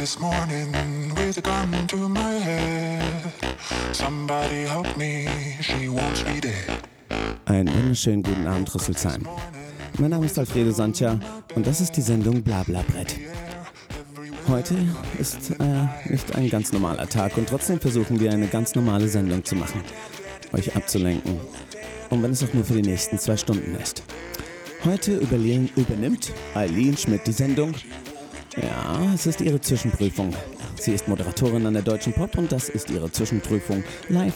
this morning with a gun to my head. Somebody help me, she wants me dead. Einen wunderschönen guten Abend, Rüsselsheim. Mein Name ist Alfredo Sancha und das ist die Sendung Blablabrett. Heute ist äh, nicht ein ganz normaler Tag und trotzdem versuchen wir eine ganz normale Sendung zu machen, euch abzulenken. Und wenn es auch nur für die nächsten zwei Stunden ist. Heute übernimmt Eileen Schmidt die Sendung. Ja, es ist ihre Zwischenprüfung. Sie ist Moderatorin an der Deutschen Pop und das ist ihre Zwischenprüfung live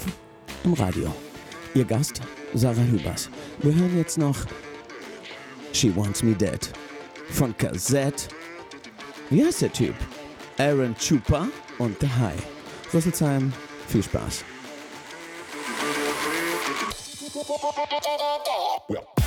im Radio. Ihr Gast Sarah Hübers. Wir hören jetzt noch She Wants Me Dead von Cassette. Wie heißt der Typ? Aaron Chupa und The High. Rüsselsheim, viel Spaß. Well.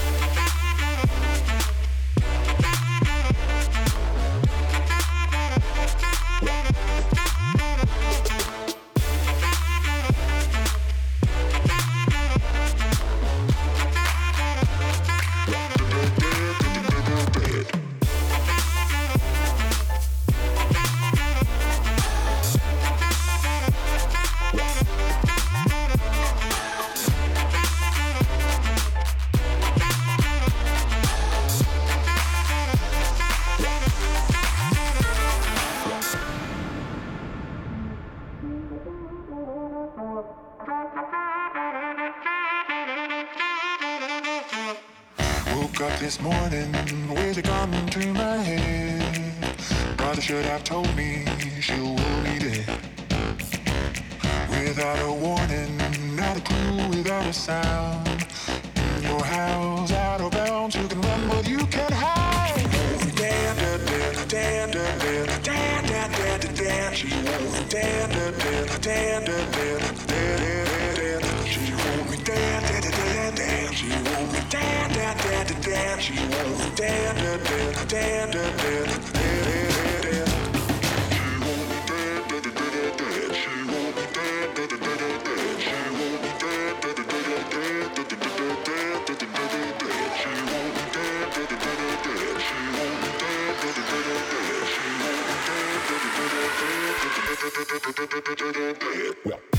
should have told me she will be dead. Without a warning, not a clue, without a sound. In your house, out of bounds, you can run, but you can't hide. Damn, damn, damn, damn, damn, damn, damn, damn, she won't. Damn, damn, damn, damn, damn, damn, damn, she won't. Damn, damn, damn, damn, she won't. Damn, damn, damn, damn, she won't. Damn. Well.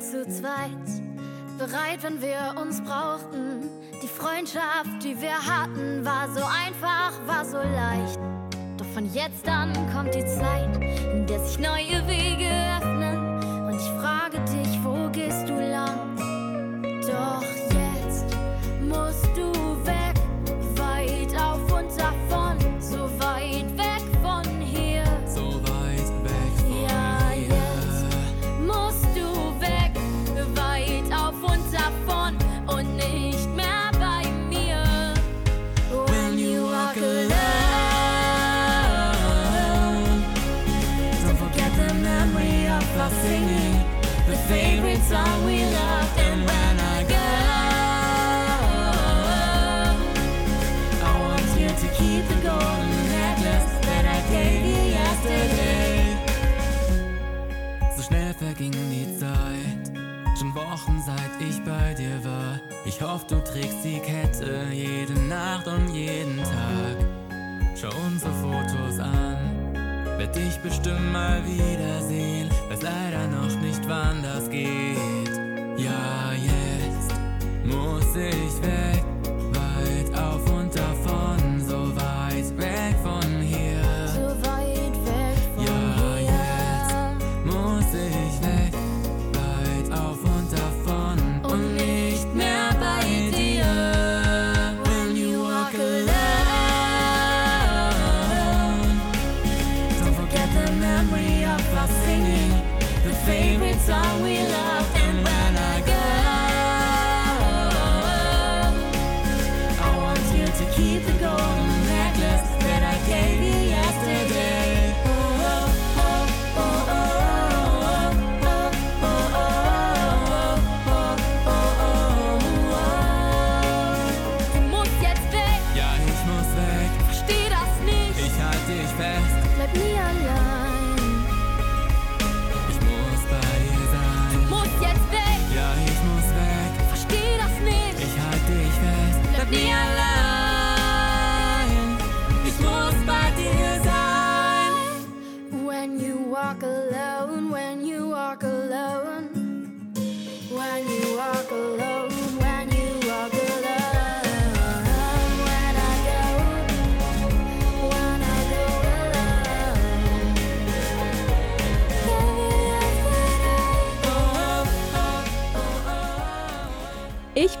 Zu zweit, bereit, wenn wir uns brauchten. Die Freundschaft, die wir hatten, war so einfach, war so leicht. Doch von jetzt an kommt die Zeit, in der sich neue Wege öffnen. Du trägst die Kette jede Nacht und jeden Tag. Schau unsere Fotos an. Werd dich bestimmt mal wiedersehen. Weiß leider noch nicht, wann das geht. Ja, jetzt muss ich weg.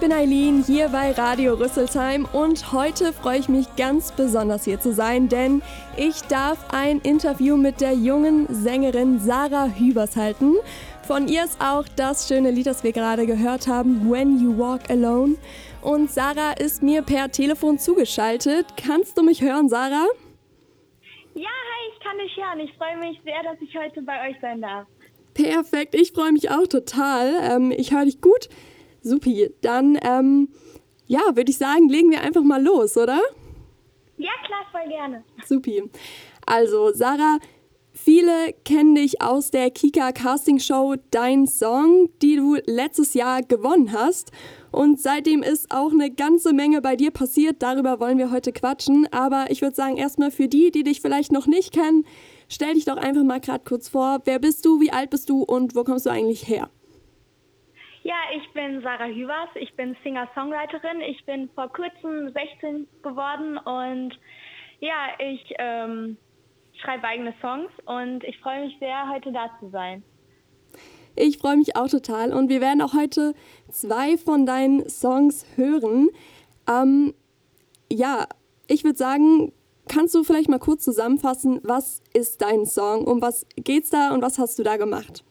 Bin Eileen hier bei Radio Rüsselsheim und heute freue ich mich ganz besonders hier zu sein, denn ich darf ein Interview mit der jungen Sängerin Sarah Hübers halten. Von ihr ist auch das schöne Lied, das wir gerade gehört haben, When You Walk Alone. Und Sarah ist mir per Telefon zugeschaltet. Kannst du mich hören, Sarah? Ja, hi, ich kann dich hören. Ich freue mich sehr, dass ich heute bei euch sein darf. Perfekt, ich freue mich auch total. Ähm, ich höre dich gut. Supi, dann ähm, ja, würde ich sagen, legen wir einfach mal los, oder? Ja, klar, voll gerne. Supi. Also, Sarah, viele kennen dich aus der Kika Casting Show Dein Song, die du letztes Jahr gewonnen hast. Und seitdem ist auch eine ganze Menge bei dir passiert. Darüber wollen wir heute quatschen. Aber ich würde sagen, erstmal für die, die dich vielleicht noch nicht kennen, stell dich doch einfach mal gerade kurz vor. Wer bist du, wie alt bist du und wo kommst du eigentlich her? Ja, ich bin Sarah Hüvers. Ich bin Singer-Songwriterin. Ich bin vor kurzem 16 geworden und ja, ich ähm, schreibe eigene Songs und ich freue mich sehr, heute da zu sein. Ich freue mich auch total und wir werden auch heute zwei von deinen Songs hören. Ähm, ja, ich würde sagen, kannst du vielleicht mal kurz zusammenfassen, was ist dein Song, um was geht's da und was hast du da gemacht?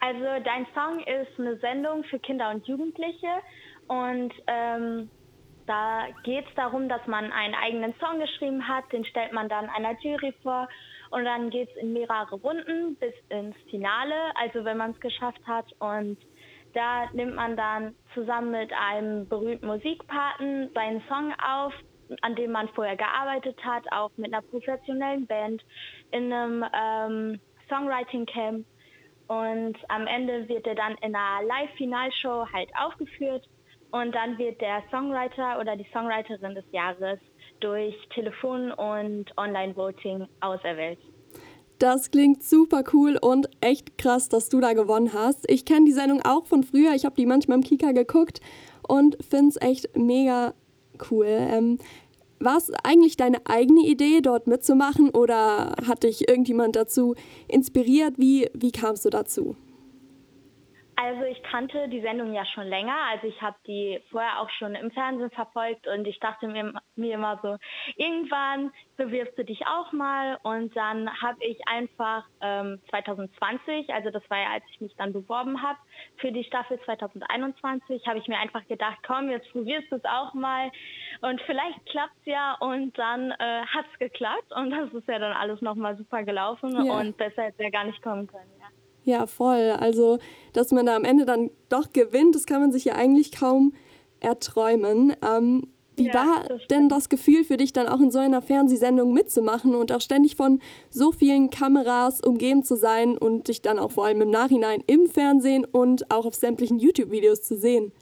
Also dein Song ist eine Sendung für Kinder und Jugendliche und ähm, da geht es darum, dass man einen eigenen Song geschrieben hat, den stellt man dann einer Jury vor und dann geht es in mehrere Runden bis ins Finale, also wenn man es geschafft hat und da nimmt man dann zusammen mit einem berühmten Musikpaten seinen Song auf, an dem man vorher gearbeitet hat, auch mit einer professionellen Band in einem ähm, Songwriting Camp und am Ende wird er dann in einer Live-Finalshow halt aufgeführt und dann wird der Songwriter oder die Songwriterin des Jahres durch Telefon- und Online-Voting auserwählt. Das klingt super cool und echt krass, dass du da gewonnen hast. Ich kenne die Sendung auch von früher. Ich habe die manchmal im Kika geguckt und finde es echt mega cool. Ähm, war es eigentlich deine eigene Idee, dort mitzumachen oder hat dich irgendjemand dazu inspiriert? Wie, wie kamst du dazu? Also ich kannte die Sendung ja schon länger, also ich habe die vorher auch schon im Fernsehen verfolgt und ich dachte mir, mir immer so, irgendwann bewirbst du dich auch mal. Und dann habe ich einfach ähm, 2020, also das war ja, als ich mich dann beworben habe für die Staffel 2021, habe ich mir einfach gedacht, komm, jetzt probierst du es auch mal. Und vielleicht klappt's ja. Und dann äh, hat's geklappt. Und das ist ja dann alles nochmal super gelaufen Ja. und besser hätte ja gar nicht kommen können. Ja. Voll. Also, dass man da am Ende dann doch gewinnt, das kann man sich ja eigentlich kaum erträumen. Ähm, wie Ja, war das denn das Gefühl für dich, dann auch in so einer Fernsehsendung mitzumachen und auch ständig von so vielen Kameras umgeben zu sein und dich dann auch vor allem im Nachhinein im Fernsehen und auch auf sämtlichen YouTube-Videos zu sehen?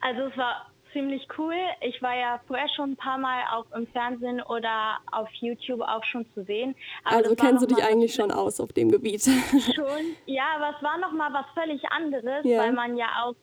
Also es war ziemlich cool. Ich war ja vorher schon ein paar Mal auch im Fernsehen oder auf YouTube auch schon zu sehen. Aber Also kennst du dich eigentlich schon aus auf dem Gebiet. schon. Ja, aber es war noch mal was völlig anderes, Ja. weil man ja auch,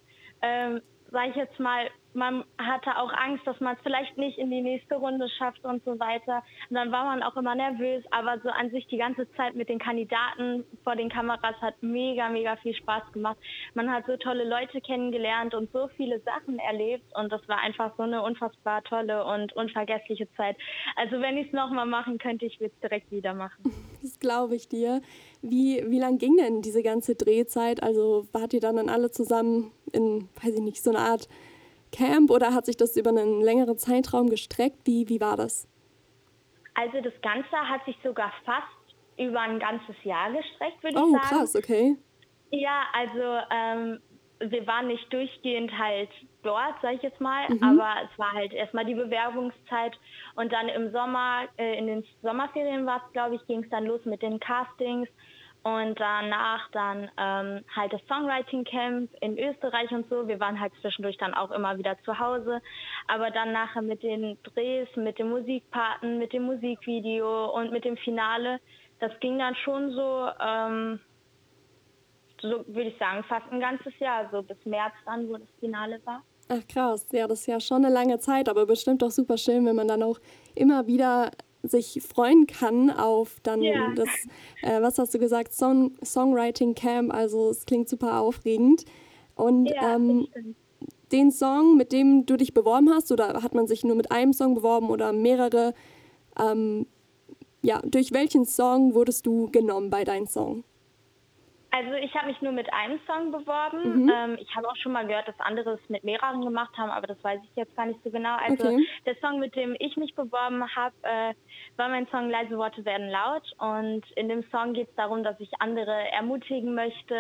ähm, sage ich jetzt mal, man hatte auch Angst, dass man es vielleicht nicht in die nächste Runde schafft und so weiter. Und dann war man auch immer nervös, aber so an sich die ganze Zeit mit den Kandidaten vor den Kameras hat mega, mega viel Spaß gemacht. Man hat so tolle Leute kennengelernt und so viele Sachen erlebt und das war einfach so eine unfassbar tolle und unvergessliche Zeit. Also wenn ich es nochmal machen könnte, ich würde es direkt wieder machen. Das glaube ich dir. Wie, wie lang ging denn diese ganze Drehzeit? Also wart ihr dann, dann alle zusammen in, weiß ich nicht, so eine Art Camp oder hat sich das über einen längeren Zeitraum gestreckt? Wie, wie war das? Also das Ganze hat sich sogar fast über ein ganzes Jahr gestreckt, würde oh, ich sagen. Oh, krass, okay. Ja, also ähm, wir waren nicht durchgehend halt dort, sag ich jetzt mal, mhm. aber es war halt erstmal die Bewerbungszeit und dann im Sommer, äh, in den Sommerferien war es, glaube ich, ging es dann los mit den Castings und danach dann ähm, halt das Songwriting Camp in Österreich und so. Wir waren halt zwischendurch dann auch immer wieder zu Hause. Aber dann nachher mit den Drehs, mit den Musikpaten, mit dem Musikvideo und mit dem Finale, das ging dann schon so, ähm, so würde ich sagen, fast ein ganzes Jahr, so bis März dann, wo das Finale war. Ach krass, ja, das ist ja schon eine lange Zeit, aber bestimmt auch super schön, wenn man dann auch immer wieder sich freuen kann auf dann ja. das, äh, was hast du gesagt, Song, Songwriting Camp. Also es klingt super aufregend. Und ja, ähm, den Song, mit dem du dich beworben hast, oder hat man sich nur mit einem Song beworben oder mehrere? Ähm, ja, durch welchen Song wurdest du genommen bei deinem Song? Also ich habe mich nur mit einem Song beworben. Mhm. Ähm, ich habe auch schon mal gehört, dass andere es mit mehreren gemacht haben, aber das weiß ich jetzt gar nicht so genau. Also okay. der Song, mit dem ich mich beworben habe, äh, war mein Song Leise Worte werden laut. Und in dem Song geht es darum, dass ich andere ermutigen möchte,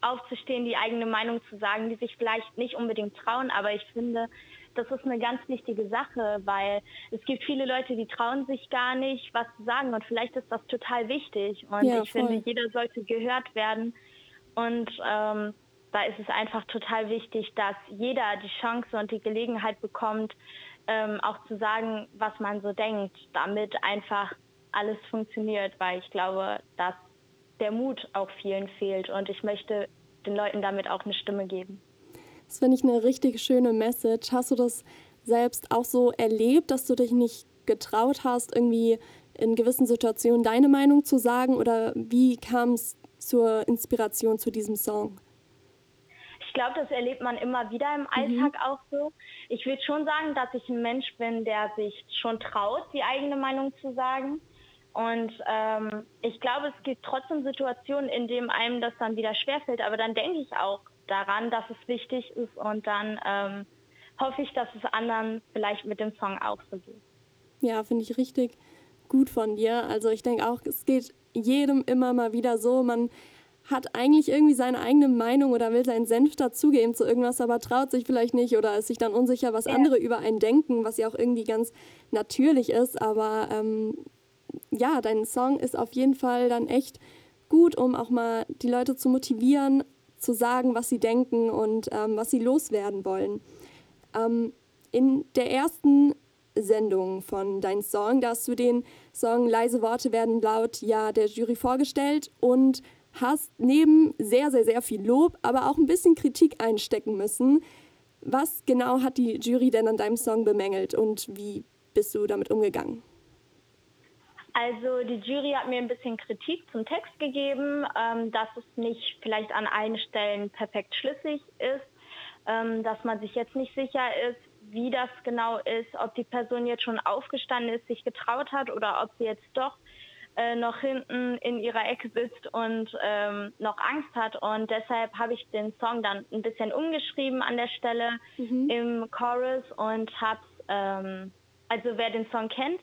aufzustehen, die eigene Meinung zu sagen, die sich vielleicht nicht unbedingt trauen. Aber ich finde, das ist eine ganz wichtige Sache, weil es gibt viele Leute, die trauen sich gar nicht, was zu sagen und vielleicht ist das total wichtig und ja, ich voll. finde, jeder sollte gehört werden und ähm, da ist es einfach total wichtig, dass jeder die Chance und die Gelegenheit bekommt, ähm, auch zu sagen, was man so denkt, damit einfach alles funktioniert, weil ich glaube, dass der Mut auch vielen fehlt und ich möchte den Leuten damit auch eine Stimme geben. Das finde ich eine richtig schöne Message. Hast du das selbst auch so erlebt, dass du dich nicht getraut hast, irgendwie in gewissen Situationen deine Meinung zu sagen? Oder wie kam es zur Inspiration zu diesem Song? Ich glaube, das erlebt man immer wieder im mhm. Alltag mhm. auch so. Ich würde schon sagen, dass ich ein Mensch bin, der sich schon traut, die eigene Meinung zu sagen. Und ähm, ich glaube, es gibt trotzdem Situationen, in denen einem das dann wieder schwerfällt. Aber dann denke ich auch, daran, dass es wichtig ist und dann ähm, hoffe ich, dass es anderen vielleicht mit dem Song auch so geht. Ja, finde ich richtig gut von dir. Also ich denke auch, es geht jedem immer mal wieder so, man hat eigentlich irgendwie seine eigene Meinung oder will seinen Senf dazugeben zu irgendwas, aber traut sich vielleicht nicht oder ist sich dann unsicher, was ja. andere über einen denken, was ja auch irgendwie ganz natürlich ist. Aber ähm, ja, dein Song ist auf jeden Fall dann echt gut, um auch mal die Leute zu motivieren, zu sagen, was sie denken und ähm, was sie loswerden wollen. Ähm, in der ersten Sendung von deinem Song, da hast du den Song Leise Worte werden laut ja der Jury vorgestellt und hast neben sehr, sehr, sehr viel Lob, aber auch ein bisschen Kritik einstecken müssen. Was genau hat die Jury denn an deinem Song bemängelt und wie bist du damit umgegangen? Also die Jury hat mir ein bisschen Kritik zum Text gegeben, ähm, dass es nicht vielleicht an allen Stellen perfekt schlüssig ist, ähm, dass man sich jetzt nicht sicher ist, wie das genau ist, ob die Person jetzt schon aufgestanden ist, sich getraut hat oder ob sie jetzt doch äh, noch hinten in ihrer Ecke sitzt und ähm, noch Angst hat. Und deshalb habe ich den Song dann ein bisschen umgeschrieben an der Stelle mhm. im Chorus und habe, ähm, also wer den Song kennt,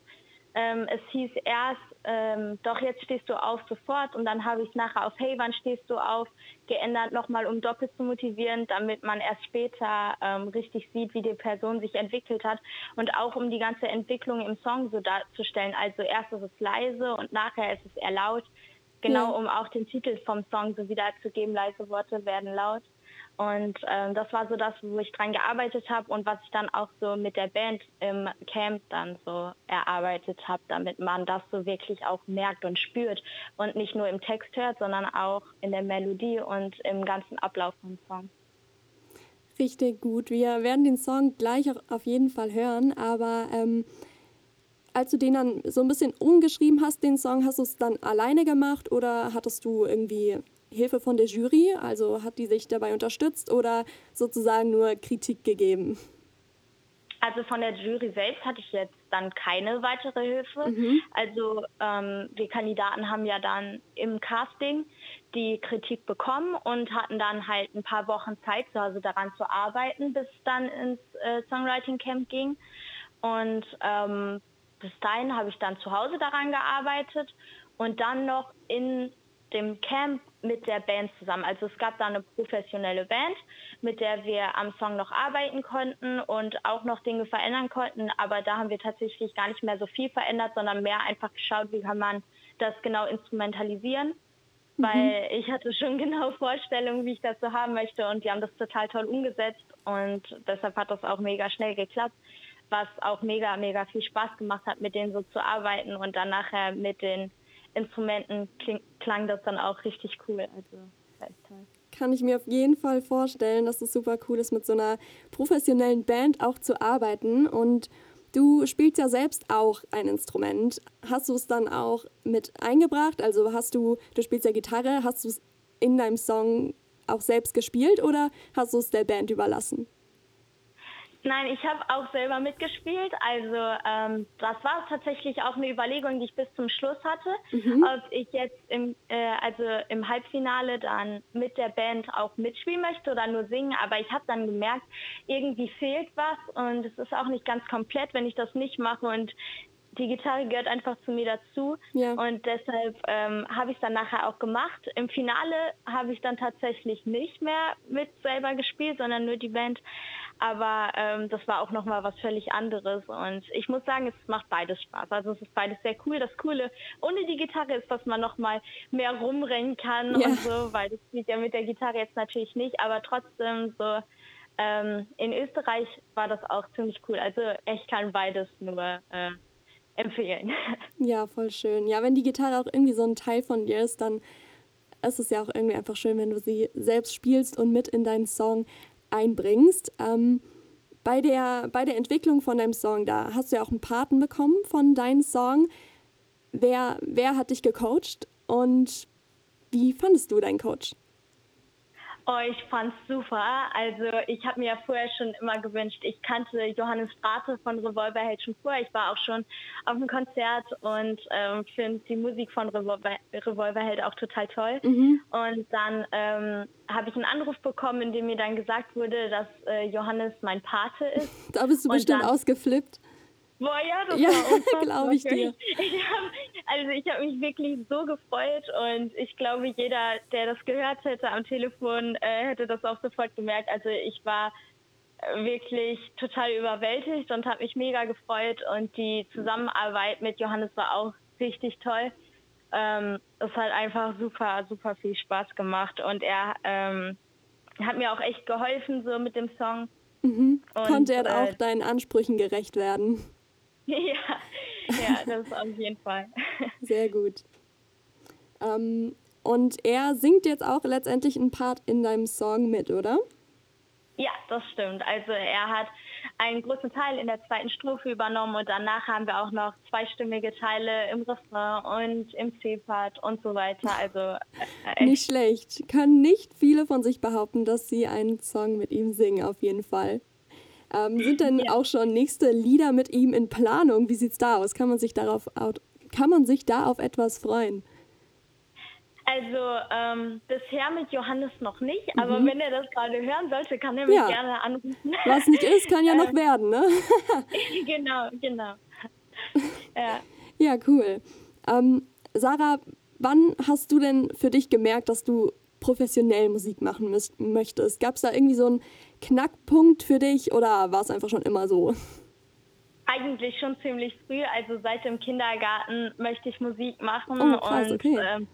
ähm, es hieß erst, ähm, doch jetzt stehst du auf sofort und dann habe ich es nachher auf Hey, wann stehst du auf geändert, nochmal um doppelt zu motivieren, damit man erst später ähm, richtig sieht, wie die Person sich entwickelt hat und auch um die ganze Entwicklung im Song so darzustellen. Also erst ist es leise und nachher ist es eher laut, genau ja. um auch den Titel vom Song so wiederzugeben, leise Worte werden laut. Und ähm, das war so das, wo ich dran gearbeitet habe und was ich dann auch so mit der Band im Camp dann so erarbeitet habe, damit man das so wirklich auch merkt und spürt und nicht nur im Text hört, sondern auch in der Melodie und im ganzen Ablauf vom Song. Richtig gut. Wir werden den Song gleich auf jeden Fall hören, aber ähm, als du den dann so ein bisschen umgeschrieben hast, den Song, hast du es dann alleine gemacht oder hattest du irgendwie Hilfe von der Jury? Also hat die sich dabei unterstützt oder sozusagen nur Kritik gegeben? Also von der Jury selbst hatte ich jetzt dann keine weitere Hilfe. Mhm. Also ähm, die Kandidaten haben ja dann im Casting die Kritik bekommen und hatten dann halt ein paar Wochen Zeit zu Hause daran zu arbeiten, bis es dann ins äh, Songwriting Camp ging. Und ähm, bis dahin habe ich dann zu Hause daran gearbeitet und dann noch in dem Camp mit der Band zusammen. Also es gab da eine professionelle Band, mit der wir am Song noch arbeiten konnten und auch noch Dinge verändern konnten. Aber da haben wir tatsächlich gar nicht mehr so viel verändert, sondern mehr einfach geschaut, wie kann man das genau instrumentalisieren. Mhm. Weil ich hatte schon genau Vorstellungen, wie ich das so haben möchte und die haben das total toll umgesetzt und deshalb hat das auch mega schnell geklappt was auch mega, mega viel Spaß gemacht hat, mit denen so zu arbeiten und dann nachher mit den Instrumenten kling, klang das dann auch richtig cool. Also, toll. Kann ich mir auf jeden Fall vorstellen, dass es super cool ist, mit so einer professionellen Band auch zu arbeiten. Und du spielst ja selbst auch ein Instrument. Hast du es dann auch mit eingebracht? Also hast du, du spielst ja Gitarre, hast du es in deinem Song auch selbst gespielt oder hast du es der Band überlassen? Nein, ich habe auch selber mitgespielt. Also ähm, das war tatsächlich auch eine Überlegung, die ich bis zum Schluss hatte, mhm. ob ich jetzt im, äh, also im Halbfinale dann mit der Band auch mitspielen möchte oder nur singen. Aber ich habe dann gemerkt, irgendwie fehlt was und es ist auch nicht ganz komplett, wenn ich das nicht mache. Und die Gitarre gehört einfach zu mir dazu ja. und deshalb ähm, habe ich es dann nachher auch gemacht. Im Finale habe ich dann tatsächlich nicht mehr mit selber gespielt, sondern nur die Band. Aber ähm, das war auch nochmal was völlig anderes und ich muss sagen, es macht beides Spaß. Also es ist beides sehr cool. Das Coole ohne die Gitarre ist, dass man nochmal mehr rumrennen kann ja. und so, weil das geht ja mit der Gitarre jetzt natürlich nicht, aber trotzdem so ähm, in Österreich war das auch ziemlich cool. Also ich kann beides nur äh, empfehlen. Ja, voll schön. Ja, wenn die Gitarre auch irgendwie so ein Teil von dir ist, dann ist es ja auch irgendwie einfach schön, wenn du sie selbst spielst und mit in deinen Song einbringst. Ähm, bei, der, bei der Entwicklung von deinem Song, da hast du ja auch einen Paten bekommen von deinem Song. Wer, wer hat dich gecoacht und wie fandest du deinen Coach? Oh, ich fand's super. Also ich habe mir ja vorher schon immer gewünscht, ich kannte Johannes Strate von Revolverheld schon vorher. Ich war auch schon auf einem Konzert und ähm, finde die Musik von Revolver, Revolverheld auch total toll. Mhm. Und dann ähm, habe ich einen Anruf bekommen, in dem mir dann gesagt wurde, dass äh, Johannes mein Pate ist. Da bist du und bestimmt dann, ausgeflippt. Boah, ja, das ja, war glaube ich dir. Ich hab, also ich habe mich wirklich so gefreut und ich glaube, jeder, der das gehört hätte am Telefon, äh, hätte das auch sofort gemerkt. Also ich war wirklich total überwältigt und habe mich mega gefreut und die Zusammenarbeit mit Johannes war auch richtig toll. Ähm, es hat einfach super, super viel Spaß gemacht und er ähm, hat mir auch echt geholfen so mit dem Song. Mhm. Konnte er äh, auch deinen Ansprüchen gerecht werden? Ja, ja, das auf jeden Fall. Sehr gut. Ähm, und er singt jetzt auch letztendlich einen Part in deinem Song mit, oder? Ja, das stimmt. Also er hat einen großen Teil in der zweiten Strophe übernommen und danach haben wir auch noch zweistimmige Teile im Refrain und im C-Part und so weiter. Also äh, nicht schlecht. Können nicht viele von sich behaupten, dass sie einen Song mit ihm singen, auf jeden Fall. Ähm, sind denn ja. auch schon nächste Lieder mit ihm in Planung? Wie sieht's da aus? Kann man sich darauf kann man sich da auf etwas freuen? Also ähm, bisher mit Johannes noch nicht, mhm. aber wenn er das gerade hören sollte, kann er mich ja. gerne anrufen. Was nicht ist, kann ja noch werden, ne? genau, genau. Ja, ja cool. Ähm, Sarah, wann hast du denn für dich gemerkt, dass du professionell Musik machen möchtest? Gab es da irgendwie so einen Knackpunkt für dich oder war es einfach schon immer so? Eigentlich schon ziemlich früh. Also seit dem Kindergarten möchte ich Musik machen. Oh, krass, und okay. ähm,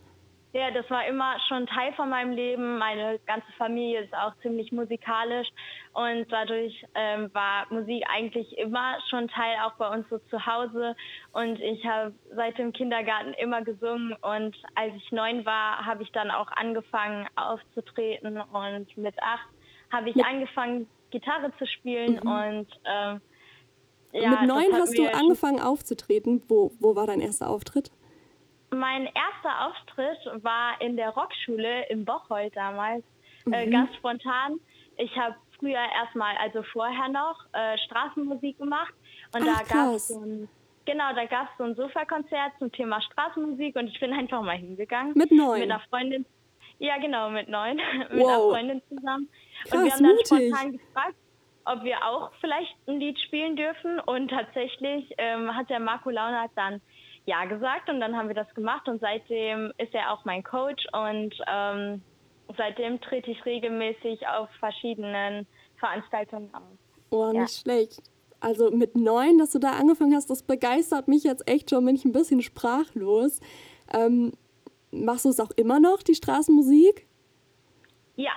ja, das war immer schon Teil von meinem Leben. Meine ganze Familie ist auch ziemlich musikalisch und dadurch ähm, war Musik eigentlich immer schon Teil auch bei uns so zu Hause. Und ich habe seit dem Kindergarten immer gesungen und als ich neun war, habe ich dann auch angefangen aufzutreten und mit acht habe ich angefangen Gitarre zu spielen Mhm. und Und ja, mit neun hast du angefangen aufzutreten. Wo, wo war dein erster Auftritt? Mein erster Auftritt war in der Rockschule in Bocholt damals, äh, Mhm. ganz spontan. Ich habe früher erstmal, also vorher noch, äh, Straßenmusik gemacht und Ach, da gab es so ein, genau, da gab es so ein Sofakonzert zum Thema Straßenmusik und ich bin einfach mal hingegangen. Mit neun? Mit einer Freundin. Ja, genau, mit neun. mit Wow. einer Freundin zusammen. Krass, und wir haben dann mutig. spontan gefragt, ob wir auch vielleicht ein Lied spielen dürfen. Und tatsächlich ähm, hat der Marco Launert dann ja gesagt und dann haben wir das gemacht und seitdem ist er auch mein Coach und ähm, seitdem trete ich regelmäßig auf verschiedenen Veranstaltungen auf. Oh, Ja. nicht schlecht. Also mit neun, dass du da angefangen hast, das begeistert mich jetzt echt schon, bin ich ein bisschen sprachlos. Ähm, machst du es auch immer noch, die Straßenmusik? Ja,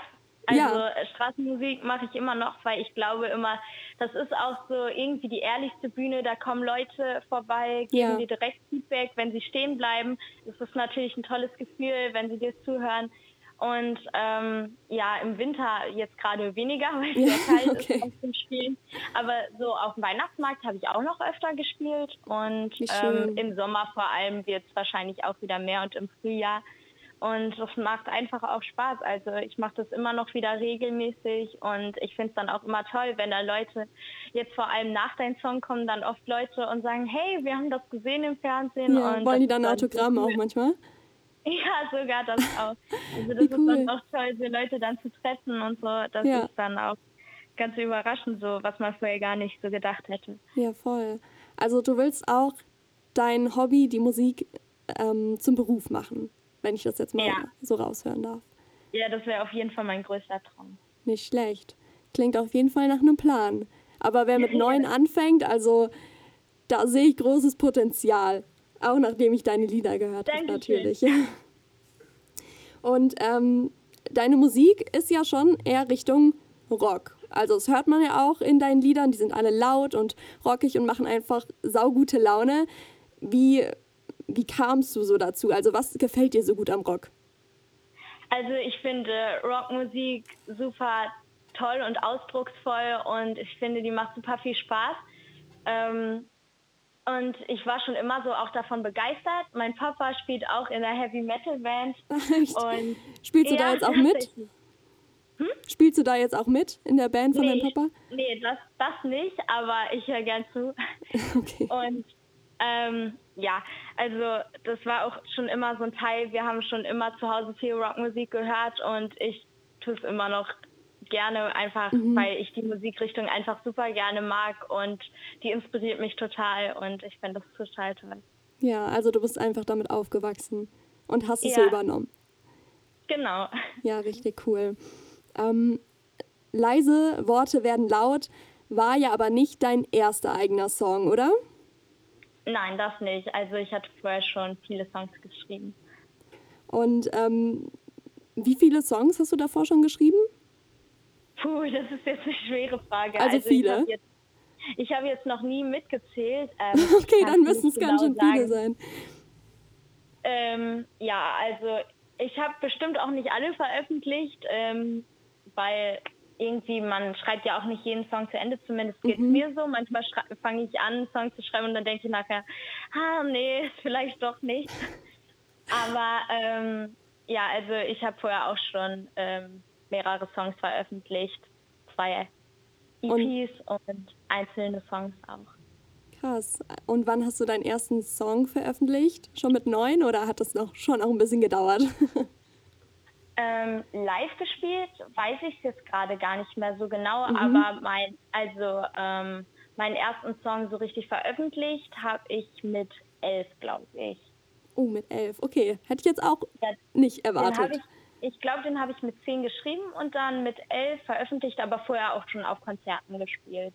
also Ja. äh, Straßenmusik mache ich immer noch, weil ich glaube immer, das ist auch so irgendwie die ehrlichste Bühne. Da kommen Leute vorbei, geben Ja. dir direkt Feedback, wenn sie stehen bleiben. Das ist natürlich ein tolles Gefühl, wenn sie dir zuhören. Und ähm, ja, im Winter jetzt gerade weniger, weil es Ja, sehr kalt okay. ist auf dem Spielen. Aber so auf dem Weihnachtsmarkt habe ich auch noch öfter gespielt. Und ähm, im Sommer vor allem wird es wahrscheinlich auch wieder mehr und im Frühjahr. Und das macht einfach auch Spaß. Also ich mache das immer noch wieder regelmäßig und ich finde es dann auch immer toll, wenn da Leute, jetzt vor allem nach deinem Song kommen dann oft Leute und sagen, hey, wir haben das gesehen im Fernsehen. Ja, und wollen die dann Autogramm auch cool. manchmal? Ja, sogar das auch. Also das Wie ist cool. dann auch toll, so Leute dann zu treffen und so. Das Ja. ist dann auch ganz überraschend, so was man vorher gar nicht so gedacht hätte. Ja, voll. Also du willst auch dein Hobby, die Musik, ähm, zum Beruf machen, wenn ich das jetzt mal Ja. so raushören darf. Ja, das wäre auf jeden Fall mein größter Traum. Nicht schlecht. Klingt auf jeden Fall nach einem Plan. Aber wer mit neun anfängt, also da sehe ich großes Potenzial. Auch nachdem ich deine Lieder gehört habe, natürlich. Und ähm, deine Musik ist ja schon eher Richtung Rock. Also das hört man ja auch in deinen Liedern, die sind alle laut und rockig und machen einfach saugute Laune. Wie, wie kamst du so dazu? Also was gefällt dir so gut am Rock? Also ich finde Rockmusik super toll und ausdrucksvoll und ich finde, die macht super viel Spaß. Ähm, und ich war schon immer so auch davon begeistert. Mein Papa spielt auch in der Heavy Metal Band. Echt? Und Spielst du da jetzt auch mit? tatsächlich. Spielst du da jetzt auch mit in der Band von Nee, deinem Papa? nee das, das nicht, aber ich höre gern zu. Okay. Und ähm, ja, also das war auch schon immer so ein Teil. Wir haben schon immer zu Hause viel Rockmusik gehört und ich tue es immer noch gerne, einfach weil ich die Musikrichtung einfach super gerne mag und die inspiriert mich total und ich finde das total toll. Ja, also du bist einfach damit aufgewachsen und hast es so Ja. übernommen. Genau. Ja, richtig cool. Ähm, leise Worte werden laut war ja aber nicht dein erster eigener Song, oder? Nein, das nicht. Also ich hatte vorher schon viele Songs geschrieben. Und ähm, wie viele Songs hast du davor schon geschrieben? Puh, das ist jetzt eine schwere Frage. Also viele? Ich habe jetzt, ich hab jetzt noch nie mitgezählt. Ähm, Okay, dann müssen es nicht ganz schön genau viele sagen. sein. Ähm, ja, also ich habe bestimmt auch nicht alle veröffentlicht, ähm, weil irgendwie man schreibt ja auch nicht jeden Song zu Ende, zumindest geht es Mhm. mir so. Manchmal fange ich an, Songs zu schreiben und dann denke ich nachher, ah nee, vielleicht doch nicht. Aber ähm, ja, also ich habe vorher auch schon ähm, mehrere Songs veröffentlicht, zwei EPs und, einzelne Songs auch. Krass. Und wann hast du deinen ersten Song veröffentlicht? Schon mit neun oder hat das noch schon auch ein bisschen gedauert? Ähm, live gespielt weiß ich jetzt gerade gar nicht mehr so genau, Mhm. aber mein, also ähm, meinen ersten Song so richtig veröffentlicht habe ich mit elf, glaube ich. oh, mit elf. Okay, hätte ich jetzt auch Ja, nicht erwartet. ich, ich glaube, den habe ich mit zehn geschrieben und dann mit elf veröffentlicht, aber vorher auch schon auf Konzerten gespielt.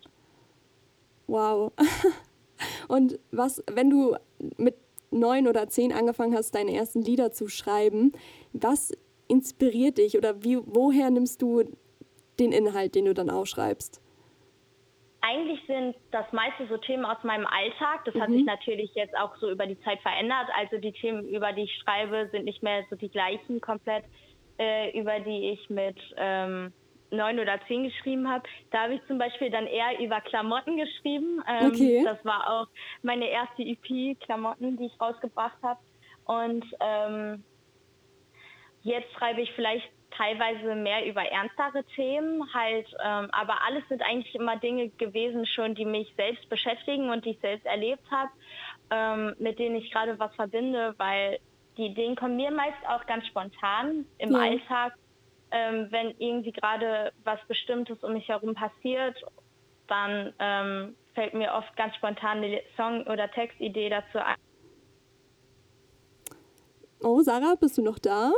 Wow. Und was, wenn du mit neun oder zehn angefangen hast, deine ersten Lieder zu schreiben, was inspiriert dich oder wie, woher nimmst du den Inhalt, den du dann aufschreibst? Eigentlich sind das meiste so Themen aus meinem Alltag. Das hat sich natürlich jetzt auch so über die Zeit verändert. Also die Themen, über die ich schreibe, sind nicht mehr so die gleichen komplett, äh, über die ich mit, ähm, neun oder zehn geschrieben habe, da habe ich zum Beispiel dann eher über Klamotten geschrieben. Ähm, Okay. Das war auch meine erste EP, Klamotten, die ich rausgebracht habe. Und ähm, jetzt schreibe ich vielleicht teilweise mehr über ernstere Themen, halt, ähm, aber alles sind eigentlich immer Dinge gewesen schon, die mich selbst beschäftigen und die ich selbst erlebt habe, ähm, mit denen ich gerade was verbinde, weil die Ideen kommen mir meist auch ganz spontan im Ja. Alltag, ähm, wenn irgendwie gerade was Bestimmtes um mich herum passiert, dann ähm, fällt mir oft ganz spontan eine Song- oder Textidee dazu ein. Oh, Sarah, bist du noch da?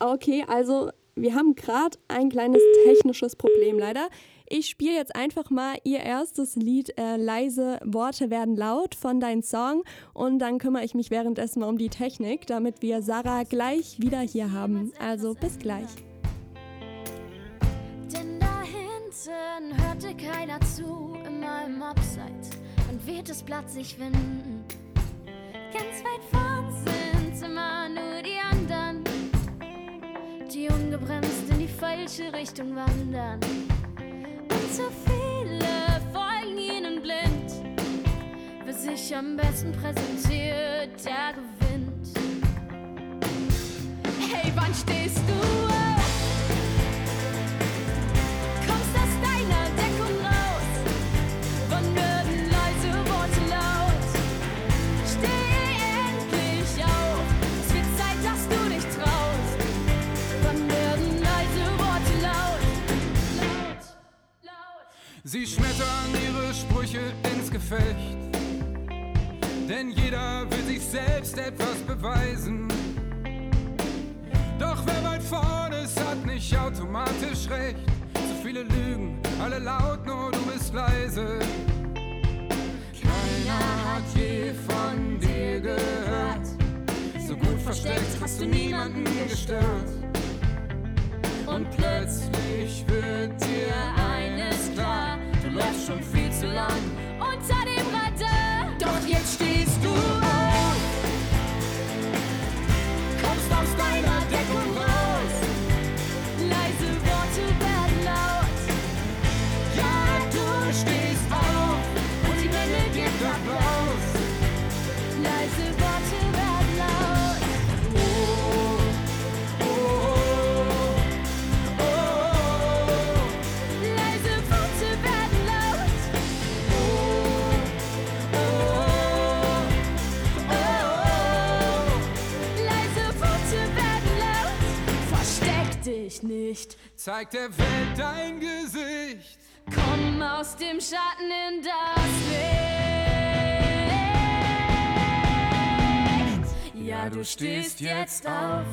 Okay, also wir haben gerade ein kleines technisches Problem leider. Ich spiele jetzt einfach mal ihr erstes Lied äh, Leise Worte werden laut von deinem Song und dann kümmere ich mich währenddessen mal um die Technik, damit wir Sarah gleich wieder hier haben. Also bis gleich. Denn da hinten hörte keiner zu, immer im Abseits und weht das Blatt sich winden. Ganz weit vorn sind immer nur die anderen, die ungebremst in die falsche Richtung wandern. Und zu viele folgen ihnen blind. Wer sich am besten präsentiert, der gewinnt. Hey, wann stehst du Sie schmettern ihre Sprüche ins Gefecht. Denn jeder will sich selbst etwas beweisen. Doch wer weit vorne ist, hat nicht automatisch recht. Zu viele Lügen, alle laut, nur du bist leise. Keiner hat je von dir gehört. So gut versteckt hast du niemanden gestört. Und plötzlich wird dir eines klar, du läufst schon viel zu lang. Dich nicht. Zeig der Welt dein Gesicht. Komm aus dem Schatten in das Licht. Ja, du stehst jetzt auf.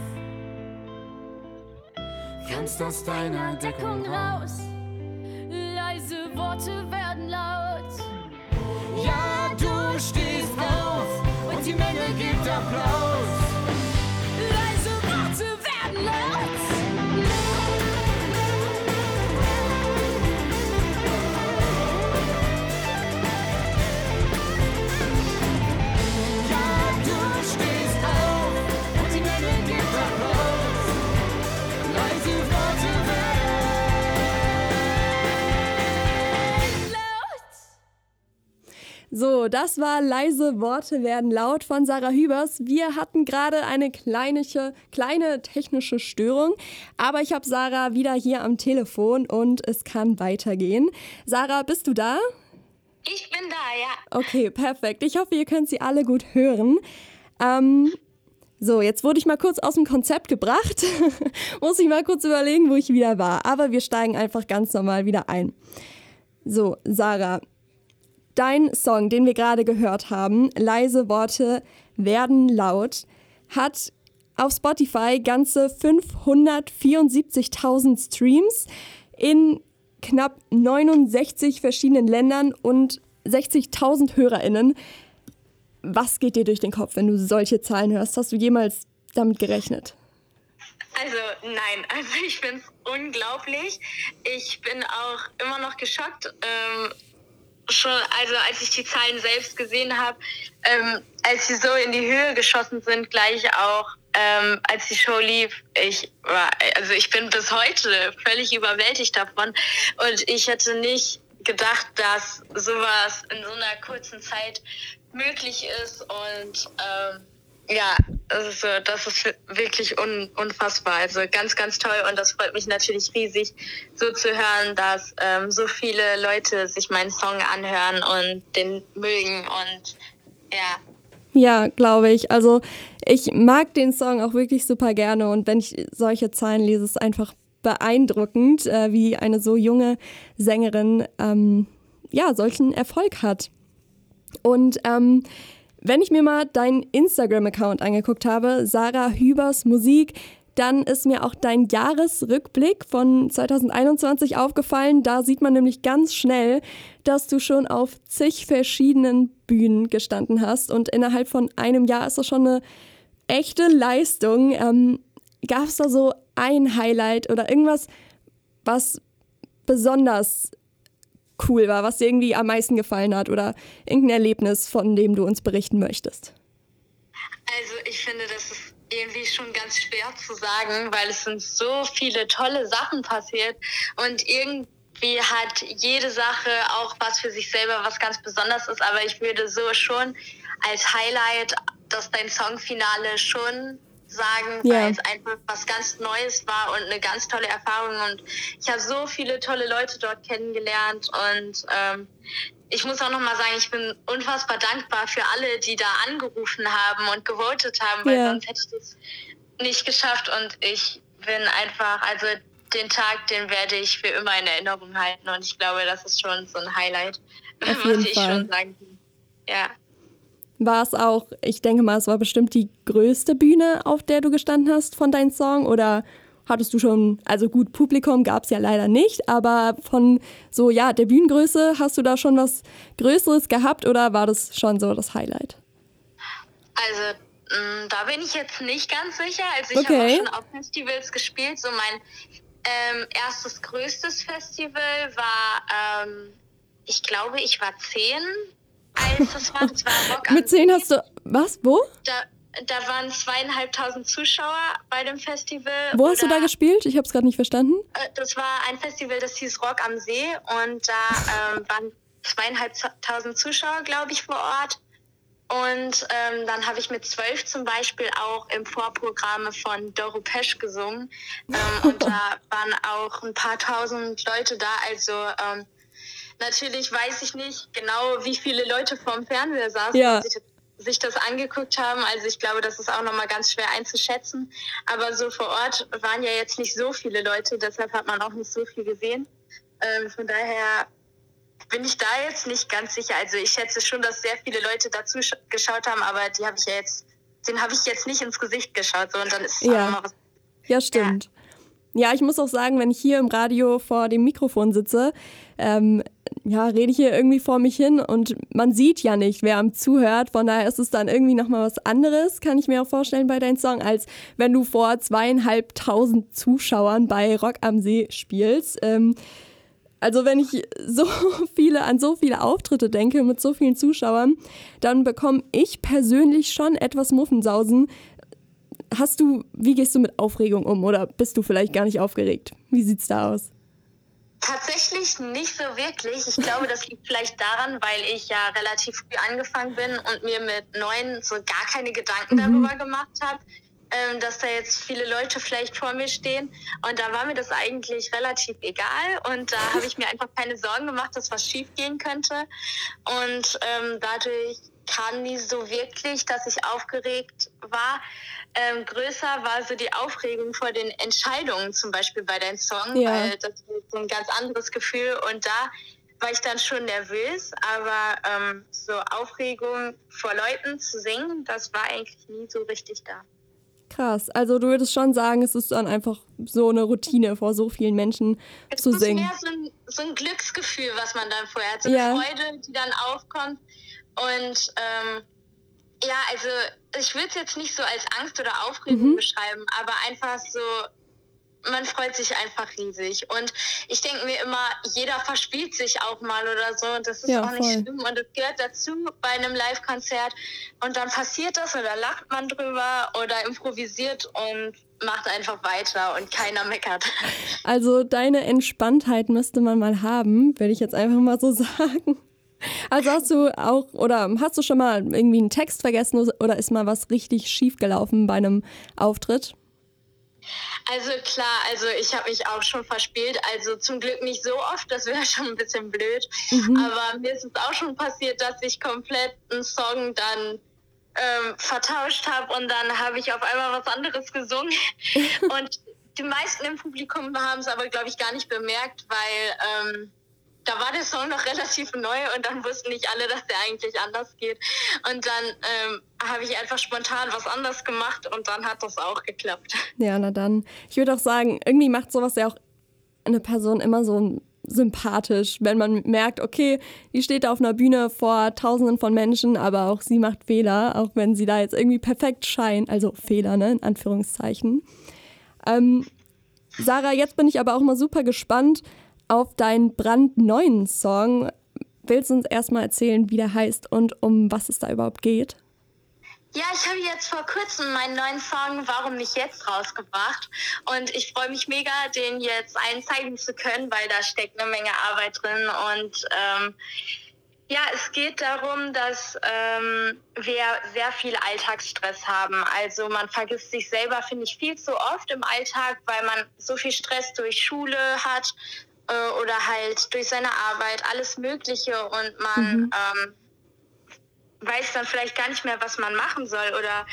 Kommst aus deiner Deckung raus. Leise Worte werden laut. Ja, du stehst auf und die Menge gibt Applaus. So, das war leise Worte werden laut von Sarah Hübers. Wir hatten gerade eine kleinliche, kleine technische Störung, aber ich habe Sarah wieder hier am Telefon und es kann weitergehen. Sarah, bist du da? Ich bin da, ja. Okay, perfekt. Ich hoffe, ihr könnt sie alle gut hören. Ähm, so, jetzt wurde ich mal kurz aus dem Konzept gebracht. Muss ich mal kurz überlegen, wo ich wieder war. Aber wir steigen einfach ganz normal wieder ein. So, Sarah, dein Song, den wir gerade gehört haben, Leise Worte werden laut, hat auf Spotify ganze 574.000 Streams in knapp 69 verschiedenen Ländern und 60.000 HörerInnen. Was geht dir durch den Kopf, wenn du solche Zahlen hörst? Hast du jemals damit gerechnet? Also nein, also ich finde es unglaublich. Ich bin auch immer noch geschockt. Ähm, schon, also als ich die Zahlen selbst gesehen habe, ähm, als sie so in die Höhe geschossen sind, gleich auch ähm, als die Show lief, ich war, also ich bin bis heute völlig überwältigt davon. Und ich hätte nicht gedacht, dass sowas in so einer kurzen Zeit möglich ist. Und ähm, ja, also das ist wirklich un, unfassbar. Also ganz, ganz toll und das freut mich natürlich riesig, so zu hören, dass ähm, so viele Leute sich meinen Song anhören und den mögen und ja. Ja, glaube ich. Also ich mag den Song auch wirklich super gerne und wenn ich solche Zahlen lese, ist es einfach beeindruckend, äh, wie eine so junge Sängerin ähm, ja solchen Erfolg hat. Und ähm, wenn ich mir mal deinen Instagram-Account angeguckt habe, Sarah Hübers Musik, dann ist mir auch dein Jahresrückblick von 2021 aufgefallen. Da sieht man nämlich ganz schnell, dass du schon auf zig verschiedenen Bühnen gestanden hast. Und innerhalb von einem Jahr ist das schon eine echte Leistung. Ähm, Gab es da so ein Highlight oder irgendwas, was besonders cool war, was dir irgendwie am meisten gefallen hat oder irgendein Erlebnis, von dem du uns berichten möchtest? Also ich finde, das ist irgendwie schon ganz schwer zu sagen, weil es sind so viele tolle Sachen passiert und irgendwie hat jede Sache auch was für sich selber was ganz Besonderes ist, aber ich würde so schon als Highlight, dass dein Songfinale schon sagen, ja. weil es einfach was ganz Neues war und eine ganz tolle Erfahrung. Und ich habe so viele tolle Leute dort kennengelernt und ähm, ich muss auch nochmal sagen, ich bin unfassbar dankbar für alle, die da angerufen haben und gewotet haben, weil ja. sonst hätte ich das nicht geschafft und ich bin einfach, also den Tag, den werde ich für immer in Erinnerung halten und ich glaube, das ist schon so ein Highlight, Auf was ich Fall. schon sagen. Ja war es auch, ich denke mal, es war bestimmt die größte Bühne, auf der du gestanden hast von deinem Song oder hattest du schon, also gut, Publikum gab es ja leider nicht, aber von so, ja, der Bühnengröße, hast du da schon was Größeres gehabt oder war das schon so das Highlight? Also, mh, mm, da bin ich jetzt nicht ganz sicher. Also, ich okay. habe auch schon auf Festivals gespielt. So, mein ähm, erstes größtes Festival war, ähm, ich glaube, ich war zehn als das war, das war Rock Mit zehn hast du, was, wo? Da, da waren zweieinhalbtausend Zuschauer bei dem Festival. Wo hast du da gespielt? Ich habe es gerade nicht verstanden. Äh, das war ein Festival, das hieß Rock am See und da ähm, waren zweieinhalbtausend Zuschauer, glaube ich, vor Ort. Und ähm, dann habe ich mit zwölf zum Beispiel auch im Vorprogramm von Doro Pesch gesungen. Ähm, und da waren auch ein paar tausend Leute da. Also ähm, Natürlich weiß ich nicht genau, wie viele Leute vorm Fernseher saßen ja. und sich, sich, das angeguckt haben. Also ich glaube, das ist auch nochmal ganz schwer einzuschätzen. Aber so vor Ort waren ja jetzt nicht so viele Leute, deshalb hat man auch nicht so viel gesehen. Ähm, von daher bin ich da jetzt nicht ganz sicher. Also ich schätze schon, dass sehr viele Leute dazu geschaut haben, aber die habe ich ja jetzt, den habe ich jetzt nicht ins Gesicht geschaut. So, und dann ist ja. auch noch was. Ja, stimmt. Ja. Ja, ich muss auch sagen, wenn ich hier im Radio vor dem Mikrofon sitze, ähm, ja, rede ich hier irgendwie vor mich hin und man sieht ja nicht, wer am zuhört. Von daher ist es dann irgendwie nochmal was anderes, kann ich mir auch vorstellen bei deinem Song, als wenn du vor zweieinhalbtausend Zuschauern bei Rock am See spielst. Ähm, also wenn ich so viele an so viele Auftritte denke mit so vielen Zuschauern, dann bekomme ich persönlich schon etwas Muffensausen, Hast du, wie gehst du mit Aufregung um oder bist du vielleicht gar nicht aufgeregt? Wie sieht's da aus? Tatsächlich nicht so wirklich. Ich glaube, das liegt vielleicht daran, weil ich ja relativ früh angefangen bin und mir mit neun so gar keine Gedanken mhm. darüber gemacht habe, ähm, dass da jetzt viele Leute vielleicht vor mir stehen. Und da war mir das eigentlich relativ egal. Und da habe ich mir einfach keine Sorgen gemacht, dass was schief gehen könnte. Und ähm, dadurch kam nie so wirklich, dass ich aufgeregt war. Ähm, größer war so die Aufregung vor den Entscheidungen, zum Beispiel bei deinem Song, ja. weil das ist so ein ganz anderes Gefühl und da war ich dann schon nervös, aber ähm, so Aufregung vor Leuten zu singen, das war eigentlich nie so richtig da. Krass, also du würdest schon sagen, es ist dann einfach so eine Routine vor so vielen Menschen es zu singen. Es ist mehr so ein, so ein, Glücksgefühl, was man dann vorher hat, so eine ja. Freude, die dann aufkommt und ähm, ja, also ich würde es jetzt nicht so als Angst oder Aufregung mhm. beschreiben, aber einfach so, man freut sich einfach riesig. Und ich denke mir immer, jeder verspielt sich auch mal oder so. Und das ist Ja, auch nicht voll. schlimm. Und es gehört dazu bei einem Live-Konzert. Und dann passiert das oder lacht man drüber oder improvisiert und macht einfach weiter und keiner meckert. Also deine Entspanntheit müsste man mal haben, würde ich jetzt einfach mal so sagen. Also hast du auch, oder hast du schon mal irgendwie einen Text vergessen oder ist mal was richtig schief gelaufen bei einem Auftritt? Also klar, also ich habe mich auch schon verspielt. Also zum Glück nicht so oft, das wäre schon ein bisschen blöd. Aber mir ist es auch schon passiert, dass ich komplett einen Song dann ähm, vertauscht habe und dann habe ich auf einmal was anderes gesungen. und die meisten im Publikum haben es aber, glaube ich, gar nicht bemerkt, weil ähm, da war der Song noch relativ neu und dann wussten nicht alle, dass der eigentlich anders geht. Und dann ähm, habe ich einfach spontan was anders gemacht und dann hat das auch geklappt. Ja, na dann. Ich würde auch sagen, irgendwie macht sowas ja auch eine Person immer so sympathisch, wenn man merkt, okay, die steht da auf einer Bühne vor Tausenden von Menschen, aber auch sie macht Fehler, auch wenn sie da jetzt irgendwie perfekt scheint. Also Fehler, ne, in Anführungszeichen. Ähm, Sarah, jetzt bin ich aber auch mal super gespannt auf deinen brandneuen Song. Willst du uns erstmal erzählen, wie der heißt und um was es da überhaupt geht? Ja, ich habe jetzt vor kurzem meinen neuen Song Warum nicht jetzt rausgebracht und ich freue mich mega, den jetzt allen zeigen zu können, weil da steckt eine Menge Arbeit drin und ähm, ja, es geht darum, dass ähm, wir sehr viel Alltagsstress haben. Also man vergisst sich selber, finde ich, viel zu oft im Alltag, weil man so viel Stress durch Schule hat äh, oder halt durch seine Arbeit, alles Mögliche und man ähm, weiß dann vielleicht gar nicht mehr, was man machen soll oder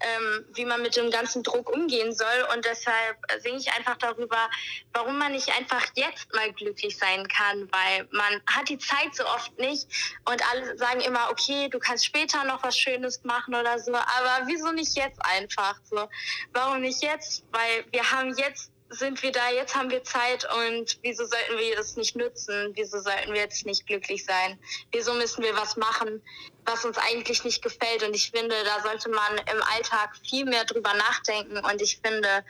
ähm, wie man mit dem ganzen Druck umgehen soll. Und deshalb singe ich einfach darüber, warum man nicht einfach jetzt mal glücklich sein kann, weil man hat die Zeit so oft nicht und alle sagen immer, okay, du kannst später noch was Schönes machen oder so, aber wieso nicht jetzt einfach so? Warum nicht jetzt? Weil wir haben jetzt sind wir da, jetzt haben wir Zeit und wieso sollten wir das nicht nutzen? Wieso sollten wir jetzt nicht glücklich sein? Wieso müssen wir was machen, was uns eigentlich nicht gefällt? Und ich finde, da sollte man im Alltag viel mehr drüber nachdenken und ich finde,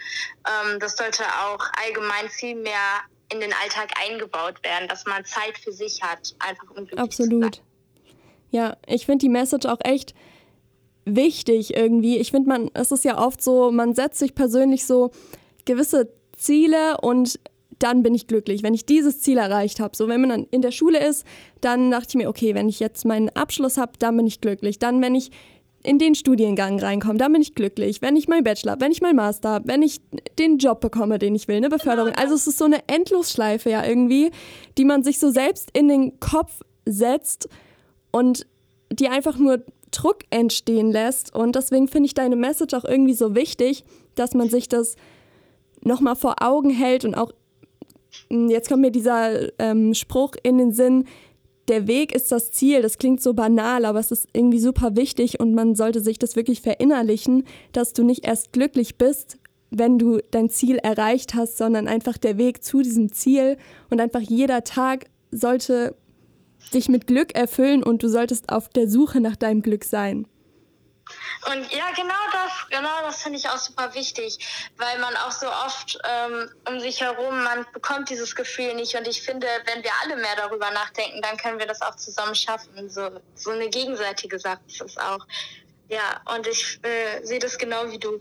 ähm, das sollte auch allgemein viel mehr in den Alltag eingebaut werden, dass man Zeit für sich hat, einfach um glücklich zu sein. Absolut. Ja, ich finde die Message auch echt wichtig irgendwie. Ich finde, man, es ist ja oft so, man setzt sich persönlich so gewisse Ziele und dann bin ich glücklich, wenn ich dieses Ziel erreicht habe. So, wenn man dann in der Schule ist, dann dachte ich mir, okay, wenn ich jetzt meinen Abschluss habe, dann bin ich glücklich. Dann, wenn ich in den Studiengang reinkomme, dann bin ich glücklich. Wenn ich meinen Bachelor, wenn ich meinen Master, hab, wenn ich den Job bekomme, den ich will, eine Beförderung. Also es ist so eine Endlosschleife ja irgendwie, die man sich so selbst in den Kopf setzt und die einfach nur Druck entstehen lässt. Und deswegen finde ich deine Message auch irgendwie so wichtig, dass man sich das nochmal vor Augen hält und auch, mh, jetzt kommt mir dieser ähm, Spruch in den Sinn, der Weg ist das Ziel. Das klingt so banal, aber es ist irgendwie super wichtig und man sollte sich das wirklich verinnerlichen, dass du nicht erst glücklich bist, wenn du dein Ziel erreicht hast, sondern einfach der Weg zu diesem Ziel und einfach jeder Tag sollte dich mit Glück erfüllen und du solltest auf der Suche nach deinem Glück sein. Und ja, genau das, genau das finde ich auch super wichtig, weil man auch so oft ähm, um sich herum, man bekommt dieses Gefühl nicht. Und ich finde, wenn wir alle mehr darüber nachdenken, dann können wir das auch zusammen schaffen. So, so eine gegenseitige Sache ist es auch. Ja, und ich äh, sehe das genau wie du.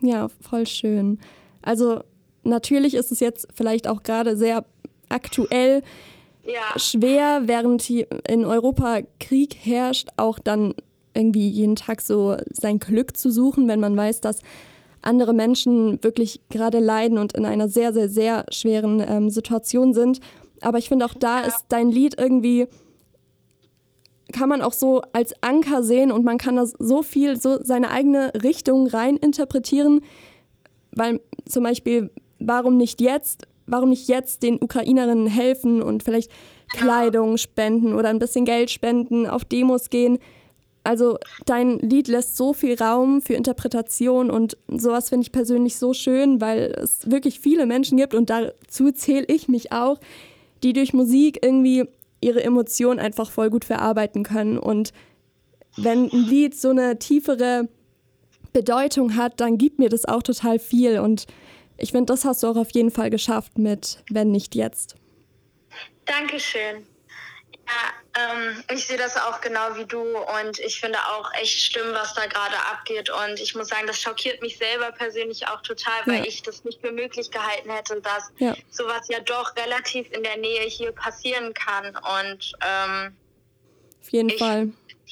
Ja, voll schön. Also natürlich ist es jetzt vielleicht auch gerade sehr aktuell Ja, schwer, während hier in Europa Krieg herrscht, auch dann irgendwie jeden Tag so sein Glück zu suchen, wenn man weiß, dass andere Menschen wirklich gerade leiden und in einer sehr, sehr, sehr schweren ähm, Situation sind. Aber ich finde auch da ist dein Lied irgendwie, kann man auch so als Anker sehen und man kann da so viel, so seine eigene Richtung rein interpretieren, weil zum Beispiel, warum nicht jetzt, warum nicht jetzt den Ukrainerinnen helfen und vielleicht Kleidung spenden oder ein bisschen Geld spenden, auf Demos gehen. Also dein Lied lässt so viel Raum für Interpretation und sowas finde ich persönlich so schön, weil es wirklich viele Menschen gibt und dazu zähle ich mich auch, die durch Musik irgendwie ihre Emotionen einfach voll gut verarbeiten können. Und wenn ein Lied so eine tiefere Bedeutung hat, dann gibt mir das auch total viel. Und ich finde, das hast du auch auf jeden Fall geschafft mit Wenn nicht jetzt. Dankeschön. Ja, ähm, ich sehe das auch genau wie du und ich finde auch echt schlimm, was da gerade abgeht. Und ich muss sagen, das schockiert mich selber persönlich auch total, weil Ja. ich das nicht für möglich gehalten hätte, dass Ja. sowas ja doch relativ in der Nähe hier passieren kann. Und ähm, Auf jeden Ich- Fall.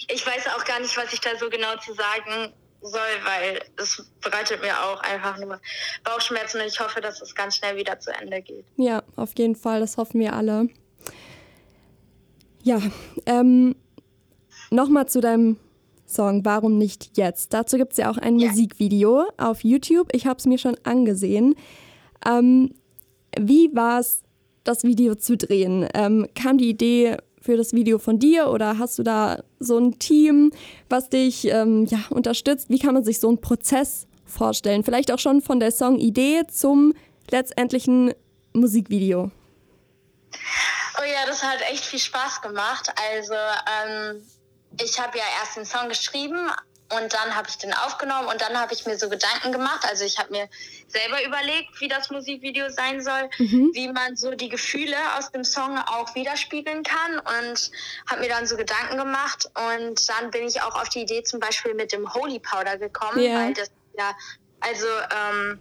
ich weiß auch gar nicht, was ich da so genau zu sagen soll, weil es bereitet mir auch einfach nur Bauchschmerzen und ich hoffe, dass es ganz schnell wieder zu Ende geht. Ja, auf jeden Fall, das hoffen wir alle. Ja, ähm, nochmal zu deinem Song Warum nicht jetzt? Dazu gibt es ja auch ein Ja. Musikvideo auf YouTube. Ich habe es mir schon angesehen. Ähm, wie war es, das Video zu drehen? Ähm, kam die Idee für das Video von dir oder hast du da so ein Team, was dich ähm, ja, unterstützt? Wie kann man sich so einen Prozess vorstellen? Vielleicht auch schon von der Songidee zum letztendlichen Musikvideo. Ja, das hat echt viel Spaß gemacht. Also ähm, ich habe ja erst den Song geschrieben und dann habe ich den aufgenommen und dann habe ich mir so Gedanken gemacht. Also ich habe mir selber überlegt, wie das Musikvideo sein soll, wie man so die Gefühle aus dem Song auch widerspiegeln kann und habe mir dann so Gedanken gemacht und dann bin ich auch auf die Idee zum Beispiel mit dem Holy Powder gekommen, Ja. weil das ja, also ähm,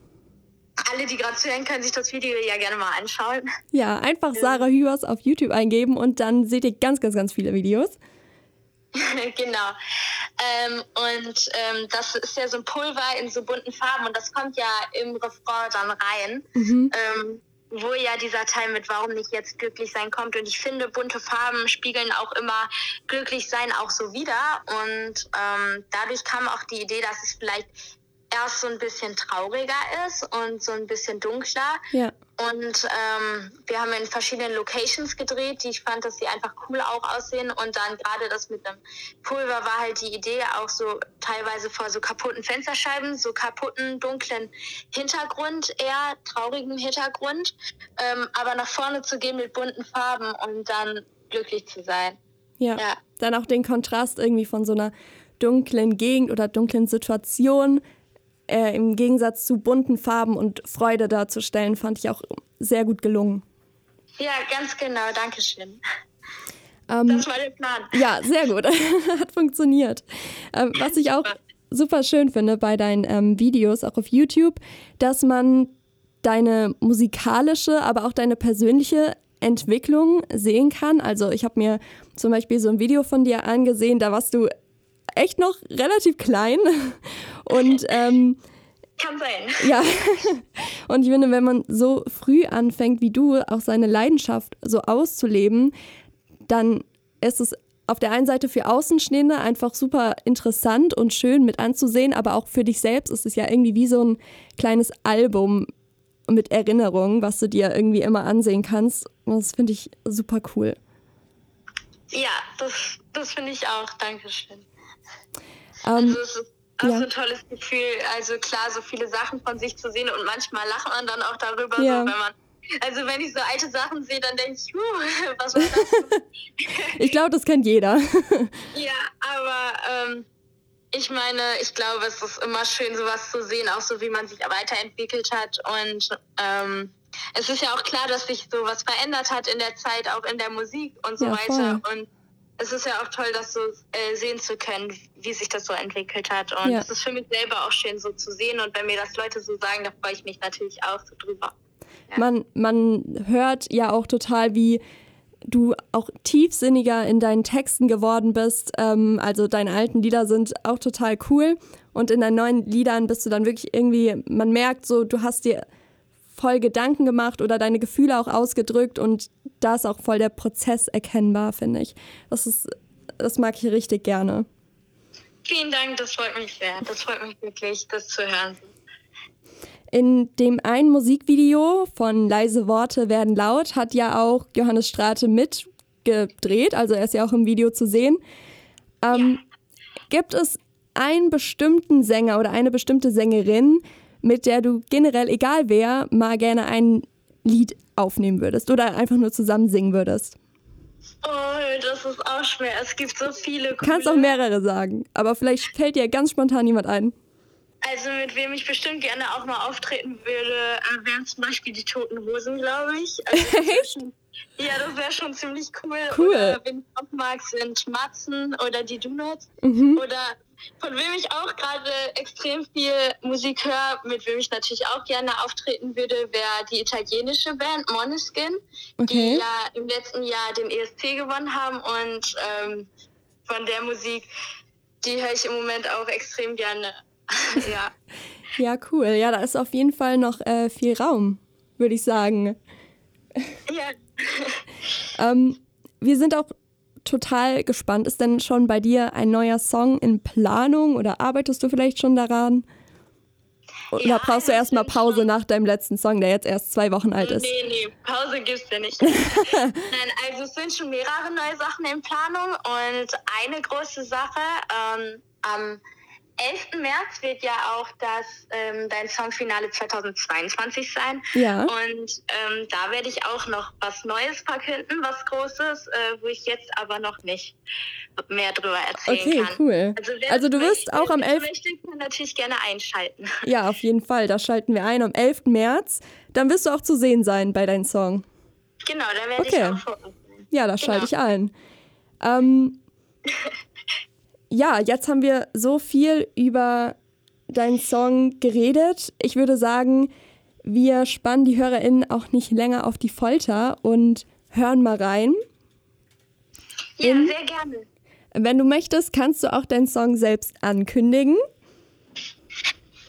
alle, die gerade zuhören, können sich das Video ja gerne mal anschauen. Ja, einfach Sarah Hübers auf YouTube eingeben und dann seht ihr ganz, ganz, ganz viele Videos. genau. Ähm, und ähm, das ist ja so ein Pulver in so bunten Farben und das kommt ja im Refrain dann rein, ähm, wo ja dieser Teil mit Warum nicht jetzt glücklich sein kommt. Und ich finde, bunte Farben spiegeln auch immer glücklich sein auch so wieder. Und ähm, dadurch kam auch die Idee, dass es vielleicht erst so ein bisschen trauriger ist und so ein bisschen dunkler. Ja. Und ähm, wir haben in verschiedenen Locations gedreht, die ich fand, dass sie einfach cool auch aussehen. Und dann gerade das mit dem Pulver war halt die Idee, auch so teilweise vor so kaputten Fensterscheiben, so kaputten, dunklen Hintergrund, eher traurigem Hintergrund, ähm, aber nach vorne zu gehen mit bunten Farben und dann glücklich zu sein. Ja. Ja. Dann auch den Kontrast irgendwie von so einer dunklen Gegend oder dunklen Situation äh, im Gegensatz zu bunten Farben und Freude darzustellen, fand ich auch sehr gut gelungen. Ja, ganz genau, Dankeschön. Ähm, Das war der Plan. Ja, sehr gut. Hat funktioniert. Ähm, was ich auch super schön finde bei deinen ähm, Videos, auch auf YouTube, dass man deine musikalische, aber auch deine persönliche Entwicklung sehen kann. Also ich habe mir zum Beispiel so ein Video von dir angesehen, da warst du echt noch relativ klein und ähm, Kann sein. ja, und ich finde, wenn man so früh anfängt wie du, auch seine Leidenschaft so auszuleben, dann ist es auf der einen Seite für Außenstehende einfach super interessant und schön mit anzusehen, aber auch für dich selbst ist es ja irgendwie wie so ein kleines Album mit Erinnerungen, was du dir irgendwie immer ansehen kannst. Und das finde ich super cool. Ja, das, das finde ich auch. Dankeschön. Ähm, Also es ist auch ja. so ein tolles Gefühl. Also klar, so viele Sachen von sich zu sehen und manchmal lacht man dann auch darüber, Ja. so, wenn man. Also wenn ich so alte Sachen sehe, dann denke ich, huh, was war das? ich glaube, das kennt jeder. ja, aber ähm, ich meine, ich glaube, es ist immer schön, sowas zu sehen, auch so wie man sich weiterentwickelt hat. Und ähm, es ist ja auch klar, dass sich sowas verändert hat in der Zeit, auch in der Musik und so Ja, weiter. Und es ist ja auch toll, das so äh, sehen zu können, wie sich das so entwickelt hat. Und Ja. es ist für mich selber auch schön, so zu sehen. Und wenn mir das Leute so sagen, da freue ich mich natürlich auch so drüber. Man, man hört ja auch total, wie du auch tiefsinniger in deinen Texten geworden bist. Ähm, also deine alten Lieder sind auch total cool. Und in deinen neuen Liedern bist du dann wirklich irgendwie, man merkt so, du hast dir voll Gedanken gemacht oder deine Gefühle auch ausgedrückt und da ist auch voll der Prozess erkennbar, finde ich. Das ist, das mag ich richtig gerne. Vielen Dank, das freut mich sehr. Das freut mich wirklich, das zu hören. In dem einen Musikvideo von Leise Worte werden laut hat ja auch Johannes Strate mitgedreht, also er ist ja auch im Video zu sehen. Ähm, Gibt es einen bestimmten Sänger oder eine bestimmte Sängerin, mit der du generell, egal wer, mal gerne ein Lied aufnehmen würdest oder einfach nur zusammen singen würdest? Oh, das ist auch schwer. Es gibt so viele. Kannst coole- auch mehrere sagen, aber vielleicht fällt dir ganz spontan jemand ein. Also mit wem ich bestimmt gerne auch mal auftreten würde, äh, wären zum Beispiel die Toten Hosen, glaube ich. Also schon, ja, das wäre schon ziemlich cool. Cool. Oder wen ich auch mag, sind Matzen oder die Donuts. Mhm. Oder von wem ich auch gerade extrem viel Musik höre, mit wem ich natürlich auch gerne auftreten würde, wäre die italienische Band Måneskin, Okay. die ja im letzten Jahr den ESC gewonnen haben und ähm, von der Musik, die höre ich im Moment auch extrem gerne. ja. Ja, cool. Ja, da ist auf jeden Fall noch äh, viel Raum, würde ich sagen. ja. Ähm, wir sind auch total gespannt. Ist denn schon bei dir ein neuer Song in Planung oder arbeitest du vielleicht schon daran? Oder Ja, brauchst du erstmal Pause nach deinem letzten Song, der jetzt erst zwei Wochen alt ist? Nee, nee, Pause gibt's ja nicht. Nein, also es sind schon mehrere neue Sachen in Planung und eine große Sache, ähm, am 11. März wird ja auch das ähm, dein Songfinale 2022 sein. Ja. Und ähm, da werde ich auch noch was Neues verkünden, was Großes, äh, wo ich jetzt aber noch nicht mehr drüber erzählen Okay, kann. cool. wer Also du wirst auch am 11. möchte, kann natürlich gerne einschalten. Ja, auf jeden Fall. Da schalten wir ein am 11. März. Dann wirst du auch zu sehen sein bei deinem Song. Genau, da werde Okay. ich auch vor. Ja, da schalte Genau. ich ein. Ähm, ja, jetzt haben wir so viel über deinen Song geredet. Ich würde sagen, wir spannen die HörerInnen auch nicht länger auf die Folter und hören mal rein. Ja, In- sehr gerne. Wenn du möchtest, kannst du auch deinen Song selbst ankündigen.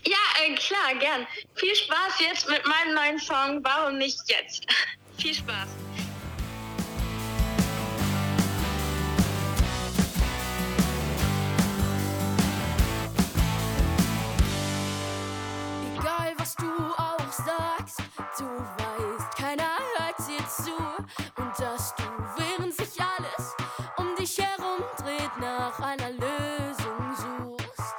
Ja, äh, klar, gern. Viel Spaß jetzt mit meinem neuen Song Warum nicht jetzt? Viel Spaß. Was du auch sagst, du weißt, keiner hört dir zu. Und dass du, während sich alles um dich herum dreht, nach einer Lösung suchst.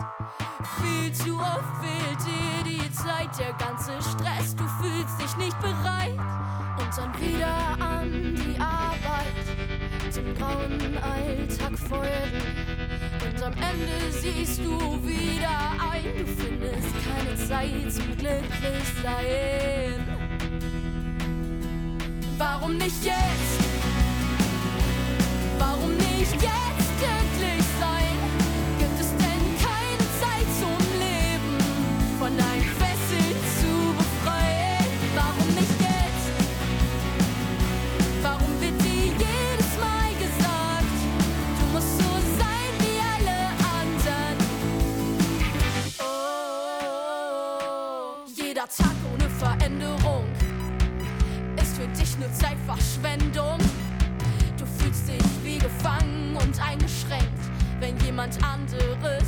Viel zu oft fehlt dir die Zeit, der ganze Stress, du fühlst dich nicht bereit. Und dann wieder an die Arbeit, dem grauen Alltag folgen. Und am Ende siehst du wieder ein, du findest keine Zeit zum Glücklichsein. Warum nicht jetzt? Warum nicht jetzt nur Zeitverschwendung. Du fühlst dich wie gefangen und eingeschränkt, wenn jemand anderes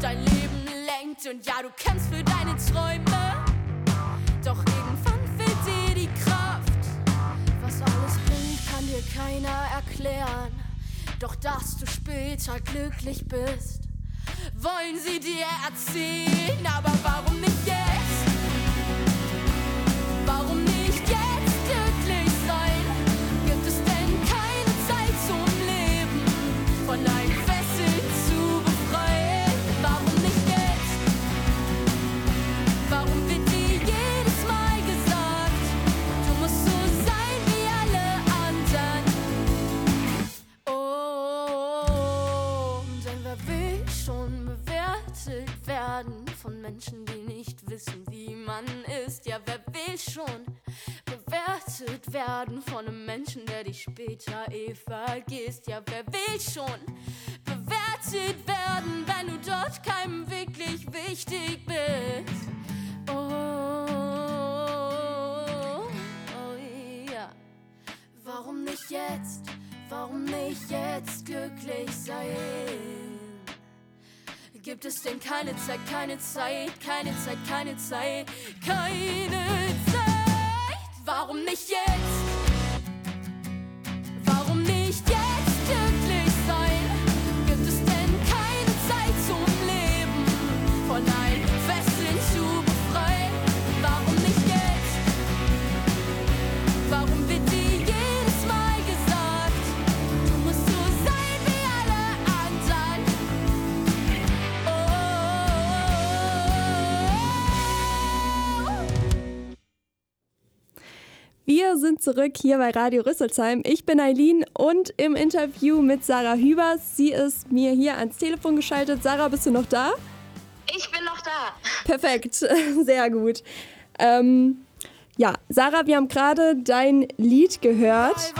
dein Leben lenkt. Und ja, du kämpfst für deine Träume, doch irgendwann fehlt dir die Kraft. Was alles bringt, kann dir keiner erklären. Doch dass du später glücklich bist, wollen sie dir erzählen. Aber warum nicht jetzt? Warum nicht von Menschen, die nicht wissen, wie man ist? Ja, wer will schon bewertet werden von einem Menschen, der dich später eh vergisst? Ja, wer will schon bewertet werden, wenn du dort keinem wirklich wichtig bist? Oh, oh ja. Warum nicht jetzt? Warum nicht jetzt glücklich sein? Gibt es denn keine Zeit, keine Zeit, keine Zeit, keine Zeit, keine Zeit? Warum nicht jetzt? Sind zurück hier bei Radio Rüsselsheim. Ich bin Eileen und im Interview mit Sarah Hübers. Sie ist mir hier ans Telefon geschaltet. Sarah, bist du noch da? Ich bin noch da. Perfekt, sehr gut. Ähm, ja, Sarah, wir haben gerade dein Lied gehört.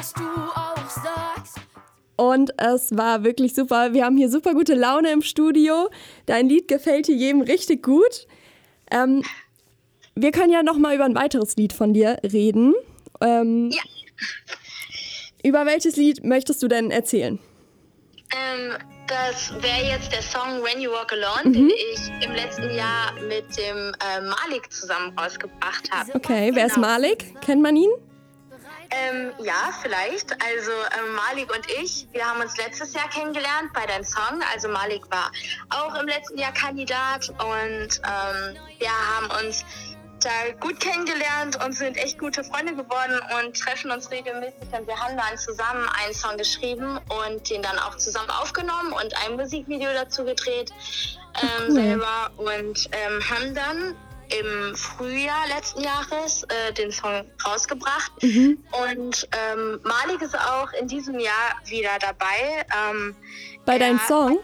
Und es war wirklich super. Wir haben hier super gute Laune im Studio. Dein Lied gefällt hier jedem richtig gut. Ähm, wir können ja noch mal über ein weiteres Lied von dir reden. Ähm, Ja. Über welches Lied möchtest du denn erzählen? Ähm, das wäre jetzt der Song When You Walk Alone, den ich im letzten Jahr mit dem äh, Malik zusammen rausgebracht habe. Okay, wer ist Genau. Malik? Kennt man ihn? Ähm, ja, vielleicht. Also ähm, Malik und ich, wir haben uns letztes Jahr kennengelernt bei deinem Song. Also Malik war auch im letzten Jahr Kandidat und ähm, wir haben uns da gut kennengelernt und sind echt gute Freunde geworden und treffen uns regelmäßig. Und wir haben dann zusammen einen Song geschrieben und den dann auch zusammen aufgenommen und ein Musikvideo dazu gedreht ähm, cool. selber und ähm, haben dann im Frühjahr letzten Jahres äh, den Song rausgebracht. Mhm. Und ähm, Malik ist auch in diesem Jahr wieder dabei. Ähm, Bei deinem Song?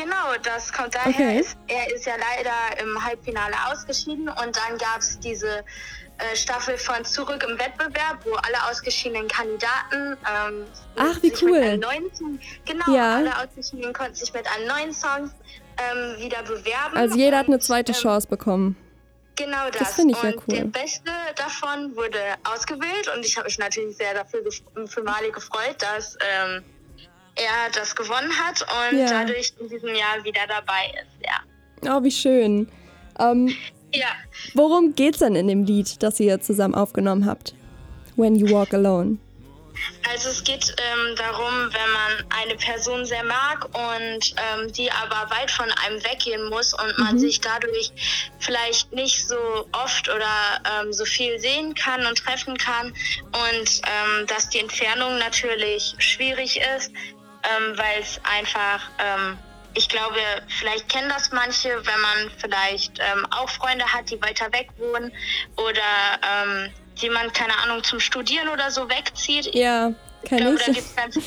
Genau, das kommt daher. Okay. Er ist ja leider im Halbfinale ausgeschieden und dann gab es diese äh, Staffel von Zurück im Wettbewerb, wo alle ausgeschiedenen Kandidaten ähm, Ach, wie sich cool. mit einem neuen Song, genau, Ja. alle ausgeschiedenen konnten sich mit einem neuen Song ähm, wieder bewerben. Also jeder hat eine Und, zweite ähm, Chance bekommen. Genau das. Das finde ich ja und cool. der Beste davon wurde ausgewählt und ich habe mich natürlich sehr dafür für Mali gefreut, dass ähm, er das gewonnen hat und Ja. dadurch in diesem Jahr wieder dabei ist. Ja. Oh, wie schön. Ähm, Ja. worum geht's denn in dem Lied, das ihr zusammen aufgenommen habt? When You Walk Alone. Also es geht ähm, darum, wenn man eine Person sehr mag und ähm, die aber weit von einem weggehen muss und man sich dadurch vielleicht nicht so oft oder ähm, so viel sehen kann und treffen kann und ähm, dass die Entfernung natürlich schwierig ist, ähm, weil es einfach, ähm, ich glaube, vielleicht kennen das manche, wenn man vielleicht ähm, auch Freunde hat, die weiter weg wohnen oder ähm, die man, keine Ahnung, zum Studieren oder so wegzieht. Ja, Ich kenn glaube, da ich. gibt es ganz,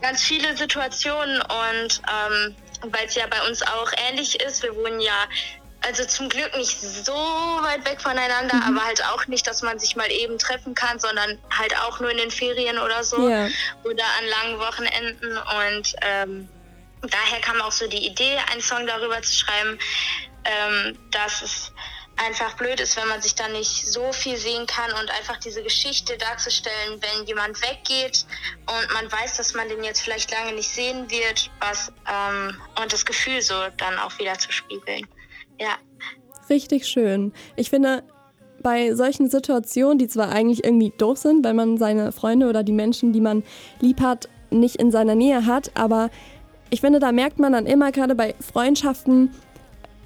ganz viele Situationen und ähm, weil es ja bei uns auch ähnlich ist, wir wohnen ja also zum Glück nicht so weit weg voneinander, Mhm. aber halt auch nicht, dass man sich mal eben treffen kann, sondern halt auch nur in den Ferien oder so Ja. oder an langen Wochenenden und ähm, daher kam auch so die Idee, einen Song darüber zu schreiben, ähm, dass es einfach blöd ist, wenn man sich dann nicht so viel sehen kann und einfach diese Geschichte darzustellen, wenn jemand weggeht und man weiß, dass man den jetzt vielleicht lange nicht sehen wird, was ähm, und das Gefühl so dann auch wieder zu spiegeln. Ja. Richtig schön. Ich finde, bei solchen Situationen, die zwar eigentlich irgendwie doof sind, weil man seine Freunde oder die Menschen, die man lieb hat, nicht in seiner Nähe hat, aber ich finde, da merkt man dann immer gerade bei Freundschaften,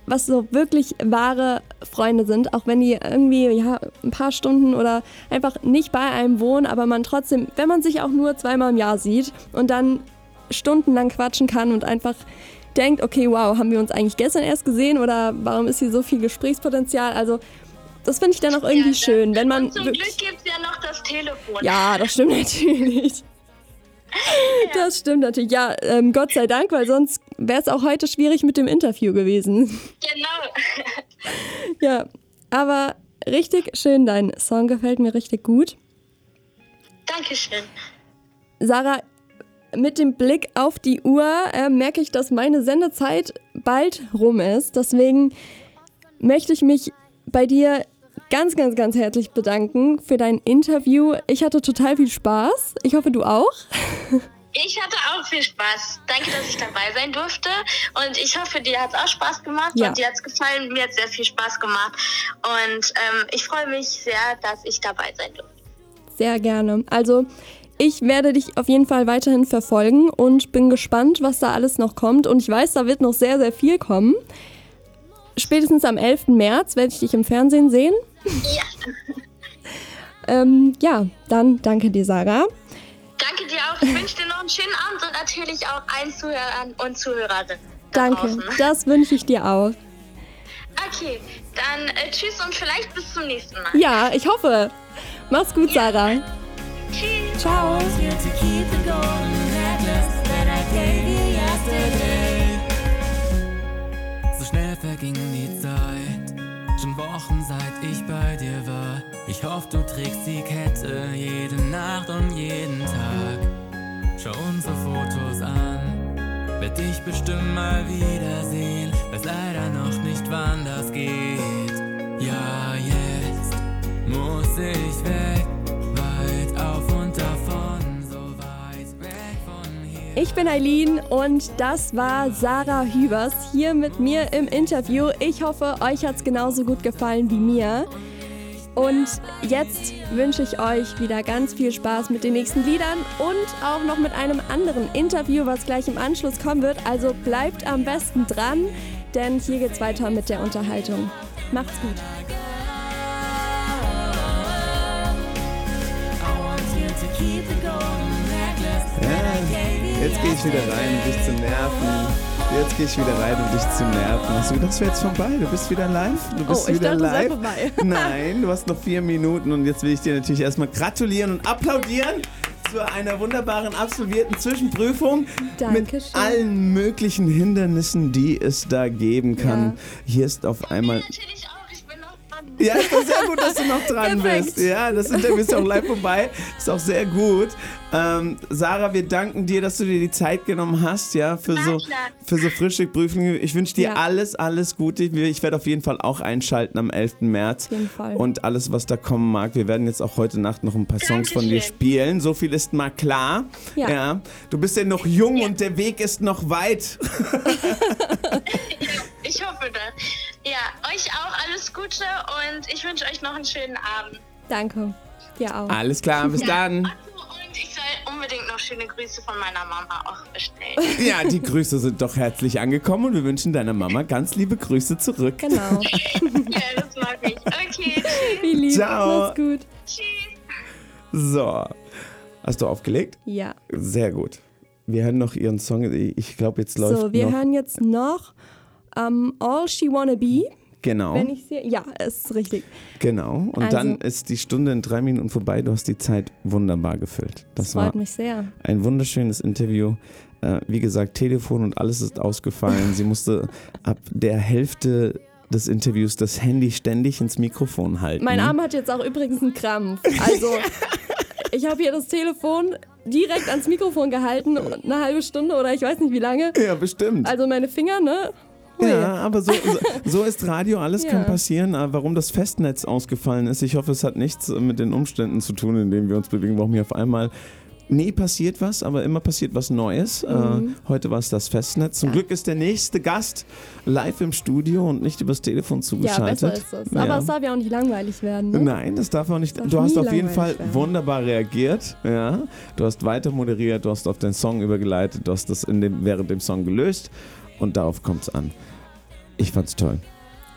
was so wirklich wahre Freunde sind, auch wenn die irgendwie ja, ein paar Stunden oder einfach nicht bei einem wohnen, aber man trotzdem, wenn man sich auch nur zweimal im Jahr sieht und dann stundenlang quatschen kann und einfach denkt, okay, wow, haben wir uns eigentlich gestern erst gesehen oder warum ist hier so viel Gesprächspotenzial? Also das finde ich dann auch irgendwie Ja, schön, wenn man und zum wirklich Glück gibt es ja noch das Telefon. ja, das stimmt natürlich. Das stimmt natürlich. Ja, ähm, Gott sei Dank, weil sonst wäre es auch heute schwierig mit dem Interview gewesen. Genau. Ja, aber richtig schön, dein Song gefällt mir richtig gut. Dankeschön. Sarah, mit dem Blick auf die Uhr äh, merke ich, dass meine Sendezeit bald rum ist. Deswegen möchte ich mich bei dir ganz, ganz, ganz herzlich bedanken für dein Interview. Ich hatte total viel Spaß. Ich hoffe, du auch. Ich hatte auch viel Spaß. Danke, dass ich dabei sein durfte. Und ich hoffe, dir hat es auch Spaß gemacht Ja. und dir hat es gefallen. Mir hat sehr viel Spaß gemacht. Und ähm, ich freue mich sehr, dass ich dabei sein durfte. Sehr gerne. Also, ich werde dich auf jeden Fall weiterhin verfolgen und bin gespannt, was da alles noch kommt. Und ich weiß, da wird noch sehr, sehr viel kommen. Spätestens am 11. März werde ich dich im Fernsehen sehen. Ja. Ähm, ja, dann danke dir, Sarah. Danke dir auch. Ich wünsche dir noch einen schönen Abend und natürlich auch allen Zuhörern und Zuhörerinnen. da Danke. draußen. Das wünsche ich dir auch. Okay, dann äh, tschüss und vielleicht bis zum nächsten Mal. Ja, ich hoffe. Mach's gut, Sarah. Tschüss. Ciao. So schnell verging die Zeit, schon Wochen seit ich bei dir war. Ich hoffe, du trägst die Kette jede Nacht und jeden Tag. Schau unsere Fotos an, werd dich bestimmt mal wiedersehen. Weiß leider noch nicht, wann das geht. Ja, jetzt muss ich weg, auf und davon, so weit weg von hier. Ich bin Eileen und das war Sarah Hübers hier mit mir im Interview. Ich hoffe, euch hat's genauso gut gefallen wie mir. Und jetzt wünsche ich euch wieder ganz viel Spaß mit den nächsten Liedern und auch noch mit einem anderen Interview, was gleich im Anschluss kommen wird. Also bleibt am besten dran, denn hier geht's weiter mit der Unterhaltung. Macht's gut. Jetzt gehe ich wieder rein, um dich zu nerven. Jetzt gehe ich wieder rein, um dich zu nerven. Hast du gedacht, das wäre jetzt vorbei? Du bist wieder live? Du bist Oh, ich wieder dachte, live? vorbei. Nein, du hast noch vier Minuten und jetzt will ich dir natürlich erstmal gratulieren und applaudieren zu einer wunderbaren absolvierten Zwischenprüfung mit Dankeschön. allen möglichen Hindernissen, die es da geben kann. Hier ist auf einmal Natürlich auch, ja, ist doch sehr gut, dass du noch dran Perfekt. bist. Ja, das Interview ist auch live vorbei. Ist auch sehr gut. Ähm, Sarah, wir danken dir, dass du dir die Zeit genommen hast, ja, für so, für so Frühstückprüfungen. Ich wünsche dir Ja. alles, alles Gute. Ich werde auf jeden Fall auch einschalten am 11. März. Auf jeden Fall. Und alles, was da kommen mag. Wir werden jetzt auch heute Nacht noch ein paar Songs von dir Dankeschön. spielen. So viel ist mal klar. Ja. Du bist ja noch jung und der Weg ist noch weit. Ich hoffe das. Ja, euch auch Gute und ich wünsche euch noch einen schönen Abend. Danke. Dir auch. Alles klar, bis dann. Ach so, Und ich soll unbedingt noch schöne Grüße von meiner Mama auch bestellen. Ja, die Grüße sind doch herzlich angekommen und wir wünschen deiner Mama ganz liebe Grüße zurück. Genau. ja, das mag ich. Okay, tschüss. Wie lieb. Ciao. Mach's gut. tschüss. So. Hast du aufgelegt? Ja. Sehr gut. Wir hören noch ihren Song. Ich glaube, jetzt läuft So, wir noch. hören jetzt noch ähm, All She Wanna Be. Genau, Wenn ich sehe. Ja, ist richtig. genau. Und Also- dann ist die Stunde in drei Minuten vorbei. Du hast die Zeit wunderbar gefüllt. Das war Freut mich sehr. ein wunderschönes Interview. Äh, wie gesagt, Telefon und alles ist ausgefallen. Sie musste ab der Hälfte des Interviews das Handy ständig ins Mikrofon halten. Mein Arm hat jetzt auch übrigens einen Krampf. Also, ich habe hier das Telefon direkt ans Mikrofon gehalten, eine halbe Stunde oder ich weiß nicht wie lange. Ja, bestimmt. Also meine Finger, ne? Hui. Ja, aber so, so, so ist Radio, alles Ja. kann passieren. Aber warum das Festnetz ausgefallen ist, ich hoffe, es hat nichts mit den Umständen zu tun, in denen wir uns bewegen. Warum hier auf einmal nie passiert was, aber immer passiert was Neues. Äh, heute war es das Festnetz. Zum Glück ist der nächste Gast live im Studio und nicht übers Telefon Ja, zugeschaltet. besser ist es. Aber Ja. es darf ja auch nicht langweilig werden. Ne? Nein, das darf auch nicht. Darf du hast auf jeden Fall werden. wunderbar reagiert. Ja, du hast weiter moderiert, du hast auf den Song übergeleitet, du hast das in dem, während dem Song gelöst und darauf kommt es an. Ich fand's toll.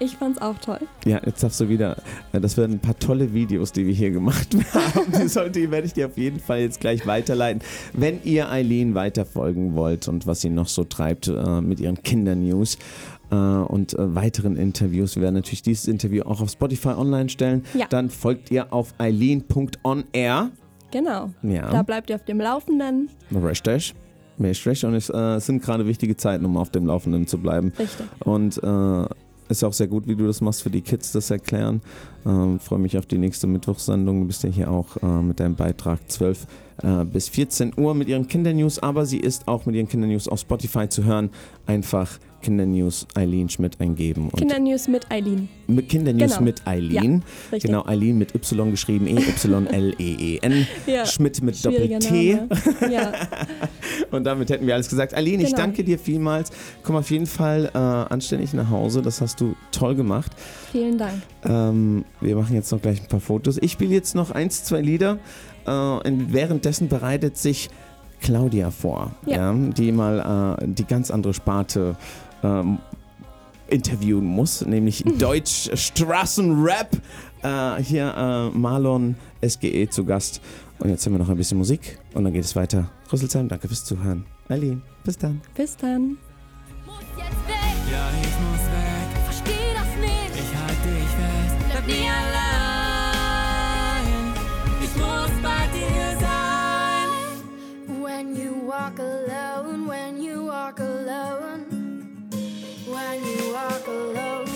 Ich fand's auch toll. Ja, jetzt darfst du wieder. äh, Das werden ein paar tolle Videos, die wir hier gemacht haben. Die, sollte, die werde ich dir auf jeden Fall jetzt gleich weiterleiten. Wenn ihr Eileen weiterfolgen wollt und was sie noch so treibt äh, mit ihren Kindernews äh, und äh, weiteren Interviews, wir werden natürlich dieses Interview auch auf Spotify online stellen. Ja. Dann folgt ihr auf eileen.onair. Genau. Ja. Da bleibt ihr auf dem Laufenden. Richtig. Richtig. Und es äh, sind gerade wichtige Zeiten, um auf dem Laufenden zu bleiben. Richtig. Und äh, ist auch sehr gut, wie du das machst für die Kids, das erklären. Ähm, Freue mich auf die nächste Mittwochssendung. Du bist ja hier auch äh, mit deinem Beitrag 12 äh, bis 14 Uhr mit ihren Kindernews, aber sie ist auch mit ihren Kindernews auf Spotify zu hören. Einfach Kindernews Eileen Schmidt eingeben. Kindernews mit Eileen. mit Kindernews Genau. mit Eileen. richtig. Genau, Eileen mit Y geschrieben, E-Y-L-E-E-N. Ja. Schmidt mit Doppel-T. Ja. Und damit hätten wir alles gesagt. Ich Genau. danke dir vielmals. Komm auf jeden Fall äh, anständig nach Hause. Das hast du toll gemacht. Vielen Dank. Ähm, wir machen jetzt noch gleich ein paar Fotos. Ich spiele jetzt noch eins, zwei Lieder. Äh, und währenddessen bereitet sich Claudia vor, Ja. die mal äh, die ganz andere Sparte ähm, interviewen muss, nämlich mhm. Deutsch Straßenrap. Äh, hier äh, Marlon SGE zu Gast. Und jetzt haben wir noch ein bisschen Musik und dann geht es weiter. Rüsselsheim, danke fürs Zuhören. Eileen, bis dann. Bis dann. When you walk alone, when you walk alone you walk alone.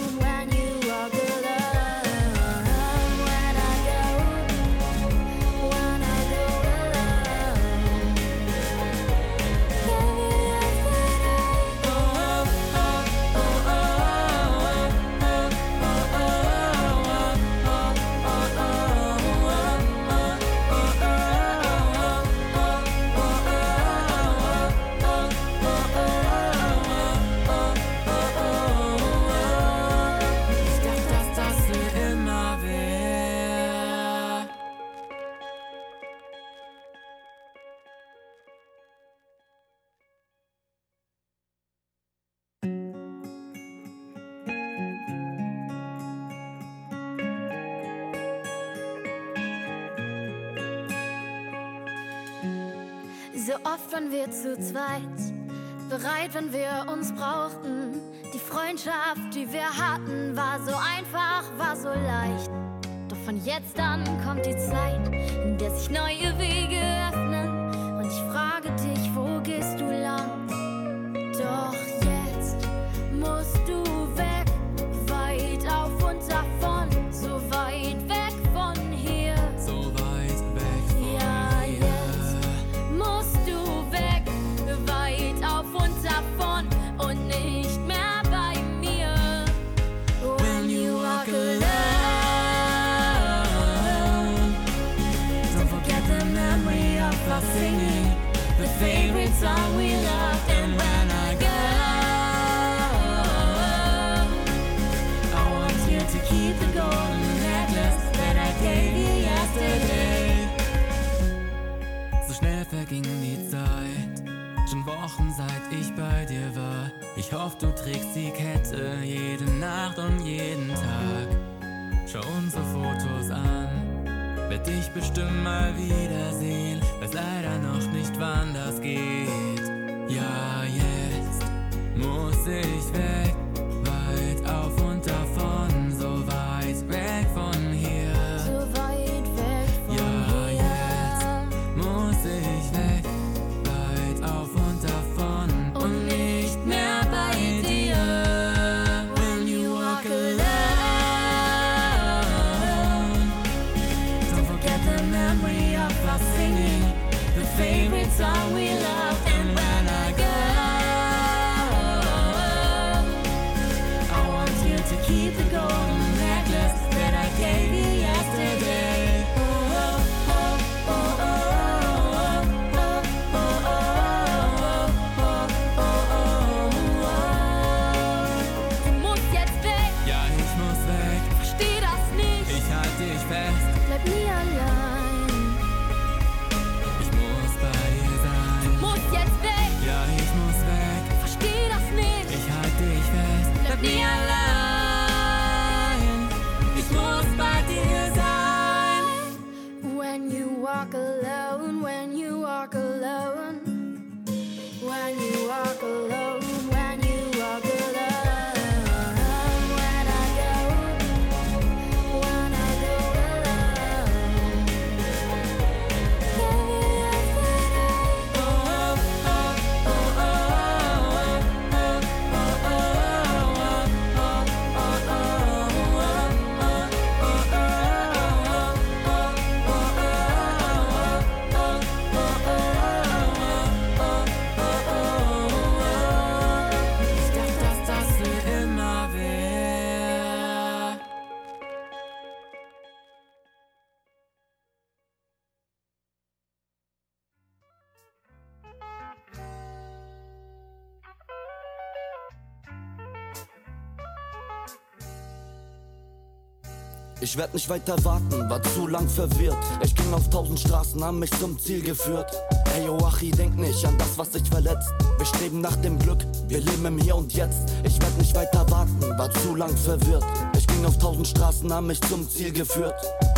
So oft waren wir zu zweit, bereit, wenn wir uns brauchten. Die Freundschaft, die wir hatten, war so einfach, war so leicht. Doch von jetzt an kommt die Zeit, in der sich neue Wege öffnen. Ich bei dir war. Ich hoffe, du trägst die Kette jede Nacht und jeden Tag. Schau unsere Fotos an. Werd dich bestimmt mal wiedersehen. Weiß leider noch nicht, wann das geht. Ja, jetzt muss ich weg. Ich werd nicht weiter warten, war zu lang verwirrt. Ich ging auf tausend Straßen, haben mich zum Ziel geführt. Ey, Joachi, denk nicht an das, was dich verletzt. Wir streben nach dem Glück, wir leben im Hier und Jetzt. Ich werd nicht weiter warten, war zu lang verwirrt. Ich ging auf tausend Straßen, haben mich zum Ziel geführt.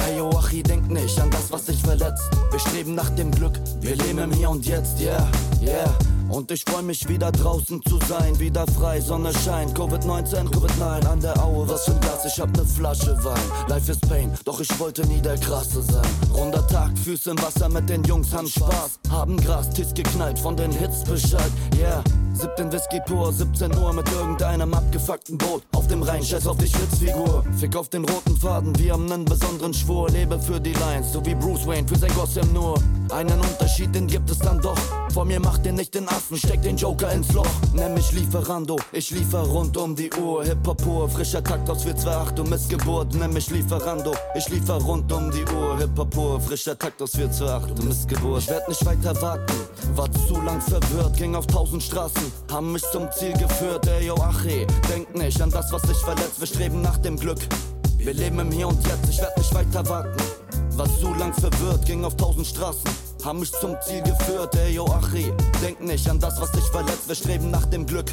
Ey, Joachi, denk nicht an das, was dich verletzt. Wir streben nach dem Glück, wir leben im Hier und Jetzt, yeah, yeah. Und ich freu mich wieder draußen zu sein, wieder frei, Sonne scheint, Covid-19, Covid-9 an der Aue, was für ein Glas, ich hab ne Flasche Wein. Life is Pain, doch ich wollte nie der Krasse sein. Runder Tag, Füße im Wasser mit den Jungs, haben Spaß, haben Gras, Tisch geknallt, von den Hits Bescheid, yeah. 17 Whisky pur, 17 Uhr mit irgendeinem abgefuckten Boot auf dem Rhein, scheiß auf die Schwitzfigur. Fick auf den roten Faden, wir haben nen besonderen Schwur, lebe für die Lions, so wie Bruce Wayne für sein Gotham nur. Einen Unterschied, den gibt es dann doch. Vor mir macht ihr nicht den Affen, steck den Joker ins Loch. Nenn mich Lieferando, ich liefer rund um die Uhr. Hip-Hop pur, frischer Takt aus 428 und Missgeburt. Nenn mich Lieferando, ich liefer rund um die Uhr. Hip-Hop pur, frischer Takt aus 428 und Missgeburt. Ich werd nicht weiter warten, war zu lang verwirrt. Ging auf tausend Straßen, haben mich zum Ziel geführt. Ey, yo, denk nicht an das, was dich verletzt. Wir streben nach dem Glück. Wir leben im Hier und Jetzt, ich werd nicht weiter warten. War zu lang verwirrt, ging auf tausend Straßen. Haben mich zum Ziel geführt, ey, yo, Achi. Denk nicht an das, was dich verletzt, wir streben nach dem Glück.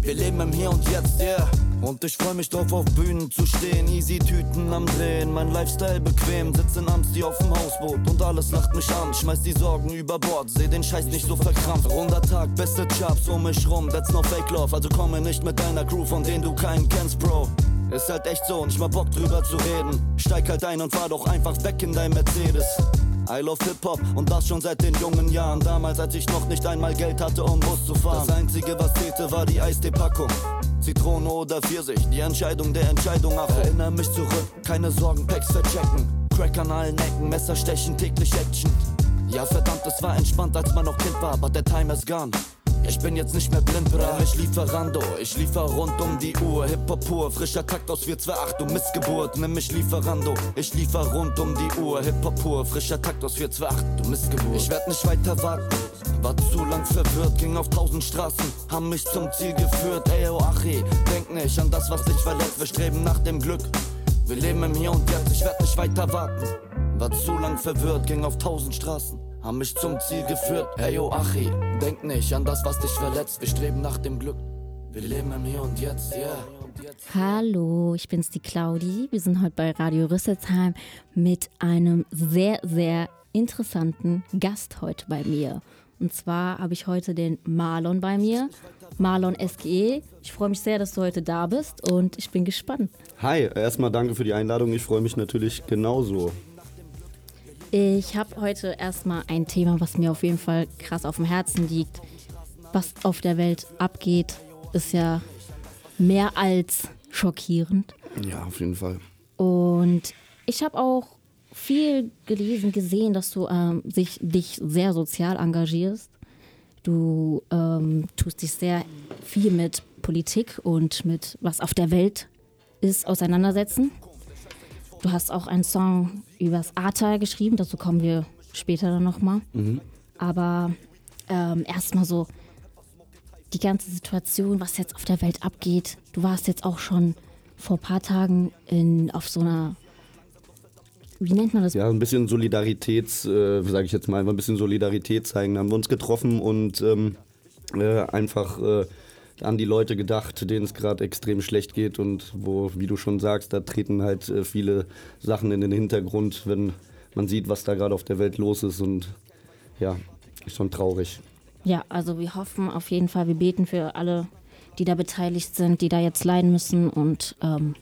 Wir leben im Hier und Jetzt, yeah. Und ich freu mich drauf, auf Bühnen zu stehen. Easy Tüten am Drehen, mein Lifestyle bequem. Sitz in Amsti auf dem Hausboot und alles lacht mich an. Schmeiß die Sorgen über Bord, seh den Scheiß nicht so verkrampft. Runder Tag, beste Chops um mich rum, that's no fake love. Also komme nicht mit deiner Crew, von denen du keinen kennst, Bro. Ist halt echt so, nicht mal Bock drüber zu reden. Steig halt ein und fahr doch einfach weg in dein Mercedes. I love Hip-Hop und das schon seit den jungen Jahren. Damals, als ich noch nicht einmal Geld hatte, um Bus zu fahren. Das einzige, was zählte, war die Eistee-Packung. Zitrone oder Pfirsich, die Entscheidung der Entscheidung ab. Erinnere mich zurück, keine Sorgen, Packs verchecken. Crack an allen Ecken, Messer stechen, täglich Action. Ja, verdammt, es war entspannt, als man noch Kind war, but the time is gone. Ich bin jetzt nicht mehr blind, bra. Ich Lieferando, ich liefer rund um die Uhr. Hip-Hop pur, frischer Takt aus 428, du Missgeburt. Nimm mich Lieferando, ich liefer rund um die Uhr. Hip-Hop pur, frischer Takt aus 428, du Missgeburt. Ich werd nicht weiter warten, war zu lang verwirrt. Ging auf tausend Straßen, haben mich zum Ziel geführt. Ey, oh Achi, denk nicht an das, was dich verletzt. Wir streben nach dem Glück. Wir leben im Hier und Jetzt, ich werd nicht weiter warten. War zu lang verwirrt, ging auf tausend Straßen haben mich zum Ziel geführt. Hey yo, Achi, denk nicht an das, was dich verletzt. Wir streben nach dem Glück. Wir leben im Hier und Jetzt, yeah. Hallo, ich bin's die Claudi. Wir sind heute bei Radio Rüsselsheim mit einem sehr, sehr interessanten Gast heute bei mir. Und zwar habe ich heute den Marlon bei mir. Marlon SGE. Ich freue mich sehr, dass du heute da bist und ich bin gespannt. Hi, erstmal danke für die Einladung. Ich freue mich natürlich genauso. Ich habe heute erstmal ein Thema, was mir auf jeden Fall krass auf dem Herzen liegt. Was auf der Welt abgeht, ist ja mehr als schockierend. Ja, auf jeden Fall. Und ich habe auch viel gelesen, gesehen, dass du ähm, sich, dich sehr sozial engagierst. Du ähm, tust dich sehr viel mit Politik und mit was auf der Welt ist auseinandersetzen. Du hast auch einen Song übers Ahrtal geschrieben, dazu kommen wir später dann nochmal. Mhm. Aber ähm, erstmal so die ganze Situation, was jetzt auf der Welt abgeht. Du warst jetzt auch schon vor ein paar Tagen in, auf so einer, wie nennt man das? Ja, ein bisschen Solidaritäts, äh, sage ich jetzt mal, ein bisschen Solidarität zeigen. Da haben wir uns getroffen und ähm, äh, einfach äh, an die Leute gedacht, denen es gerade extrem schlecht geht. Und wo, wie du schon sagst, da treten halt äh, viele Sachen in den Hintergrund, wenn man sieht, was da gerade auf der Welt los ist. Und ja, ist schon traurig. Ja, also wir hoffen auf jeden Fall, wir beten für alle, die da beteiligt sind, die da jetzt leiden müssen. Und ähm,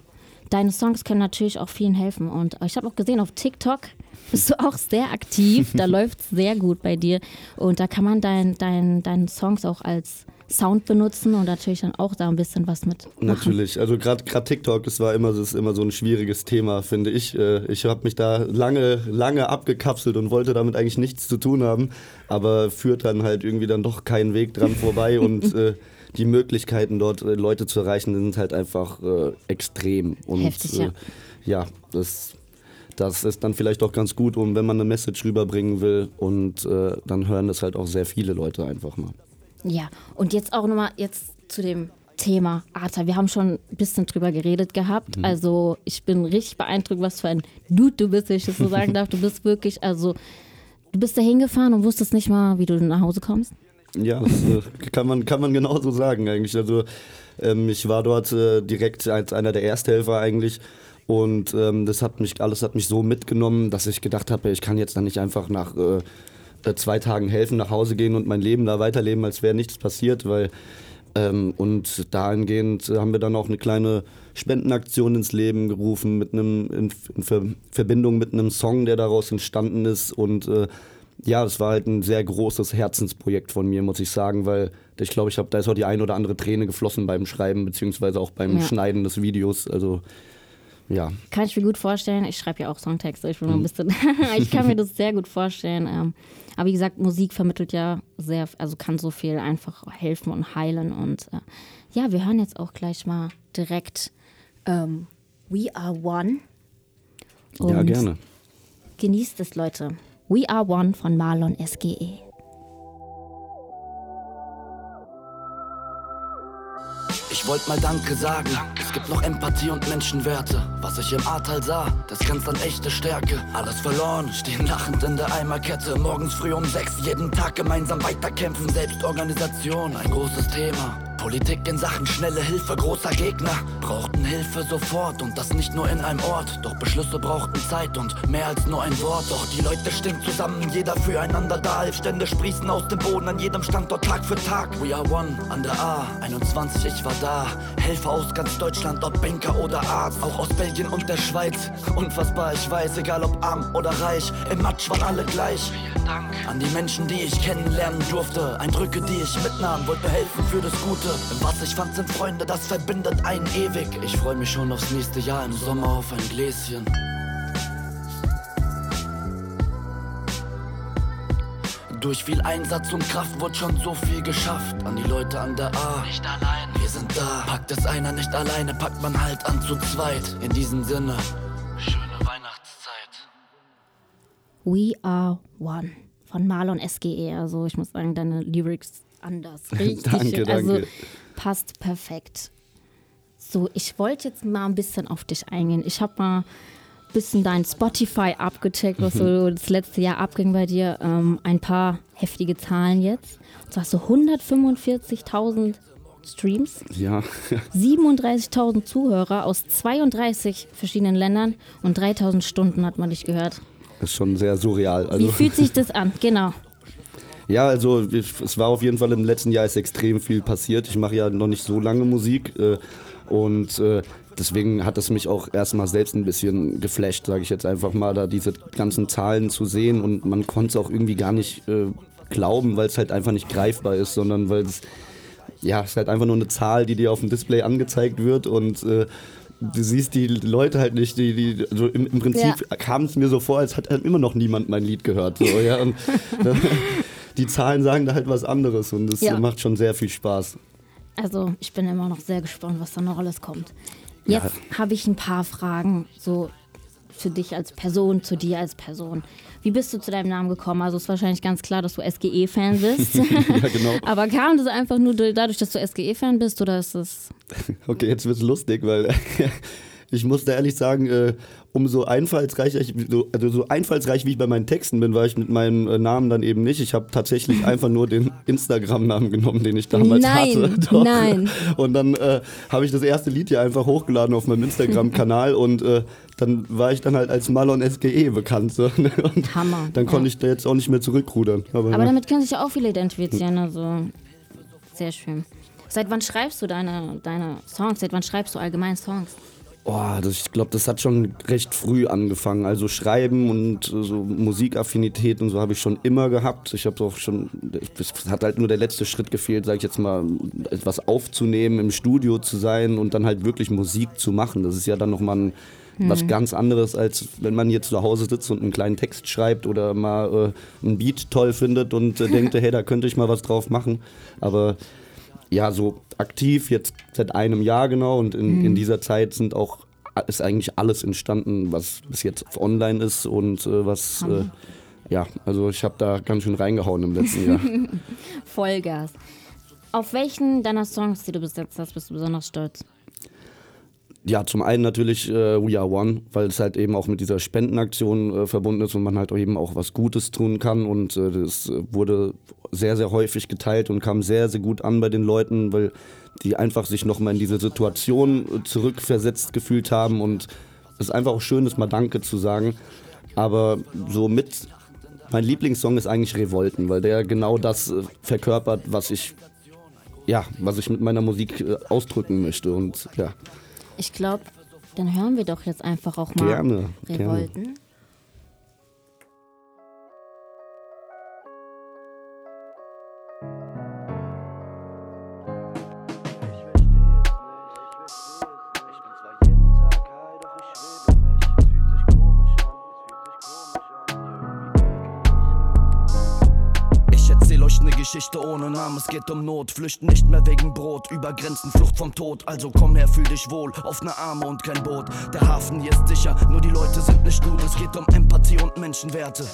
deine Songs können natürlich auch vielen helfen. Und ich habe auch gesehen auf TikTok bist du auch sehr aktiv, da läuft es sehr gut bei dir. Und da kann man deinen dein, dein Songs auch als Sound benutzen und natürlich dann auch da ein bisschen was mit. Machen. Natürlich, also gerade TikTok, das war immer, das ist immer so ein schwieriges Thema, finde ich. Äh, ich habe mich da lange, lange abgekapselt und wollte damit eigentlich nichts zu tun haben, aber führt dann halt irgendwie dann doch keinen Weg dran vorbei und äh, die Möglichkeiten dort äh, Leute zu erreichen sind halt einfach äh, extrem. Und Heftig, ja. Äh, ja, das das ist dann vielleicht auch ganz gut, um wenn man eine Message rüberbringen will und äh, dann hören das halt auch sehr viele Leute einfach mal. Ja, und jetzt auch nochmal jetzt zu dem Thema Arta. Wir haben schon ein bisschen drüber geredet gehabt. Mhm. Also ich bin richtig beeindruckt, was für ein Dude du bist, wenn ich das so sagen darf. Du bist wirklich, also du bist da hingefahren und wusstest nicht mal, wie du nach Hause kommst. Ja, das äh, kann, man, kann man genauso sagen eigentlich. Also ähm, ich war dort äh, direkt als einer der Ersthelfer eigentlich. Und ähm, das hat mich, alles hat mich so mitgenommen, dass ich gedacht habe, ich kann jetzt dann nicht einfach nach äh, äh, zwei Tagen helfen, nach Hause gehen und mein Leben da weiterleben, als wäre nichts passiert, weil ähm, und dahingehend haben wir dann auch eine kleine Spendenaktion ins Leben gerufen mit einem in, in Ver Verbindung mit einem Song, der daraus entstanden ist und äh, ja, es war halt ein sehr großes Herzensprojekt von mir, muss ich sagen, weil ich glaube, ich habe da ist auch die ein oder andere Träne geflossen beim Schreiben beziehungsweise auch beim ja. Schneiden des Videos. Also ja. Kann ich mir gut vorstellen. Ich schreibe ja auch Songtexte. Ich, bin mhm. ein bisschen ich kann mir das sehr gut vorstellen. Ähm, aber wie gesagt, Musik vermittelt ja sehr, also kann so viel einfach helfen und heilen. Und äh, ja, wir hören jetzt auch gleich mal direkt ähm, We Are One. Und ja, gerne. Genießt es, Leute. We Are One von Marlon SGE. Ich wollte mal Danke sagen. Es gibt noch Empathie und Menschenwerte. Was ich im Ahrtal sah, das grenzt an echte Stärke. Alles verloren, stehen lachend in der Eimerkette. Morgens früh um sechs, jeden Tag gemeinsam weiterkämpfen. Selbstorganisation, ein großes Thema. Politik in Sachen schnelle Hilfe großer Gegner. Brauchten Hilfe sofort und das nicht nur in einem Ort. Doch Beschlüsse brauchten Zeit und mehr als nur ein Wort. Doch die Leute stehen zusammen, jeder füreinander da. Hilfstände sprießen aus dem Boden an jedem Standort Tag für Tag. We are one an der A, 21, ich war da. Helfer aus ganz Deutschland, ob Banker oder Arzt. Auch aus Belgien und der Schweiz. Unfassbar, ich weiß, egal ob arm oder reich. Im Matsch waren alle gleich. An die Menschen, die ich kennenlernen durfte. Eindrücke, die ich mitnahm, wollte helfen für das Gute. Was ich fand, sind Freunde, das verbindet einen ewig. Ich freue mich schon aufs nächste Jahr im Sommer auf ein Gläschen. Durch viel Einsatz und Kraft wurde schon so viel geschafft. An die Leute an der A. Nicht allein, wir sind da. Packt es einer nicht alleine, packt man halt an zu zweit. In diesem Sinne, schöne Weihnachtszeit. We Are One von Marlon SGE. Also ich muss sagen, deine Lyrics anders. Richtig. Danke, also danke. passt perfekt. So, ich wollte jetzt mal ein bisschen auf dich eingehen. Ich habe mal ein bisschen dein Spotify abgecheckt, was so das letzte Jahr abging bei dir. Ähm, ein paar heftige Zahlen jetzt. Und zwar hast du 145.000 Streams, Ja, 37.000 Zuhörer aus 32 verschiedenen Ländern und 3.000 Stunden hat man dich gehört. das ist schon sehr surreal. Wie Also, fühlt sich das an? Genau. Ja, also es war auf jeden Fall im letzten Jahr ist extrem viel passiert. Ich mache ja noch nicht so lange Musik äh, und äh, deswegen hat es mich auch erstmal selbst ein bisschen geflasht, sage ich jetzt einfach mal, da diese ganzen Zahlen zu sehen und man konnte es auch irgendwie gar nicht äh, glauben, weil es halt einfach nicht greifbar ist, sondern weil es ja, es ist halt einfach nur eine Zahl, die dir auf dem Display angezeigt wird und äh, du siehst die Leute halt nicht, die, die also im, im Prinzip kam es mir so vor, als hat halt immer noch niemand mein Lied gehört. So, ja, und, äh, die Zahlen sagen da halt was anderes und es Ja. macht schon sehr viel Spaß. Also ich bin immer noch sehr gespannt, was da noch alles kommt. Jetzt habe ich ein paar Fragen, so für dich als Person, zu dir als Person. Wie bist du zu deinem Namen gekommen? Also ist wahrscheinlich ganz klar, dass du SGE-Fan bist. ja, genau. Aber kam das einfach nur dadurch, dass du SGE-Fan bist oder ist es... Okay, jetzt wird's lustig, weil ich muss da ehrlich sagen, äh, umso einfallsreicher, ich, so, also so einfallsreich wie ich bei meinen Texten bin, war ich mit meinem äh, Namen dann eben nicht. Ich habe tatsächlich einfach nur den Instagram-Namen genommen, den ich damals Nein, hatte. Doch. nein. Und dann äh, habe ich das erste Lied ja einfach hochgeladen auf meinem Instagram-Kanal und äh, dann war ich dann halt als Malon SGE bekannt. So, ne? und Hammer, Dann konnte ja. ich da jetzt auch nicht mehr zurückrudern. Aber, Aber damit können sich ja auch viele identifizieren, also sehr schön. Seit wann schreibst du deine, deine Songs? Seit wann schreibst du allgemein Songs? Oh, das, ich glaube, das hat schon recht früh angefangen. Also Schreiben und äh, so Musikaffinität und so habe ich schon immer gehabt. Ich habe auch schon, es hat halt nur der letzte Schritt gefehlt, sage ich jetzt mal, etwas aufzunehmen, im Studio zu sein und dann halt wirklich Musik zu machen. Das ist ja dann nochmal ein, was ganz anderes, als wenn man jetzt zu Hause sitzt und einen kleinen Text schreibt oder mal äh, ein Beat toll findet und äh, denkt, hey, da könnte ich mal was drauf machen. Aber ja, so aktiv jetzt seit einem Jahr genau und in, in dieser Zeit sind auch ist eigentlich alles entstanden, was bis jetzt online ist und äh, was äh, ja, also ich habe da ganz schön reingehauen im letzten Jahr. Vollgas. Auf welchen deiner Songs, die du besetzt hast, bist du besonders stolz? Ja, zum einen natürlich äh, We Are One, weil es halt eben auch mit dieser Spendenaktion äh, verbunden ist und man halt auch eben auch was Gutes tun kann. Und das äh, wurde sehr, sehr häufig geteilt und kam sehr, sehr gut an bei den Leuten, weil die einfach sich nochmal in diese Situation zurückversetzt gefühlt haben. Und es ist einfach auch schön, das mal Danke zu sagen. Aber so mit, mein Lieblingssong ist eigentlich Revolten, weil der genau das äh, verkörpert, was ich, ja, was ich mit meiner Musik äh, ausdrücken möchte. Und ja. Ich glaube, dann hören wir doch jetzt einfach auch mal Gerne, gerne. Revolten. Ich Geschichte ohne Namen, es geht um Not. Flüchten nicht mehr wegen Brot, über Grenzen, Flucht vom Tod. Also komm her, fühl dich wohl, auf ne Arme und kein Boot. Der Hafen hier ist sicher, nur die Leute sind nicht gut. Es geht um Empathie und Menschenwerte.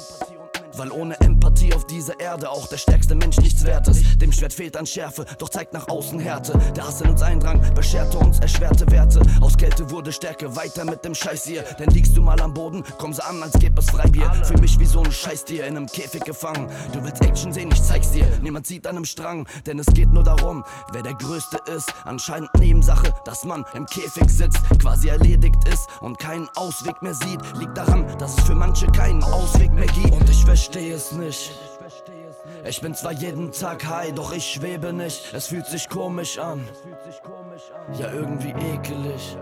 Weil ohne Empathie auf dieser Erde auch der stärkste Mensch nichts wert ist. Dem Schwert fehlt an Schärfe, doch zeigt nach außen Härte. Der Hass in uns Eindrang bescherte uns erschwerte Werte. Aus Kälte wurde Stärke, weiter mit dem Scheiß hier. Denn liegst du mal am Boden, komm so an, als gäbe es Freibier. Fühl mich wie so ein Scheißtier in einem Käfig gefangen. Du willst Action sehen, ich zeig's dir. Niemand zieht an einem Strang, denn es geht nur darum, wer der Größte ist. Anscheinend Nebensache, dass man im Käfig sitzt, quasi erledigt ist und keinen Ausweg mehr sieht. Liegt daran, dass es für manche keinen Ausweg mehr gibt. Und ich verstehe es nicht. Ich bin zwar jeden Tag high, doch ich schwebe nicht. Es fühlt sich komisch an. Ja, irgendwie ekelig.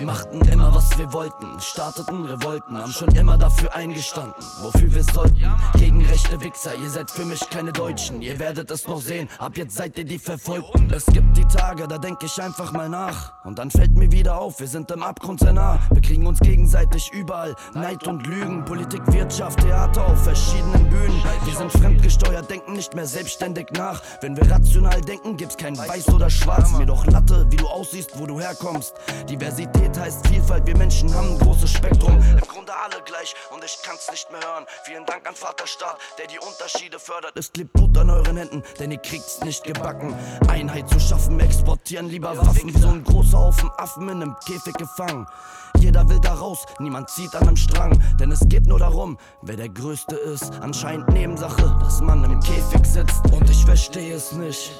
Wir machten immer, was wir wollten, starteten Revolten, haben schon immer dafür eingestanden, wofür wir sollten. Gegen rechte Wichser, ihr seid für mich keine Deutschen, ihr werdet es noch sehen, ab jetzt seid ihr die Verfolgten. Es gibt die Tage, da denk ich einfach mal nach. Und dann fällt mir wieder auf, wir sind im Abgrund sehr nah. Wir kriegen uns gegenseitig überall, Neid und Lügen, Politik, Wirtschaft, Theater auf verschiedenen Bühnen. Wir sind fremdgesteuert, denken nicht mehr selbstständig nach. Wenn wir rational denken, gibt's kein Weiß oder Schwarz. Mir doch Latte, wie du aussiehst, wo du herkommst. Diversität heißt Vielfalt, wir Menschen haben ein großes Spektrum. Im Grunde alle gleich und ich kann's nicht mehr hören. Vielen Dank an Vaterstaat, der die Unterschiede fördert. Es klebt Blut an euren Händen, denn ihr kriegt's nicht gebacken. Einheit zu schaffen, wir exportieren lieber Waffen. Wie so ein großer Haufen Affen in einem Käfig gefangen. Jeder will da raus, niemand zieht an einem Strang. Denn es geht nur darum, wer der Größte ist. Anscheinend Nebensache, dass man im Käfig sitzt. Und ich verstehe es nicht.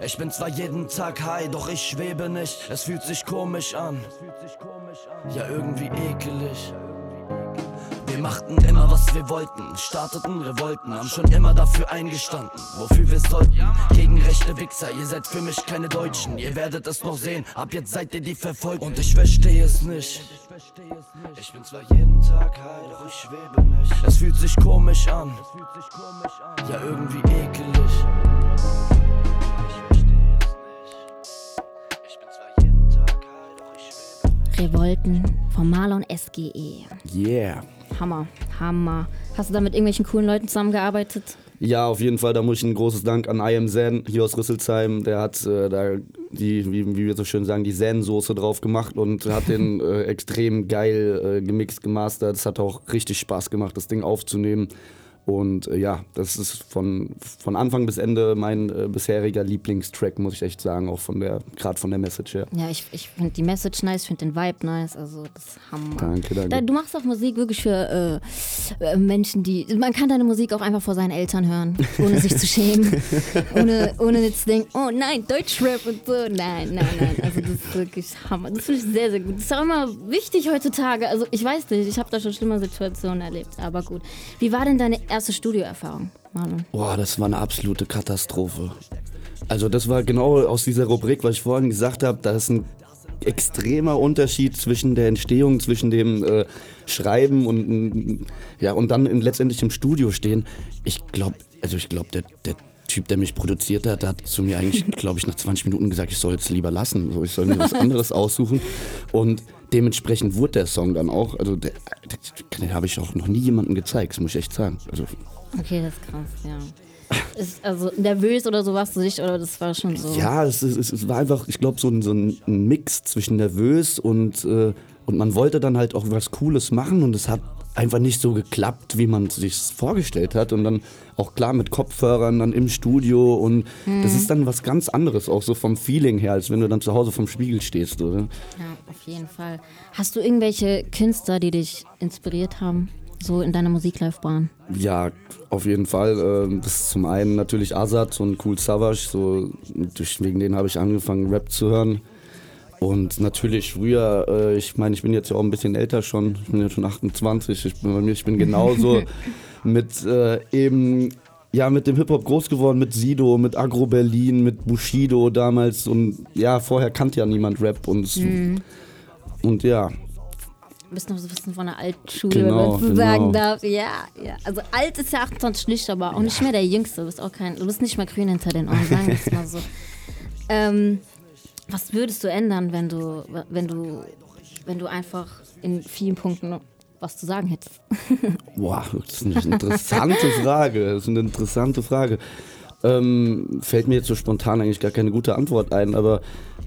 Ich bin zwar jeden Tag high, doch ich schwebe nicht. Es fühlt sich komisch an. Ja, irgendwie ekelig. Wir machten immer, was wir wollten, starteten Revolten, haben schon immer dafür eingestanden, wofür wir sollten. Gegen rechte Wichser, ihr seid für mich keine Deutschen, ihr werdet es noch sehen, ab jetzt seid ihr die Verfolgten. Und ich verstehe es nicht. Ich bin zwar jeden Tag high, doch ich schwebe nicht. Es fühlt sich komisch an. Ja, irgendwie ekelig. Revolten von Marlon SGE. Yeah. Hammer, Hammer. Hast du da mit irgendwelchen coolen Leuten zusammengearbeitet? Ja, auf jeden Fall, da muss ich ein großes Dank an I Am Zen hier aus Rüsselsheim. Der hat äh, da die, wie, wie, wir so schön sagen, die Zen-Soße drauf gemacht und hat den äh, extrem geil äh, gemixt, gemastert. Es hat auch richtig Spaß gemacht, das Ding aufzunehmen. Und äh, ja, das ist von, von Anfang bis Ende mein äh, bisheriger Lieblingstrack, muss ich echt sagen, auch von der, gerade von der Message her. Ja, ich, ich finde die Message nice, ich finde den Vibe nice, also das ist Hammer. Danke, danke. Da, du machst auch Musik wirklich für äh, äh, Menschen, die. Man kann deine Musik auch einfach vor seinen Eltern hören, ohne sich zu schämen. ohne, ohne jetzt zu denken, oh nein, Deutschrap und so. Nein, nein, nein. Also das ist wirklich Hammer. Das finde ich sehr, sehr gut. Das ist auch immer wichtig heutzutage. Also ich weiß nicht, ich habe da schon schlimme Situationen erlebt, aber gut. Wie war denn deine erste Studioerfahrung, Marlon? Boah, das war eine absolute Katastrophe. Also das war genau aus dieser Rubrik, was ich vorhin gesagt habe, da ist ein extremer Unterschied zwischen der Entstehung, zwischen dem äh, Schreiben und ja und dann in, letztendlich im Studio stehen. Ich glaube, also ich glaube, der, der Typ, der mich produziert hat, der hat zu mir eigentlich, glaube ich, nach 20 Minuten gesagt, ich soll es lieber lassen, so, ich soll mir was anderes aussuchen. Und dementsprechend wurde der Song dann auch, also der, den, den habe ich auch noch nie jemandem gezeigt, das muss ich echt sagen. Also Okay, das ist krass, ja. Ist also nervös oder so warst du nicht, oder das war schon so? Ja, es, es, es war einfach, ich glaube, so ein, so ein Mix zwischen nervös und, äh, und man wollte dann halt auch was Cooles machen und es hat einfach nicht so geklappt, wie man sich vorgestellt hat. Und dann auch klar mit Kopfhörern dann im Studio und Mhm. das ist dann was ganz anderes, auch so vom Feeling her, als wenn du dann zu Hause vom Spiegel stehst, oder? Ja, auf jeden Fall. Hast du irgendwelche Künstler, die dich inspiriert haben, so in deiner Musiklaufbahn? Ja, auf jeden Fall. ähm, Das ist zum einen natürlich Azad und Cool Savage, so durch, wegen denen habe ich angefangen Rap zu hören. Und natürlich früher, äh, ich meine, ich bin jetzt ja auch ein bisschen älter schon, ich bin ja schon 28, ich bin, bei mir- ich bin genauso mit äh, eben, ja, mit dem Hip-Hop groß geworden, mit Sido, mit Agro Berlin, mit Bushido damals und ja, vorher kannte ja niemand Rap und, Mhm. und ja, Du bist noch so ein bisschen von der alten Schule, Genau, wenn man so genau. sagen darf. Ja, ja. Also alt ist ja 28 nicht, aber auch nicht mehr der Jüngste. Du bist auch kein, du bist nicht mehr grün hinter den Ohren, sagen wir es mal so. Ähm, was würdest du ändern, wenn du, wenn du, wenn du einfach in vielen Punkten was zu sagen hättest? Boah, das ist eine interessante Frage. Das ist eine interessante Frage. Ähm, fällt mir jetzt so spontan eigentlich gar keine gute Antwort ein, aber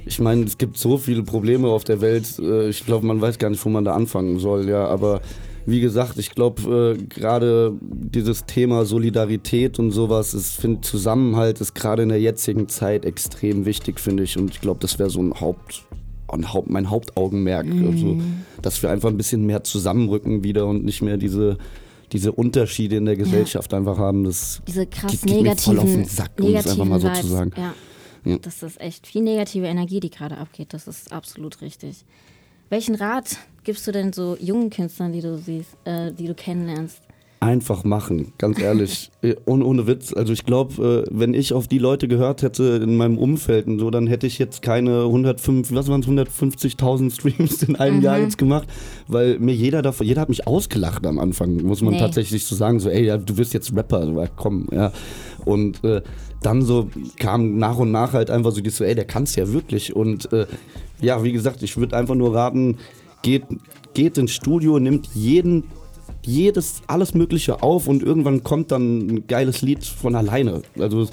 ich meine, es gibt so viele Probleme auf der Welt. Äh, ich glaube, man weiß gar nicht, wo man da anfangen soll, ja. Aber wie gesagt, ich glaube, äh, gerade dieses Thema Solidarität und sowas, ich finde Zusammenhalt ist gerade in der jetzigen Zeit extrem wichtig, finde ich. Und ich glaube, das wäre so ein Haupt, ein Haupt, mein Hauptaugenmerk. Mhm. Also, dass wir einfach ein bisschen mehr zusammenrücken wieder und nicht mehr diese, diese Unterschiede in der Gesellschaft einfach haben. Das Diese krass geht, geht mir voll auf den negativen, Sack, um es einfach mal so zu sagen. Ja. Ja. Das ist echt viel negative Energie, die gerade abgeht. Das ist absolut richtig. Welchen Rat gibst du denn so jungen Künstlern, die du siehst, äh, die du kennenlernst? Einfach machen, ganz ehrlich. Eh, ohne, ohne Witz. Also ich glaube, äh, wenn ich auf die Leute gehört hätte in meinem Umfeld und so, dann hätte ich jetzt keine 105, was waren es, 150.000 Streams in einem Mhm. Jahr jetzt gemacht, weil mir jeder davon, jeder hat mich ausgelacht am Anfang, muss man Nee. tatsächlich so sagen, so ey, ja, du bist jetzt Rapper, so, ja, komm, ja. Und äh, dann so kam nach und nach halt einfach so, die so, ey, der kann's ja wirklich. Und äh, ja, wie gesagt, ich würde einfach nur raten, geht, geht ins Studio, nimmt jeden jedes, alles Mögliche auf und irgendwann kommt dann ein geiles Lied von alleine. Also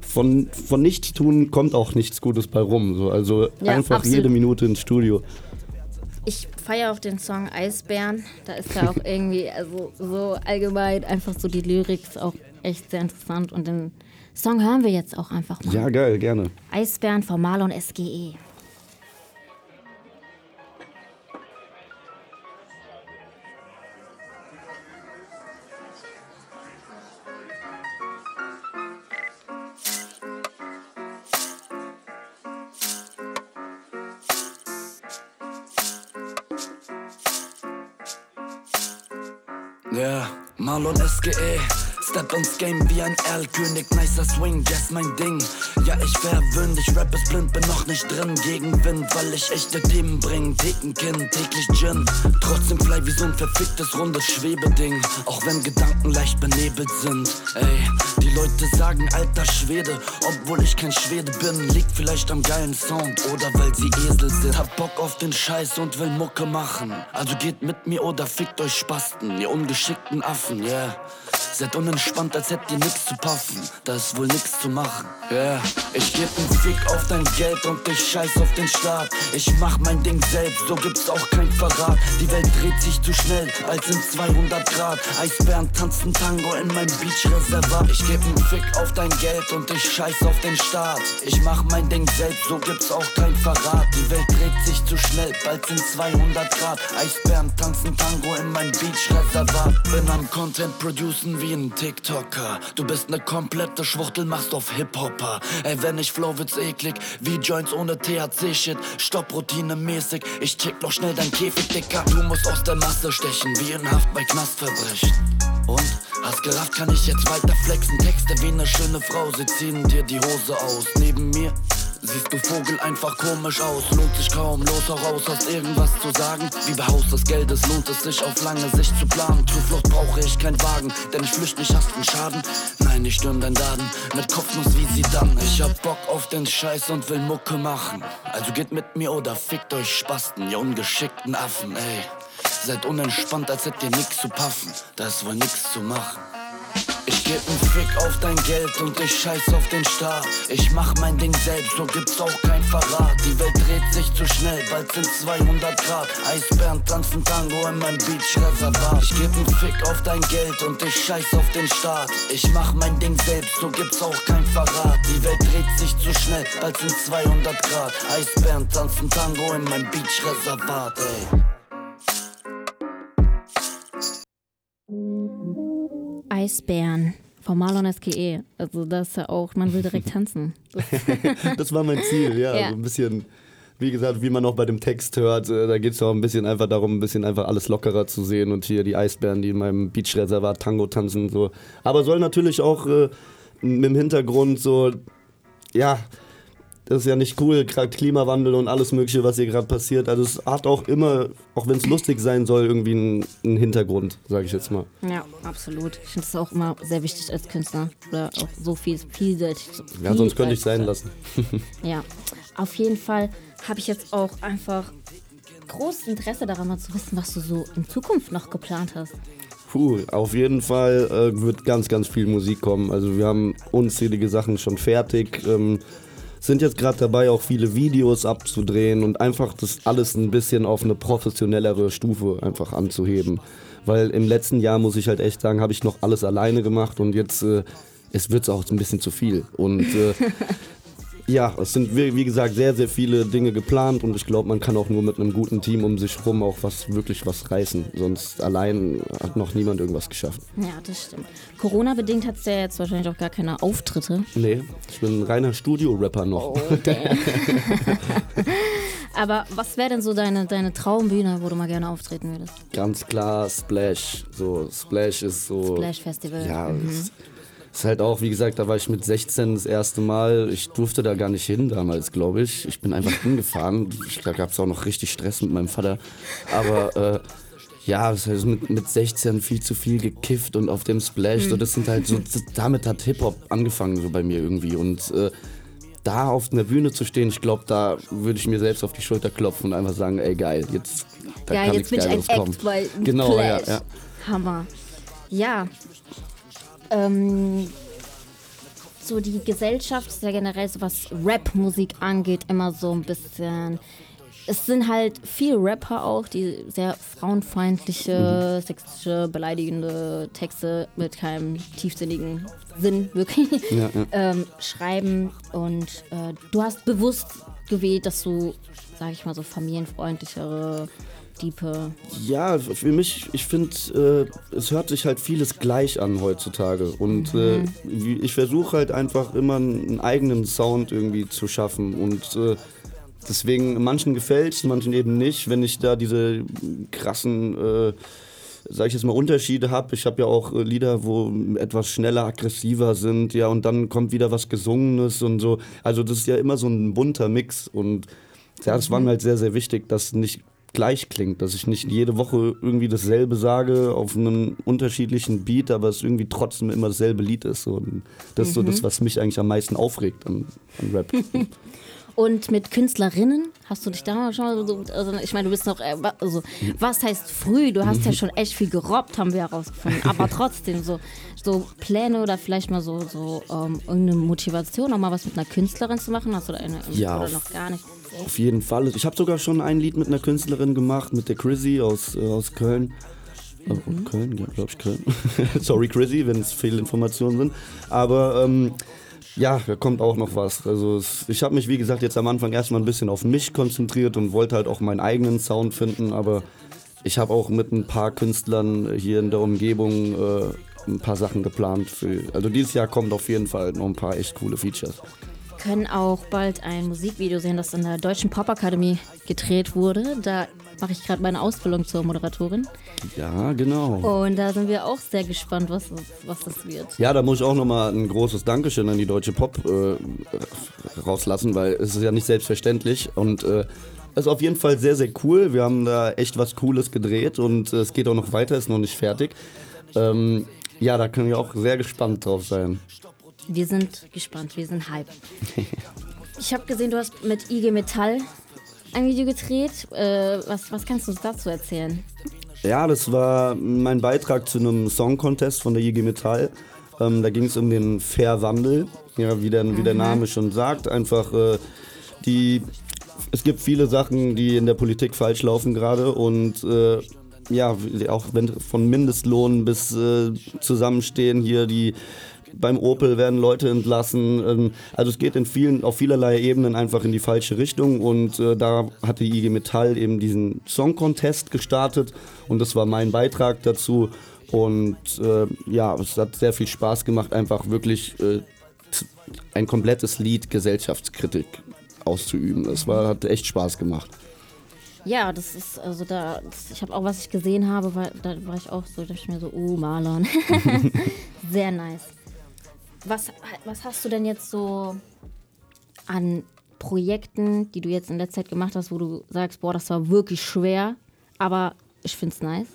von, von nichts tun kommt auch nichts Gutes bei rum. So. Also Ja, einfach absolut. jede Minute ins Studio. Ich feiere auf den Song Eisbären. Da ist ja auch irgendwie, also so allgemein einfach so die Lyrics auch echt sehr interessant. Und den Song hören wir jetzt auch einfach mal. Ja, geil, gerne. Eisbären von Marlon SGE. Yeah, Marlon SGE. Step ins Game wie ein Erlkönig, nicer Swing, yes mein Ding. Ja, ich verwöhn dich, Rap ist blind, bin noch nicht drin. Gegenwind, weil ich echte Themen bring. Thekenkind, täglich Gin. Trotzdem fly wie so ein verficktes rundes Schwebeding. Auch wenn Gedanken leicht benebelt sind. Ey, Leute sagen alter Schwede, obwohl ich kein Schwede bin. Liegt vielleicht am geilen Sound oder weil sie Esel sind. Hab Bock auf den Scheiß und will Mucke machen. Also geht mit mir oder fickt euch Spasten, ihr ungeschickten Affen, yeah. Seid unentspannt, als hättet ihr nix zu puffen. Da ist wohl nix zu machen. Yeah. Ich geb nen Fick auf dein Geld und ich scheiß auf den Staat. Ich mach mein Ding selbst, so gibt's auch kein Verrat. Die Welt dreht sich zu schnell, bald sind 200 Grad. Eisbären tanzen Tango in meinem Beachreservat. Ich geb nen Fick auf dein Geld und ich scheiß auf den Staat. Ich mach mein Ding selbst, so gibt's auch kein Verrat. Die Welt dreht sich zu schnell, bald sind 200 Grad. Eisbären tanzen Tango in meinem Beachreservat. Bin am Content producen wie ein TikToker. Du bist ne komplette Schwuchtel, machst auf Hip-Hopper. Ey, wenn ich flow, wird's eklig. Wie Joints ohne THC-Shit. Stopproutine mäßig. Ich check noch schnell dein Käfig, Dicker. Du musst aus der Masse stechen, wie in Haft bei Knastverbrechen. Und? Hast gerafft, kann ich jetzt weiter flexen. Texte wie ne schöne Frau, sie ziehen dir die Hose aus. Neben mir Siehst du Vogel einfach komisch aus, lohnt sich kaum, los heraus, hast irgendwas zu sagen? Wie bei Haus des Geldes lohnt es sich auf lange Sicht zu planen. Zur Flucht brauche ich keinen Wagen, denn ich flücht nicht, hast einen Schaden. Nein, ich stürm dein Laden, mit Kopfnuss wie sie dann. Ich hab Bock auf den Scheiß und will Mucke machen. Also geht mit mir oder fickt euch Spasten, ihr ungeschickten Affen, ey. Seid unentspannt, als hättet ihr nix zu puffen, da ist wohl nix zu machen. Ich geb nen Fick auf dein Geld und ich scheiß auf den Staat. Ich mach mein Ding selbst, so gibt's auch kein Verrat. Die Welt dreht sich zu schnell, bald sind 200 Grad. Eisbären tanzen Tango in meinem Beachreservat. Ich geb nen Fick auf dein Geld und ich scheiß auf den Staat. Ich mach mein Ding selbst, so gibt's auch kein Verrat. Die Welt dreht sich zu schnell, bald sind 200 Grad. Eisbären tanzen Tango in meinem Beachreservat, ey. Eisbären von Marlon SGE. Also das ist ja auch, man will direkt tanzen. Das, Das war mein Ziel, ja. Ja. So ein bisschen, wie gesagt, wie man auch bei dem Text hört, äh, da geht es auch ein bisschen einfach darum, ein bisschen einfach alles lockerer zu sehen und hier die Eisbären, die in meinem Beachreservat Tango tanzen. So. Aber soll natürlich auch äh, mit dem Hintergrund so, ja, ist ja nicht cool, gerade Klimawandel und alles Mögliche, was hier gerade passiert. Also es hat auch immer, auch wenn es lustig sein soll, irgendwie einen, einen Hintergrund, sage ich jetzt mal. ja, absolut. Ich finde es auch immer sehr wichtig als Künstler. Oder auch so viel, vielseitig. Ja, sonst könnte ich sein lassen. Ja, auf jeden Fall habe ich jetzt auch einfach großes Interesse daran, mal zu wissen, was du so in Zukunft noch geplant hast. Puh, auf jeden Fall äh, wird ganz, ganz viel Musik kommen. Also wir haben unzählige Sachen schon fertig. Ähm, sind jetzt gerade dabei, auch viele Videos abzudrehen und einfach das alles ein bisschen auf eine professionellere Stufe einfach anzuheben. Weil im letzten Jahr, muss ich halt echt sagen, habe ich noch alles alleine gemacht und jetzt äh, es auch ein bisschen zu viel. Und äh, ja, es sind wie gesagt sehr, sehr viele Dinge geplant und ich glaube, man kann auch nur mit einem guten Team um sich rum auch was wirklich was reißen. Sonst allein hat noch niemand irgendwas geschafft. Ja, das stimmt. Corona-bedingt hat es ja jetzt wahrscheinlich auch gar keine Auftritte. Nee, ich bin ein reiner Studio-Rapper noch. Oh, damn. Aber was wäre denn so deine, deine Traumbühne, wo du mal gerne auftreten würdest? Ganz klar Splash. So, Splash ist so. Splash Festival. Ja, Mhm. es ist halt auch, wie gesagt, da war ich mit 16 das erste Mal. Ich durfte da gar nicht hin damals, glaube ich. Ich bin einfach hingefahren. Ich, da gab es auch noch richtig Stress mit meinem Vater. Aber äh, ja, das heißt mit, mit 16 viel zu viel gekifft und auf dem Splash. So, das sind halt so, damit hat Hip-Hop angefangen so bei mir irgendwie. Und äh, da auf einer Bühne zu stehen, ich glaube, da würde ich mir selbst auf die Schulter klopfen und einfach sagen, ey geil, jetzt da ja, kann jetzt nichts bin ich ein. Act, weil Genau, ja, Clash. ja. Hammer. Ja. Ähm, so die Gesellschaft ist ja generell so was Rap-Musik angeht immer so ein bisschen. Es sind halt viele Rapper auch, die sehr frauenfeindliche, sexistische, beleidigende Texte mit keinem tiefsinnigen Sinn wirklich Ja, ja. ähm, schreiben. Und äh, du hast bewusst gewählt, dass du, sag ich mal, so familienfreundlichere, diepe Ja, für mich, ich finde, äh, es hört sich halt vieles gleich an heutzutage. Und äh, wie- ich versuche halt einfach immer einen, eigenen Sound irgendwie zu schaffen. Und äh, deswegen, manchen gefällt es, manchen eben nicht. Wenn ich da diese krassen, äh, sag ich jetzt mal, Unterschiede habe. Ich habe ja auch äh, Lieder, wo etwas schneller, aggressiver sind, ja, und dann kommt wieder was Gesungenes und so. Also das ist ja immer so ein bunter Mix. Und ja, das war mir halt sehr, sehr wichtig, dass nicht gleich klingt, dass ich nicht jede Woche irgendwie dasselbe sage auf einem unterschiedlichen Beat, aber es irgendwie trotzdem immer dasselbe Lied ist. Und das ist so Mhm. das, was mich eigentlich am meisten aufregt an, an Rap. Und mit Künstlerinnen hast du dich da schon mal so, also ich meine, du bist noch, äh, also, was heißt früh? Du hast ja schon echt viel gerobbt, haben wir herausgefunden. Aber trotzdem, so, so Pläne oder vielleicht mal so, so ähm, irgendeine Motivation, auch mal was mit einer Künstlerin zu machen? Hast du da eine Ja, oder noch gar nicht? Auf jeden Fall. Ich habe sogar schon ein Lied mit einer Künstlerin gemacht, mit der Chrissy aus, äh, aus Köln. Äh, Köln, ja, glaube ich Köln. Sorry Chrissy, wenn es Fehlinformationen sind. Aber ähm, ja, da kommt auch noch was. Also es, ich habe mich, wie gesagt, jetzt am Anfang erstmal ein bisschen auf mich konzentriert und wollte halt auch meinen eigenen Sound finden. Aber ich habe auch mit ein paar Künstlern hier in der Umgebung äh, ein paar Sachen geplant. Für, also dieses Jahr kommt auf jeden Fall noch ein paar echt coole Features. Können auch bald ein Musikvideo sehen, das in der Deutschen Popakademie gedreht wurde. Da mache ich gerade meine Ausbildung zur Moderatorin. Ja, genau. Und da sind wir auch sehr gespannt, was, das- was das wird. Ja, da muss ich auch nochmal ein großes Dankeschön an die Deutsche Pop äh, rauslassen, weil es ist ja nicht selbstverständlich und äh, es ist auf jeden Fall sehr, sehr cool. Wir haben da echt was Cooles gedreht und äh, es geht auch noch weiter, ist noch nicht fertig. Ähm, ja, da können wir auch sehr gespannt drauf sein. Wir sind gespannt, wir sind hype. Ich habe gesehen, du hast mit IG Metall ein Video gedreht. Äh, was, was kannst du uns dazu erzählen? Ja, das war mein Beitrag zu einem Song Contest von der IG Metall. Ähm, da ging es um den Fairwandel, ja, wie, der, wie der Mhm. Name schon sagt. Einfach äh, die. Es gibt viele Sachen, die in der Politik falsch laufen gerade und äh, ja, auch wenn von Mindestlohn bis äh, Zusammenstehen hier die beim Opel werden Leute entlassen. Ähm, also es geht in vielen, auf vielerlei Ebenen einfach in die falsche Richtung und äh, da hat die IG Metall eben diesen Song Contest gestartet und das war mein Beitrag dazu und äh, ja, es hat sehr viel Spaß gemacht, einfach wirklich äh, ein komplettes Lied Gesellschaftskritik auszuüben. Das war, hat echt Spaß gemacht. Ja, das ist, also da, das, ich habe auch, was ich gesehen habe, war, da war ich auch so, da dachte ich mir so, oh, Marlon. Sehr nice. Was, was hast du denn jetzt so an Projekten, die du jetzt in letzter Zeit gemacht hast, wo du sagst, boah, das war wirklich schwer, aber ich find's nice?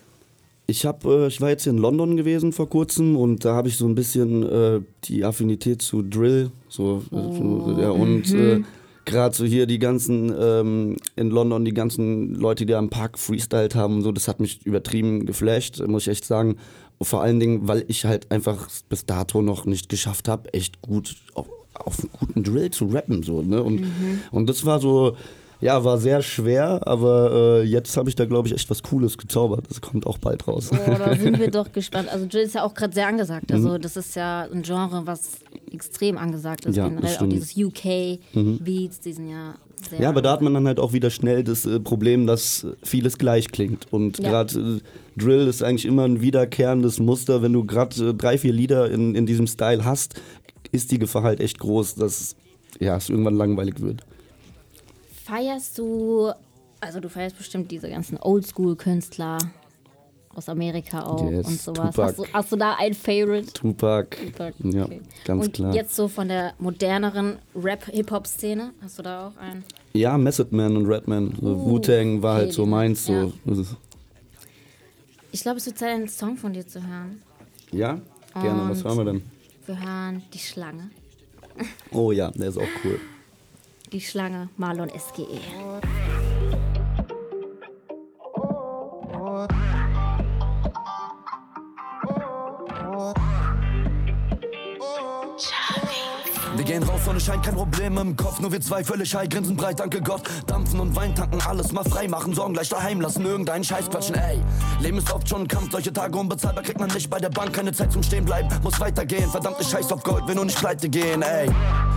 Ich hab, äh, ich war jetzt in London gewesen vor kurzem und da habe ich so ein bisschen äh, die Affinität zu Drill, so, äh, so ja, und äh, mhm. gerade so hier die ganzen ähm, in London die ganzen Leute, die da im Park freestylt haben und so, das hat mich übertrieben geflasht, muss ich echt sagen. Vor allen Dingen, weil ich halt einfach bis dato noch nicht geschafft habe, echt gut auf, auf einen guten Drill zu rappen so, ne? Und Mhm. und das war so Ja, war sehr schwer, aber äh, jetzt habe ich da, glaube ich, echt was Cooles gezaubert. Das kommt auch bald raus. Oh, da sind wir doch gespannt. Also Drill ist ja auch gerade sehr angesagt. Also das ist ja ein Genre, was extrem angesagt ist. Ja, Generell auch dieses UK-Beats, die sind ja sehr... Ja, aber da hat man dann halt auch wieder schnell das äh, Problem, dass vieles gleich klingt. Und Ja. gerade äh, Drill ist eigentlich immer ein wiederkehrendes Muster. Wenn du gerade äh, drei, vier Lieder in, in diesem Style hast, ist die Gefahr halt echt groß, dass ja, es irgendwann langweilig wird. Feierst du, also du feierst bestimmt diese ganzen Oldschool-Künstler aus Amerika auch Yes, und sowas. Hast du, hast du da ein Favorite? Tupac, Tupac, ja, okay. ganz und klar. jetzt so von der moderneren Rap-Hip-Hop-Szene, hast du da auch einen? Ja, Method Man und Redman. Uh, Wu-Tang war okay, halt so meins. So. ja. Ich glaube, es wird Zeit, einen Song von dir zu hören. Ja, gerne. Was Und- hören wir denn? Wir hören Die Schlange. Oh ja, der ist auch cool. Die Schlange, Marlon SGE. Wir gehen raus, Sonne scheint, kein Problem im Kopf. Nur wir zwei völlig high, grinsen breit, danke Gott. Dampfen und Wein tanken, alles mal frei machen. Sorgen gleich daheim lassen, irgendeinen Scheiß quatschen, ey. Leben ist oft schon ein Kampf, solche Tage unbezahlbar kriegt man nicht bei der Bank. Keine Zeit zum Stehen bleiben, muss weitergehen. Verdammt, ich scheiß auf Gold, will nur nicht pleite gehen, ey.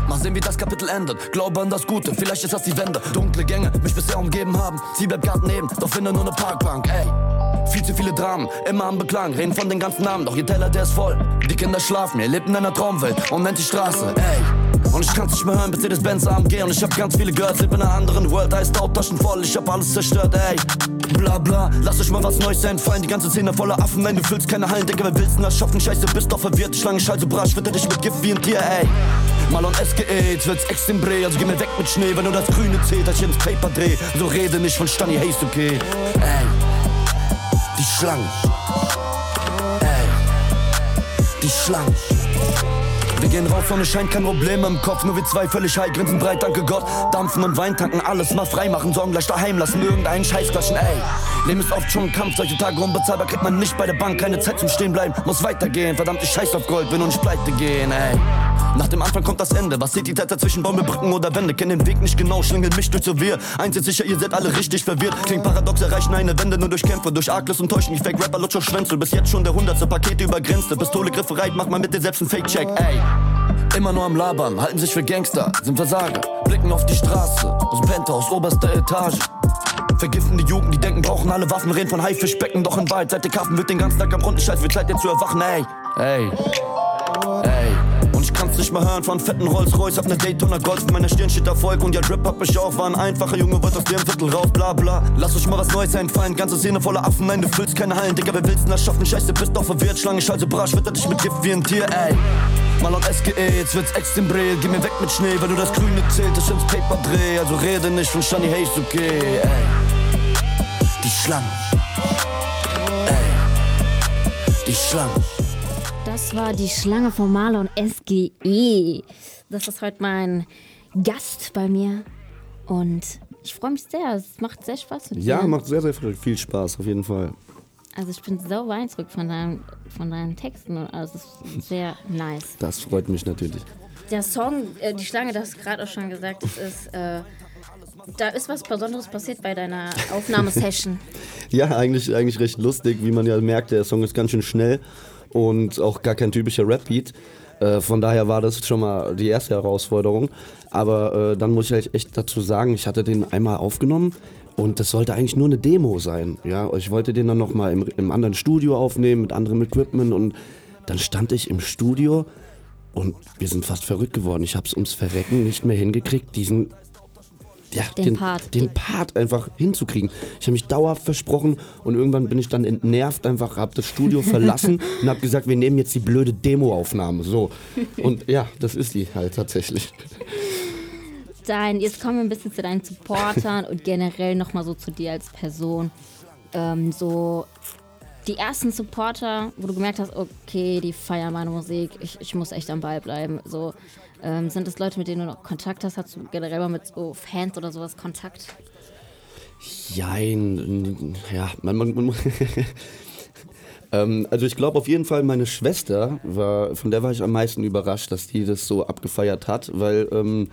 Mal sehen, wie das Kapitel endet. Glaube an das Gute, vielleicht ist das die Wende. Dunkle Gänge, mich bisher umgeben haben. Sie bleibt Garten neben, doch finde nur ne Parkbank, ey. Viel zu viele Dramen, immer am Beklagen, reden von den ganzen Namen, doch ihr Teller, der ist voll. Die Kinder schlafen, ihr lebt in einer Traumwelt und nennt die Straße, ey. Und ich kann's nicht mehr hören, Mercedes-Benz AMG und ich hab ganz viele Girls, leb in einer anderen World, ist Taschen voll, ich hab alles zerstört, ey. Bla bla, lass euch mal was Neues einfallen, die ganze Szene voller Affen, wenn du füllst keine Hallen, Digga, wer willst denn das schaffen? Scheiße, bist doch verwirrt, die Schlange scheiße brasch, witter dich mit Gift wie ein Tier, ey. Mal und SGE, jetzt wird's extrem breh, also geh mir weg mit Schnee, wenn du das Grüne zählt, dass ich ins Paper dreh. So rede nicht von Stani, hey, ist okay, ey. Die Schlange. Ey. Die Schlange. Wir gehen raus, Sonne scheint, kein Problem im Kopf. Nur wir zwei völlig high, grinsen breit, danke Gott. Dampfen und Wein tanken, alles mal frei machen. Sorgen gleich daheim lassen, irgendeinen Scheiß quatschen, ey. Leben ist oft schon ein Kampf, solche Tage unbezahlbar kriegt man nicht bei der Bank. Keine Zeit zum Stehen bleiben, muss weitergehen. Verdammt, ich scheiß auf Gold, will nur nicht pleite gehen, ey. Nach dem Anfang kommt das Ende. Was seht ihr Zeit dazwischen? Bäume, Brücken oder Wände? Kenn den Weg nicht genau, schlingel mich durch so wir. Eins ist sicher, ihr seid alle richtig verwirrt. Klingt paradox, erreichen eine Wende nur durch Kämpfe, durch Arglist und Täuschen. Die Fake-Rapper lutscher Schwänzel. Bis jetzt schon der hundertste Pakete übergrenzte. Pistole grifferei, mach mal mit dir selbst einen Fake-Check, ey. Immer nur am Labern, halten sich für Gangster, sind Versager. Blicken auf die Straße, aus dem Penthouse, oberster Etage. Vergiften die Jugend, die denken, brauchen alle Waffen, reden von Haifischbecken, doch in Wahrheit seid ihr Kaffen, wird den ganzen Tag am runden Scheiß, wird Zeit, dir zu erwachen, ey. Ey. Ey. Nicht mehr hören von fetten Rolls-Royce, hab ne Daytona Golf, in meiner Stirn steht Erfolg und ja, Drip hab ich auch, war ein einfacher Junge, wollt aus dem Viertel raus, bla bla. Lass euch mal was Neues einfallen, ganze Szene voller Affen, nein, du füllst keine Hallen, Digga, wer willst denn das schaffen? Scheiße, bist doch verwirrt, Schlange, Scheiße, brasch, witter dich mit Gift wie ein Tier, ey. Mal auf SGE, jetzt wird's extrem brell, geh mir weg mit Schnee, weil du das Grüne zählt, ich ins Paper dreh, also rede nicht von Shani, hey, ist okay, ey. Die Schlange. Ey. Die Schlange. Das war die Schlange von Marlon SGE. Das ist heute mein Gast bei mir. Und ich freue mich sehr. Es macht sehr Spaß mit Ja, dir. macht sehr, sehr viel Spaß, auf jeden Fall. Also ich bin so beeindruckt von, deinem, von deinen Texten und alles ist sehr nice. Das freut mich natürlich. Der Song, äh, die Schlange, das hast du gerade auch schon gesagt, das ist, äh, da ist was Besonderes passiert bei deiner Aufnahmesession. Ja, eigentlich, eigentlich recht lustig, wie man ja merkt, der Song ist ganz schön schnell und auch gar kein typischer Rap-Beat. Äh, von daher war das schon mal die erste Herausforderung. Aber äh, dann muss ich halt echt dazu sagen, ich hatte den einmal aufgenommen und das sollte eigentlich nur eine Demo sein. Ja, ich wollte den dann nochmal im, im anderen Studio aufnehmen, mit anderem Equipment und dann stand ich im Studio und wir sind fast verrückt geworden. Ich habe es ums Verrecken nicht mehr hingekriegt, diesen ja, Den den, Part. den Part einfach hinzukriegen. Ich habe mich dauerhaft versprochen und irgendwann bin ich dann entnervt einfach, habe das Studio verlassen und habe gesagt, wir nehmen jetzt die blöde Demoaufnahme. So. Und ja, das ist die halt tatsächlich. Dein, jetzt kommen wir ein bisschen zu deinen Supportern und generell nochmal so zu dir als Person. Ähm, so die ersten Supporter, wo du gemerkt hast, okay, die feiern meine Musik, ich, ich muss echt am Ball bleiben. So, ähm, sind das Leute, mit denen du noch Kontakt hast? Hast du generell mal mit so Fans oder sowas Kontakt? Jein, ja, man, man, man ähm, also ich glaube auf jeden Fall meine Schwester war, von der war ich am meisten überrascht, dass die das so abgefeiert hat, weil ähm,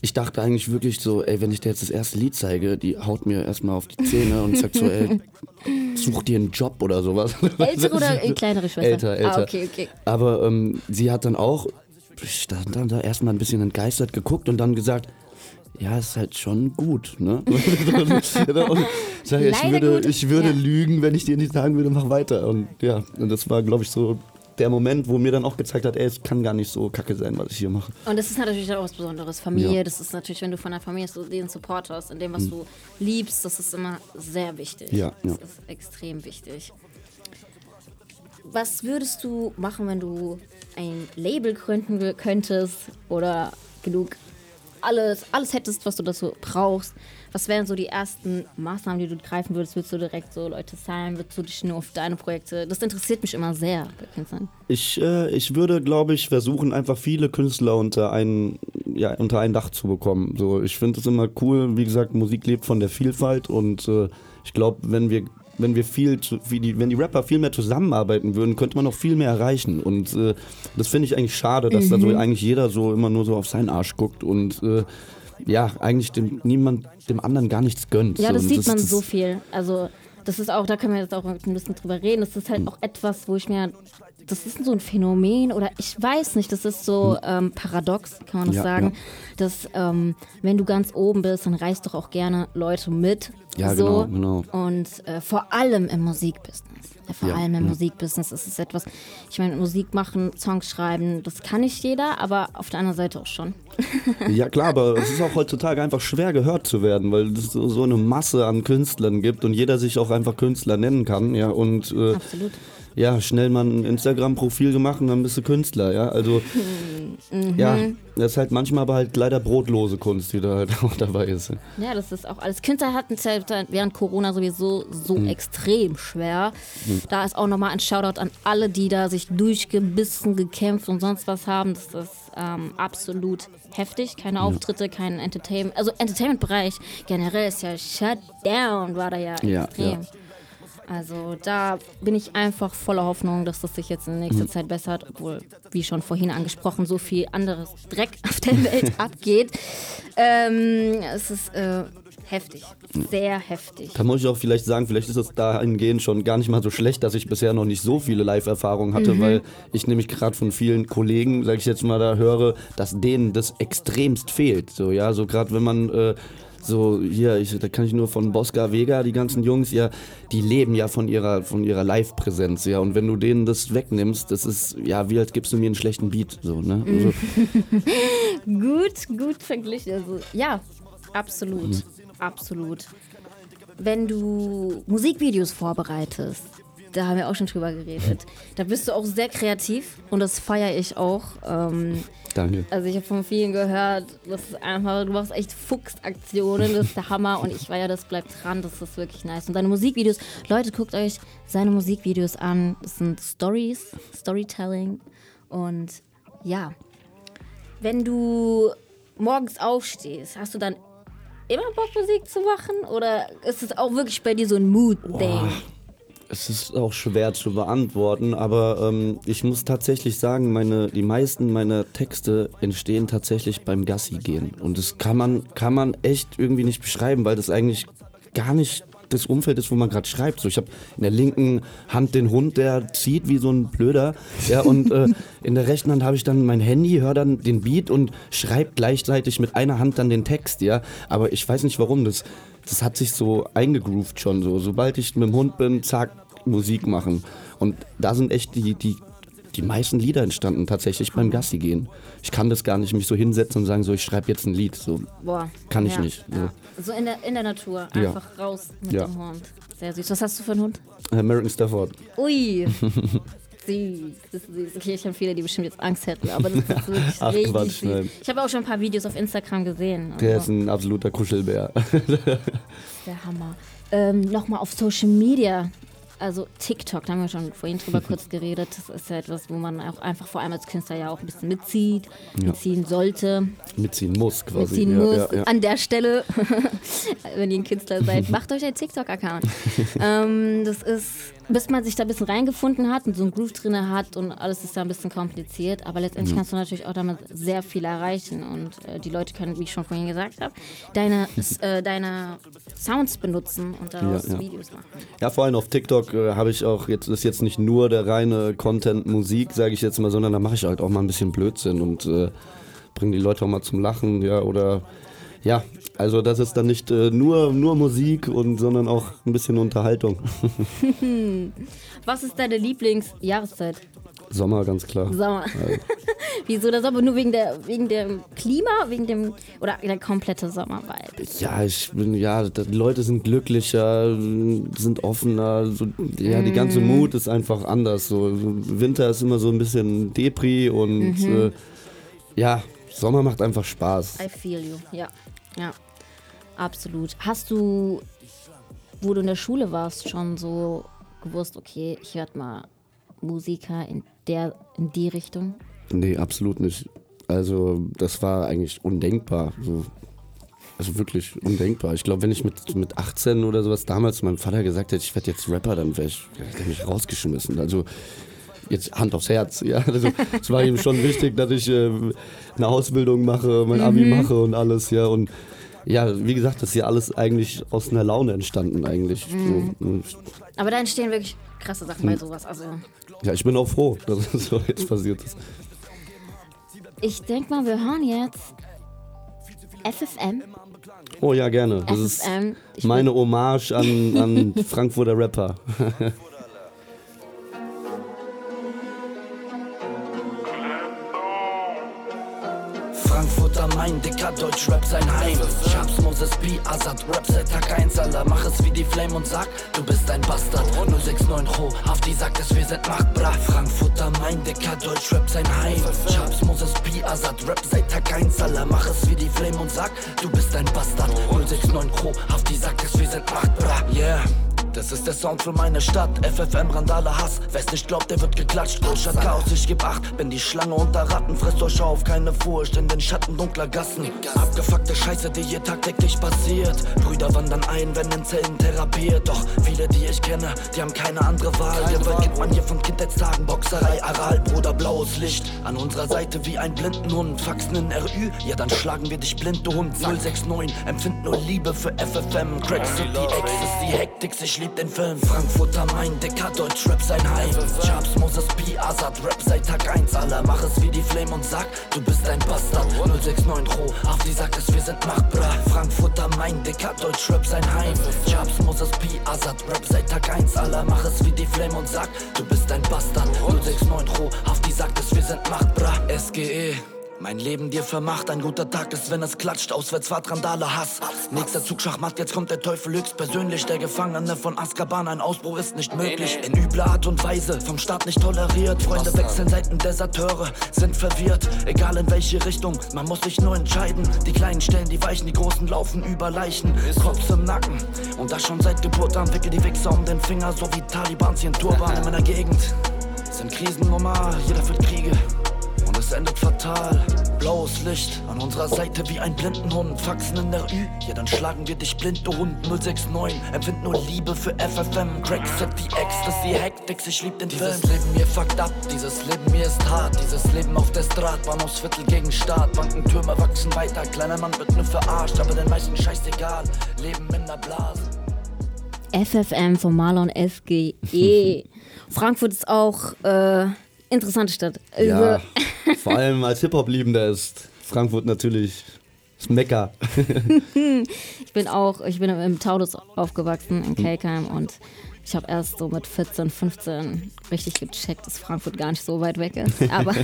ich dachte eigentlich wirklich so, ey, wenn ich dir jetzt das erste Lied zeige, die haut mir erstmal auf die Zähne und sagt so, ey, such dir einen Job oder sowas. Ältere oder kleinere Schwester? Älter, älter. Ah, okay, okay. Aber ähm, sie hat dann auch, ich stand dann da erstmal ein bisschen entgeistert geguckt und dann gesagt, ja, ist halt schon gut, ne? und sag, ich würde, gut. ich würde Ja. lügen, wenn ich dir nicht sagen würde, mach weiter. Und ja, und das war, glaube ich, so der Moment, wo mir dann auch gezeigt hat, ey, es kann gar nicht so kacke sein, was ich hier mache. Und das ist natürlich auch was Besonderes. Familie, Ja. das ist natürlich, wenn du von der Familie so den Support hast, in dem, was Mhm. du liebst, das ist immer sehr wichtig. Ja, das ja. ist extrem wichtig. Was würdest du machen, wenn du ein Label gründen könntest oder genug alles, alles hättest, was du dazu brauchst? Was wären so die ersten Maßnahmen, die du greifen würdest? Würdest du direkt so Leute zahlen? Würdest du dich nur auf deine Projekte? Das interessiert mich immer sehr bei Künstlern. Ich, äh, ich würde, glaube ich, versuchen, einfach viele Künstler unter ein, ja, unter ein Dach zu bekommen. So, ich finde es immer cool, wie gesagt, Musik lebt von der Vielfalt und äh, ich glaube, wenn wir wenn wir viel, zu, wie die, wenn die Rapper viel mehr zusammenarbeiten würden, könnte man noch viel mehr erreichen. Und äh, das finde ich eigentlich schade, dass da so Mhm. eigentlich jeder so immer nur so auf seinen Arsch guckt und äh, ja, eigentlich dem, niemand dem anderen gar nichts gönnt. Ja, das Und sieht man das- so viel. Also, das ist auch, da können wir jetzt auch ein bisschen drüber reden. Das ist halt Hm. auch etwas, wo ich mir, das ist so ein Phänomen oder ich weiß nicht, das ist so ähm, paradox, kann man das Hm. Ja, sagen, ja. dass ähm, wenn du ganz oben bist, dann reißt doch auch gerne Leute mit. Ja, so. genau, genau. Und äh, vor allem im Musikbusiness. Vor Ja, allem im. Musikbusiness ist es etwas, ich meine, Musik machen, Songs schreiben, das kann nicht jeder, aber auf der anderen Seite auch schon. Ja klar, aber es ist auch heutzutage einfach schwer gehört zu werden, weil es so so eine Masse an Künstlern gibt und jeder sich auch einfach Künstler nennen kann, ja und äh, Absolut. Ja schnell mal ein Instagram-Profil gemacht und dann bist du Künstler, ja also Mhm. ja das ist halt manchmal aber halt leider brotlose Kunst, die da halt auch dabei ist. Ja, das ist auch alles. Künstler hatten es ja während Corona sowieso so Mhm. extrem schwer. Mhm. Da ist auch nochmal ein Shoutout an alle, die da sich durchgebissen, gekämpft und sonst was haben. Das ist ähm, absolut heftig. Keine Auftritte, kein Entertainment. Also Entertainment-Bereich generell ist ja shut down, war da ja, Ja, extrem. ja. Also da bin ich einfach voller Hoffnung, dass das sich jetzt in nächster Mhm. Zeit bessert, obwohl, wie schon vorhin angesprochen, so viel anderes Dreck auf der Welt abgeht. Ähm, es ist äh, heftig, sehr heftig. Da muss ich auch vielleicht sagen, vielleicht ist es dahingehend schon gar nicht mal so schlecht, dass ich bisher noch nicht so viele Live-Erfahrungen hatte, Mhm. weil ich nämlich gerade von vielen Kollegen, sag ich jetzt mal, da höre, dass denen das extremst fehlt. So, ja, so gerade wenn man äh, so hier, ich, da kann ich nur von Bosca Vega, die ganzen Jungs, ja, die leben ja von ihrer, von ihrer Live-Präsenz, ja. Und wenn du denen das wegnimmst, das ist ja wie als gibst du mir einen schlechten Beat. So, ne? Also, gut, gut verglichen. Also, ja, absolut, Mhm. absolut. Wenn du Musikvideos vorbereitest, da haben wir auch schon drüber geredet, da bist du auch sehr kreativ und das feiere ich auch. Ähm, danke. Also ich habe von vielen gehört, das ist einfach, du machst echt Fuchsaktionen, das ist der Hammer und ich war ja, das bleibt dran, das ist wirklich nice. Und deine Musikvideos, Leute, guckt euch seine Musikvideos an, das sind Stories, Storytelling und ja, wenn du morgens aufstehst, hast du dann immer Bock Musik zu machen oder ist es auch wirklich bei dir so ein Mood-Ding? Es ist auch schwer zu beantworten, aber ähm, ich muss tatsächlich sagen, meine, die meisten meiner Texte entstehen tatsächlich beim Gassi gehen. Und das kann man, kann man echt irgendwie nicht beschreiben, weil das eigentlich gar nicht das Umfeld ist, wo man gerade schreibt. So, ich habe in der linken Hand den Hund, der zieht wie so ein Blöder. Ja, und äh, in der rechten Hand habe ich dann mein Handy, höre dann den Beat und schreibe gleichzeitig mit einer Hand dann den Text, ja. Aber ich weiß nicht warum. Das, das hat sich so eingegroovt schon so. Sobald ich mit dem Hund bin, zack, Musik machen. Und da sind echt die, die, die meisten Lieder entstanden, tatsächlich beim Gassi gehen. Ich kann das gar nicht mich so hinsetzen und sagen, so ich schreibe jetzt ein Lied. So Boah. kann ich ja, nicht. So. Ja. So in der, in der Natur, Ja. einfach raus mit Ja. dem Hund. Sehr süß. Was hast du für einen Hund? American Stafford. Ui. süß. Das ist süß. Okay, ich habe viele, die bestimmt jetzt Angst hätten, aber das ist wirklich Ach, richtig Quatsch, süß. nein. Ich habe auch schon ein paar Videos auf Instagram gesehen. Der Also, ist ein absoluter Kuschelbär. der Hammer. Ähm, Nochmal auf Social Media. Also TikTok, da haben wir schon vorhin drüber kurz geredet. Das ist ja etwas, wo man auch einfach vor allem als Künstler ja auch ein bisschen mitzieht, Ja. mitziehen sollte. Mitziehen muss quasi. mitziehen ja, muss. Ja. An der Stelle, wenn ihr ein Künstler seid, macht euch einen TikTok-Account. ähm, das ist bis man sich da ein bisschen reingefunden hat und so einen Groove drin hat und alles ist da ein bisschen kompliziert. Aber letztendlich Mhm. kannst du natürlich auch damit sehr viel erreichen und äh, die Leute können, wie ich schon vorhin gesagt habe, deine, äh, deine Sounds benutzen und daraus Ja, ja. Videos machen. Ja, vor allem auf TikTok äh, habe ich auch jetzt ist jetzt nicht nur der reine Content Musik, sage ich jetzt mal, sondern da mache ich halt auch mal ein bisschen Blödsinn und äh, bringe die Leute auch mal zum Lachen, ja, oder ja, also das ist dann nicht äh, nur nur Musik und sondern auch ein bisschen Unterhaltung. Was ist deine Lieblingsjahreszeit? Sommer ganz klar. Sommer. Ja. Wieso der Sommer? Nur wegen, der, wegen dem Klima? Wegen dem. Oder der komplette Sommer-Vibe? Ja, ich bin, ja, Leute sind glücklicher, sind offener, so, ja, die ganze Mm. Mut ist einfach anders. So Winter ist immer so ein bisschen Depri und Mhm. äh, ja, Sommer macht einfach Spaß. I feel you. Ja. Ja. Absolut. Hast du, wo du in der Schule warst, schon so gewusst, okay, ich werde mal Musiker in der, in die Richtung? Nee, absolut nicht. Also, das war eigentlich undenkbar. So. Also wirklich undenkbar. Ich glaube, wenn ich mit, mit 18 oder sowas damals meinem Vater gesagt hätte, ich werde jetzt Rapper, dann wäre ich, hätte er mich rausgeschmissen. Also jetzt Hand aufs Herz. Ja, also, es war ihm schon wichtig, dass ich äh, eine Ausbildung mache, mein Abi Mhm. mache und alles. Ja, und ja, wie gesagt, das ist ja alles eigentlich aus einer Laune entstanden eigentlich. Mhm. So, und Aber da entstehen wirklich krasse Sachen bei sowas. Also, ja, ich bin auch froh, dass es so jetzt passiert ist. ich denke mal, wir hören jetzt FFM. Oh ja, gerne. Das ist FFM. Ich meine Hommage an, an Frankfurter Rapper. Deutschrap sein Heim. Schaps, Moses B, Azad, Rap seit Tag 1, Alter. Mach es wie die Flame und sag, du bist ein Bastard. 069 Ro, auf die sagt es, wir sind Machtbra. Frankfurter Main, dicker Deutschrap sein Heim. Schaps, Moses B, Azad, Rap seit Tag 1, Alter. Mach es wie die Flame und sag, du bist ein Bastard. 069 Ro, auf die sagt es, wir sind Machtbra. Yeah. Das ist der Sound für meine Stadt. FFM, Randale, Hass. Wer's nicht glaubt, der wird geklatscht. Großstadt Chaos, ich geb acht. Bin die Schlange unter Ratten. Fresst euch auf, keine Furcht in den Schatten dunkler Gassen. Abgefuckte Scheiße, die hier tagtäglich passiert. Brüder wandern ein, wenn in Zellen therapiert. Doch viele, die ich kenne, die haben keine andere Wahl. Gewalt kennt man hier von Kindheitstagen. Boxerei, Aral, Bruder, blaues Licht. An unserer Seite wie ein blinden Hund. Faxen in RÜ, ja dann schlagen wir dich blind, du Hund. 069, empfind nur Liebe für FFM. Crack City, Ecstasy, Hektik, ich lieb den Film. Frankfurter Main, Dicker, Deutschrap sein Heim. Sharps, Moses P, Azad, Rap seit Tag 1. Aller mach es wie die Flame und sag, du bist ein Bastard. 069 Ro, auf die sagt es, wir sind Machtbra. Frankfurter Main, Dicker, Deutschrap sein Heim. Sharps, Moses P, Azad, Rap seit Tag 1. Aller mach es wie die Flame und sag, du bist ein Bastard. 069 Ro, auf die sagt es, wir sind Machtbra. SGE. Mein Leben dir vermacht, ein guter Tag ist, wenn es klatscht. Auswärtsfahrt, Randale, Hass. Nächster Zug, Schachmatt, jetzt kommt der Teufel höchstpersönlich. Der Gefangene von Azkaban, ein Ausbruch ist nicht möglich. In übler Art und Weise, vom Staat nicht toleriert. Freunde wechseln Seiten, Deserteure sind verwirrt. Egal in welche Richtung, man muss sich nur entscheiden. Die Kleinen stellen die Weichen, die Großen laufen über Leichen. Kopf im Nacken, und das schon seit Geburt an. Wickel die Wichser um den Finger, so wie Talibans hier in Turban in meiner Gegend. Sind Krisen normal, jeder führt Kriege. Es endet fatal. Blaues Licht an unserer Seite wie ein blinden Hund. Faxen in der Ü, ja dann schlagen wir dich blind, du Hund 069. Empfind nur Liebe für FFM. Crack City, Ecstasy, Hektik, ich lieb den Film. Dieses Leben hier fuckt ab, dieses Leben hier ist hart. Dieses Leben auf der Strat, Bahnhofsviertel gegen Staat. Bankentürme wachsen weiter, kleiner Mann wird nur verarscht, aber den meisten scheißegal. Leben in der Blase. FFM von Marlon SGE. Frankfurt ist auch äh, interessante Stadt. Also, Ja, vor allem als Hip-Hop-Liebender ist Frankfurt natürlich das Mekka. ich bin auch, ich bin im Taunus aufgewachsen, in Kelkheim und ich habe erst so mit 14, 15 richtig gecheckt, dass Frankfurt gar nicht so weit weg ist. Aber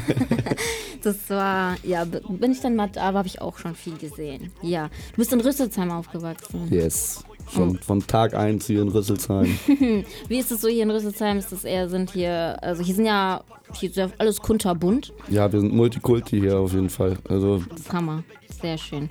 das war, ja, bin ich dann mal da, habe ich auch schon viel gesehen. Ja, du bist in Rüsselsheim aufgewachsen. Yes. Schon von Tag 1 hier in Rüsselsheim. Wie ist es so hier in Rüsselsheim? Ist das eher, sind hier, also hier sind ja, hier ist ja alles kunterbunt. Ja, wir sind Multikulti hier auf jeden Fall. Also Das ist Hammer. Sehr schön.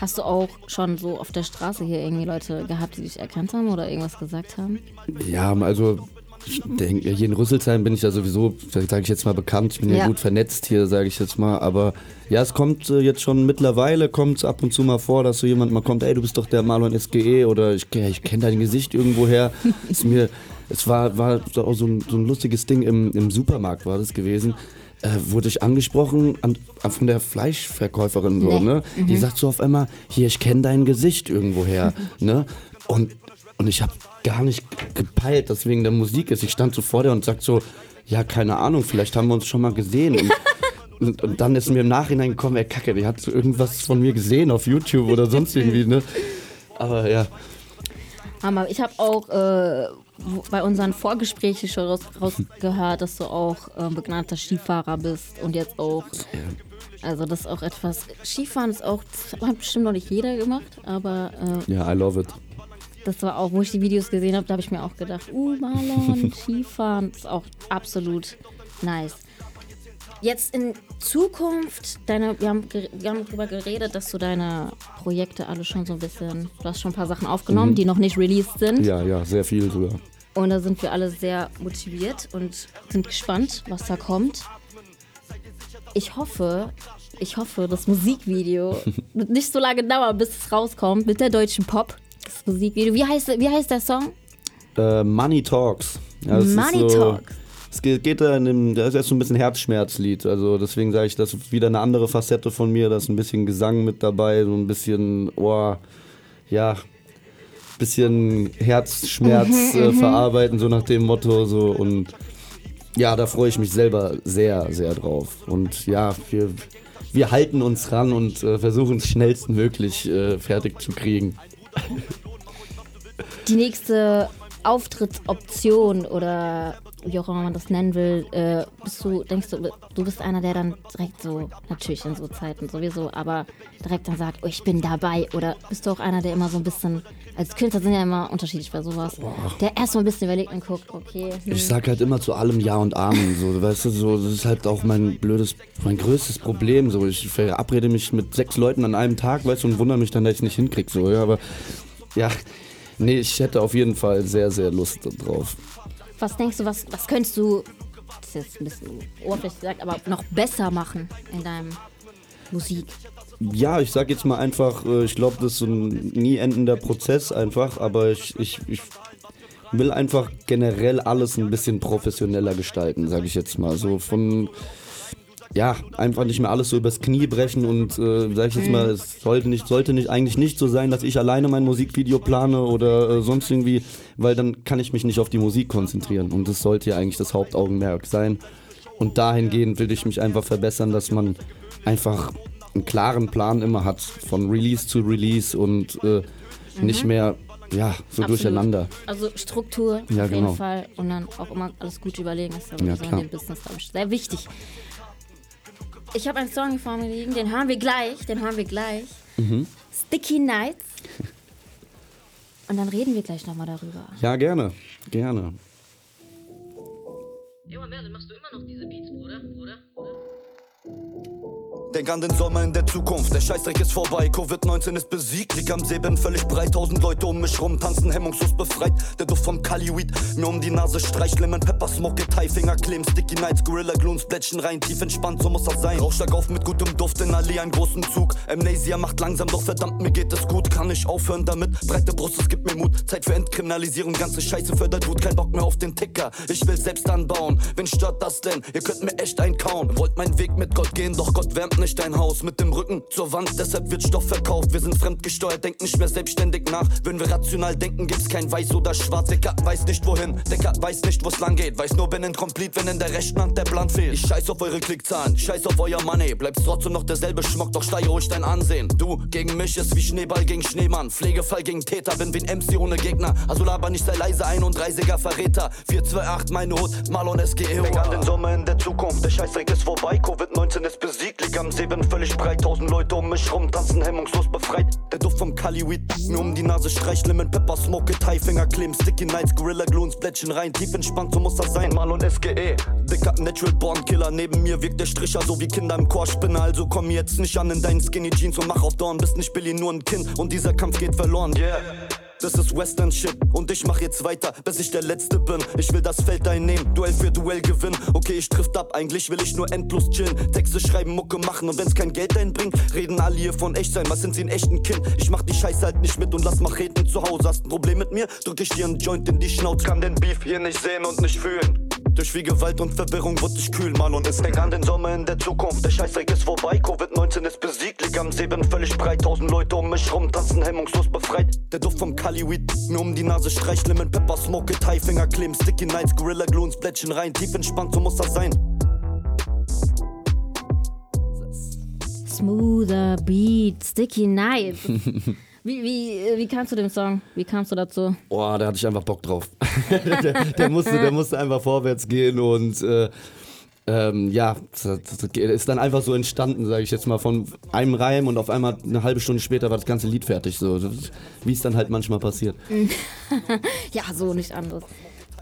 Hast du auch schon so auf der Straße hier irgendwie Leute gehabt, die dich erkannt haben oder irgendwas gesagt haben? Ja, also ich denke, hier in Rüsselsheim bin ich ja sowieso, sage ich jetzt mal, bekannt. Ich bin ja, Ja. gut vernetzt hier, sage ich jetzt mal. Aber ja, es kommt äh, jetzt schon mittlerweile, kommt es ab und zu mal vor, dass so jemand mal kommt, ey, du bist doch der Marlon SGE oder ich, ich kenne dein Gesicht irgendwoher. ist mir es war, war so, so, ein, so ein lustiges Ding im, im Supermarkt war das gewesen. Äh, wurde ich angesprochen an, an, von der Fleischverkäuferin so, Nee. ne? Die Mhm. sagt so auf einmal, hier, ich kenne dein Gesicht irgendwoher, ne? Und, und ich habe gar nicht gepeilt, dass wegen der Musik ist. Ich stand so vor der und sagt so, ja, keine Ahnung, vielleicht haben wir uns schon mal gesehen. Und, und, und dann ist mir im Nachhinein gekommen, ey, Kacke, die hat so irgendwas von mir gesehen auf YouTube oder sonst irgendwie, ne? Aber ja. Hammer. Ich habe auch äh, bei unseren Vorgesprächen schon raus, rausgehört, dass du auch äh, begnadeter Skifahrer bist und jetzt auch. Also das ist auch etwas. Skifahren ist auch, das hat bestimmt noch nicht jeder gemacht, aber äh, Ja, I love it. Das war auch, wo ich die Videos gesehen habe, da habe ich mir auch gedacht, uh, Marlon, Skifahren ist auch absolut nice. Jetzt in Zukunft, deine, wir, haben, wir haben darüber geredet, dass du deine Projekte alle schon so ein bisschen, du hast schon ein paar Sachen aufgenommen, Mhm. die noch nicht released sind. Ja, ja, sehr viel sogar. Und da sind wir alle sehr motiviert und sind gespannt, was da kommt. Ich hoffe, ich hoffe, das Musikvideo wird nicht so lange dauern, bis es rauskommt mit der deutschen Pop. Das Musikvideo. Wie heißt, wie heißt der Song? Äh, Money Talks. Ja, Money so, Talks. Es geht, geht da in dem, das ist jetzt so ein bisschen Herzschmerzlied. Also deswegen sage ich, das ist wieder eine andere Facette von mir. Da ist ein bisschen Gesang mit dabei, so ein bisschen, oh, ja, bisschen Herzschmerz Mhm, äh, mhm. verarbeiten, so nach dem Motto. So und ja, da freue ich mich selber sehr, sehr drauf. Und ja, wir, wir halten uns ran und äh, versuchen es schnellstmöglich äh, fertig zu kriegen. Die nächste Auftrittsoption oder wie auch immer man das nennen will, äh, bist du, denkst du, du bist einer, der dann direkt so, natürlich in so Zeiten sowieso, aber direkt dann sagt, oh, ich bin dabei oder bist du auch einer, der immer so ein bisschen, als Künstler sind ja immer unterschiedlich bei sowas, der erst mal ein bisschen überlegt und guckt, okay, hm, Ich sag halt immer zu allem Ja und Amen. So, weißt du, so, das ist halt auch mein blödes, mein größtes Problem. So, ich verabrede mich mit sechs Leuten an einem Tag, weißt du, und wundere mich dann, dass ich es nicht hinkrieg. So, ja, aber ja, nee, ich hätte auf jeden Fall sehr, sehr Lust drauf. was denkst du, was, was könntest du, das ist jetzt ein bisschen oberflächlich gesagt, aber noch besser machen in deinem Musik? Ja, ich sag jetzt mal einfach, äh, ich glaube, das ist so ein nie endender Prozess einfach, aber ich, ich, ich will einfach generell alles ein bisschen professioneller gestalten, sage ich jetzt mal. So von, ja, einfach nicht mehr alles so übers Knie brechen und, äh, sag ich jetzt Mhm. mal, es sollte nicht, sollte nicht eigentlich nicht so sein, dass ich alleine mein Musikvideo plane oder äh, sonst irgendwie, weil dann kann ich mich nicht auf die Musik konzentrieren und das sollte ja eigentlich das Hauptaugenmerk sein. Und dahingehend will ich mich einfach verbessern, dass man einfach einen klaren Plan immer hat, von Release zu Release und äh, Mhm. nicht mehr, ja, so Absolut. durcheinander. Also Struktur Ja, auf genau. jeden Fall und dann auch immer alles gut überlegen ist Ja, ja, so in klar. dem Business glaube ich sehr wichtig. Ich habe einen Song vor mir liegen, den hören wir gleich, den hören wir gleich. Mhm. Sticky Nights. Und dann reden wir gleich nochmal darüber. Ja, gerne, gerne. Denk an den Sommer in der Zukunft, der Scheißdreck ist vorbei, Covid-19 ist besiegt, lieg am See, bin völlig breit, tausend Leute um mich rum, tanzen hemmungslos befreit, der Duft vom Kali-Weed, mir um die Nase streicht, Lemon Pepper, Smoke, Thai, Finger kleben, Sticky Nights, Gorilla Gloons, Plätschen rein, tief entspannt, so muss das sein, Rauchschlag auf mit gutem Duft. In Allee, einen großen Zug, Amnesia macht langsam, doch verdammt, mir geht es gut, kann ich aufhören damit, breite Brust, es gibt mir Mut, Zeit für Entkriminalisierung, ganze Scheiße fördert Wut, kein Bock mehr auf den Ticker, ich will selbst anbauen, wen stört das denn, ihr könnt mir echt einkauen, wollt meinen Weg mit Gott gehen, doch Gott wärmt nicht dein Haus, mit dem Rücken zur Wand, deshalb wird Stoff verkauft, wir sind fremdgesteuert, denken nicht mehr selbstständig nach, wenn wir rational denken, gibt's kein Weiß oder Schwarz, Decker weiß nicht wohin, Decker weiß nicht, wo's lang geht, weiß nur, bin incomplete, wenn in der rechten Hand der Plan fehlt, ich scheiß auf eure Klickzahlen, scheiß auf euer Money, bleibst trotzdem noch derselbe Schmuck, doch steige ruhig dein Ansehen, du gegen mich ist wie Schneeball gegen Schneemann, Pflegefall gegen Täter, bin wie ein MC ohne Gegner, also laber nicht sei leise, 31er Verräter, 428 meine Hut, Marlon SGE, Denk an den Sommer in der Zukunft, der Scheißdreck ist vorbei, Covid-19 ist besiegt, lieg am See, bin völlig breit, tausend Leute um mich rum, tanzen hemmungslos befreit, der Duft vom Kali-Weed, mir um die Nase streicht, Lemon Pepper, Smoke, Thai, Finger kleben, Sticky Nights, Gorilla Gloons, Plättchen rein, tief entspannt, so muss das sein, Marlon SGE, dicker Natural Born Killer, neben mir wirkt der Stricher so wie Kinder im Chor. Spinner, also komm jetzt nicht an in deinen Skinny Jeans und mach auf Dorn, bist nicht Billy, nur ein Kind. Und dieser Kampf geht verloren, yeah. Das ist Western Shit. Und ich mach jetzt weiter, bis ich der Letzte bin. Ich will das Feld einnehmen, Duell für Duell gewinnen. Okay, ich trifft ab, eigentlich will ich nur endlos chillen. Texte schreiben, Mucke machen und wenn's kein Geld einbringt, reden alle hier von echt sein. Was sind sie in echten Kind? Ich mach die Scheiße halt nicht mit und lass Macheten zu Hause. Hast ein Problem mit mir? Drück ich dir einen Joint in die Schnauze. Kann den Beef hier nicht sehen und nicht fühlen. Durch viel Gewalt und Verwirrung wurde ich kühl, mal und es denk an den Sommer in der Zukunft. Der Scheißdreck ist vorbei, Covid-19 ist besiegt, lieg am See, bin völlig breit. Tausend Leute um mich rum, tanzen hemmungslos befreit. Der Duft vom Cali-Weed mir um die Nase streicht, Lemon Pepper, Smoke it, High Finger kleben, Sticky Nights, Gorilla Glue ins Blättchen rein. Tief entspannt, so muss das sein. Smoother Beat, Sticky Night. Wie, wie, wie kamst du dem Song? Wie kamst du dazu? Boah, da hatte ich einfach Bock drauf. der, der, musste, der musste einfach vorwärts gehen und äh, ähm, ja, das, das ist dann einfach so entstanden, sage ich jetzt mal, von einem Reim und auf einmal eine halbe Stunde später war das ganze Lied fertig. So, wie es dann halt manchmal passiert. ja, so nicht anders.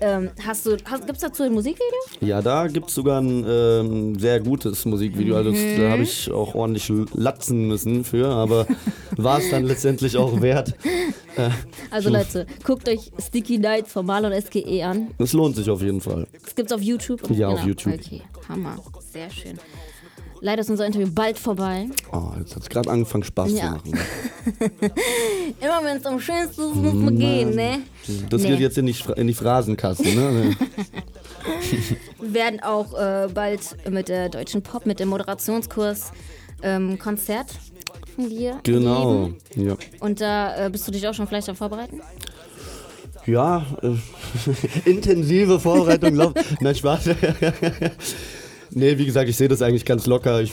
Ähm, hast du, hast, gibt's dazu ein Musikvideo? Ja, da gibt es sogar ein ähm, sehr gutes Musikvideo. Also das, da habe ich auch ordentlich latzen müssen für, aber war es dann letztendlich auch wert. Äh, Also Leute, guckt euch Sticky Nights von Marlon SGE an. Es lohnt sich auf jeden Fall. Das gibt's auf YouTube? Ja, auf YouTube. Okay, Hammer. Sehr schön. Leider ist unser Interview bald vorbei. Oh, jetzt hat es gerade angefangen Spaß Ja. zu machen. Immer wenn es um Schönstes ist, muss man gehen, ne? Das Nee. geht jetzt in die, in die Phrasenkasse, ne? Wir werden auch äh, bald mit der Deutschen Pop, mit dem Moderationskurs ähm, Konzert von dir genau. Ja. Und da äh, bist du dich auch schon vielleicht am Vorbereiten? Ja, äh, intensive Vorbereitung. Nein, Spaß. Nee, wie gesagt, ich sehe das eigentlich ganz locker. Ich,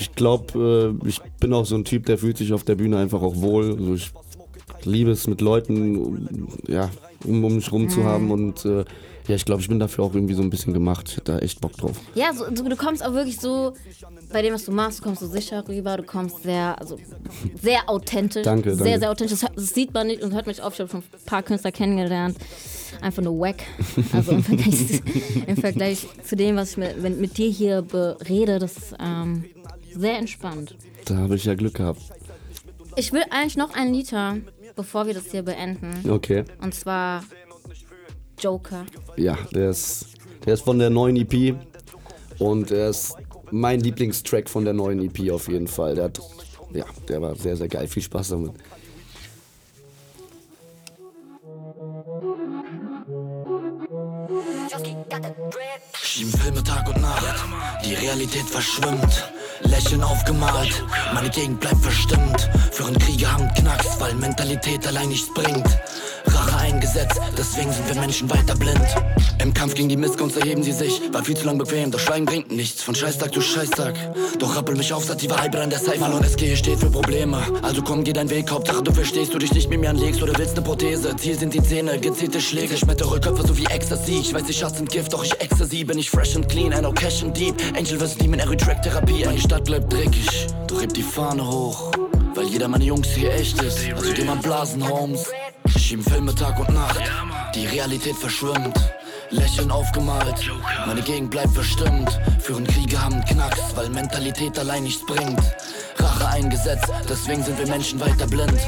ich glaube, äh, ich bin auch so ein Typ, der fühlt sich auf der Bühne einfach auch wohl. Also ich liebe es mit Leuten, um- ja, um, um mich rum zu Mhm. haben und äh, ja, ich glaube, ich bin dafür auch irgendwie so ein bisschen gemacht. Ich hätte da echt Bock drauf. Ja, so, so, du kommst auch wirklich so, bei dem, was du machst, du kommst so sicher rüber, du kommst sehr, also sehr authentisch. Danke, Sehr, danke. sehr authentisch. Das, das sieht man nicht und hört mich auf. Ich habe schon ein paar Künstler kennengelernt. Einfach nur wack. Also im Vergleich, zu- im Vergleich zu dem, was ich mit, mit, dir hier berede, das ist ähm, sehr entspannt. Da habe ich ja Glück gehabt. Ich will eigentlich noch ein Lied hören, bevor wir das hier beenden. Okay. Und zwar Joker. Ja, der ist, der ist von der neuen EP und er ist mein Lieblingstrack von der neuen EP auf jeden Fall. Der hat, ja, der war sehr, sehr geil. Viel Spaß damit. Schieben Filme Tag und Nacht, die Realität verschwimmt. Lächeln aufgemalt, meine Gegend bleibt verstimmt. Führen Kriege haben Knacks, weil Mentalität allein nichts bringt. Rache eingesetzt, deswegen sind wir Menschen weiter blind. Im Kampf gegen die Missgunst erheben sie sich, war viel zu lang bequem, doch Schweigen bringt nichts. Von Scheißtag zu Scheißtag. Doch rappel mich auf, sativa Hyper an der. Mal und SG steht für Probleme. Also komm, geh deinen Weg, Hauptsache du verstehst, du dich nicht mit mir anlegst oder willst ne Prothese. Ziel sind die Zähne, gezielte Schläge, schmettere Köpfe so wie Ecstasy. Ich weiß, ich sind Gift, doch ich Ecstasy. Bin ich fresh and clean, I know cash and deep. Angel vs. Demon, Every Track Therapie. Meine Stadt bleibt dreckig, doch heb die Fahne hoch. Weil jeder meine Jungs hier echt ist. Also geh mal blasen, Homes. Schieben Filme Tag und Nacht. Die Realität verschwimmt. Lächeln aufgemalt. Meine Gegend bleibt verstimmt. Führen Kriege haben Knacks, weil Mentalität allein nichts bringt. Rache eingesetzt, deswegen sind wir Menschen weiter blind.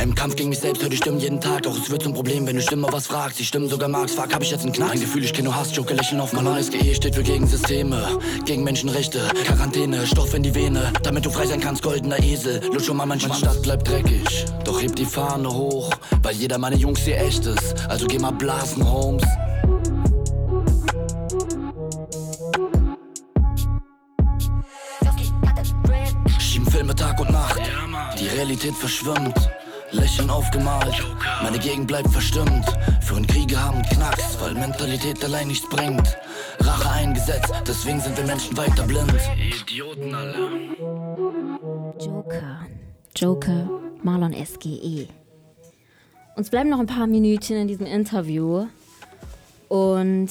Im Kampf gegen mich selbst hör die Stimmen jeden Tag, doch es wird zum Problem, wenn du Stimme was fragst. Die Stimmen sogar magst, fuck, hab ich jetzt einen Knack. Ein Gefühl, ich kenn nur Hass, Joker, Lächeln auf meiner SGE steht für gegen Systeme, gegen Menschenrechte, Quarantäne, Stoff in die Vene, damit du frei sein kannst, goldener Esel. Lutsch schon mal. Meine Stadt bleibt dreckig, doch heb die Fahne hoch, weil jeder meine Jungs hier echt ist. Also geh mal blasen, Holmes. Schieben Filme Tag und Nacht. Die Realität verschwimmt. Lächeln aufgemalt. Meine Gegend bleibt verstimmt. Führen Kriege haben Knacks, weil Mentalität allein nichts bringt. Rache eingesetzt, deswegen sind wir Menschen weiter blind. Idioten alle. Joker. Joker, Marlon SGE. Uns bleiben noch ein paar Minütchen in diesem Interview. Und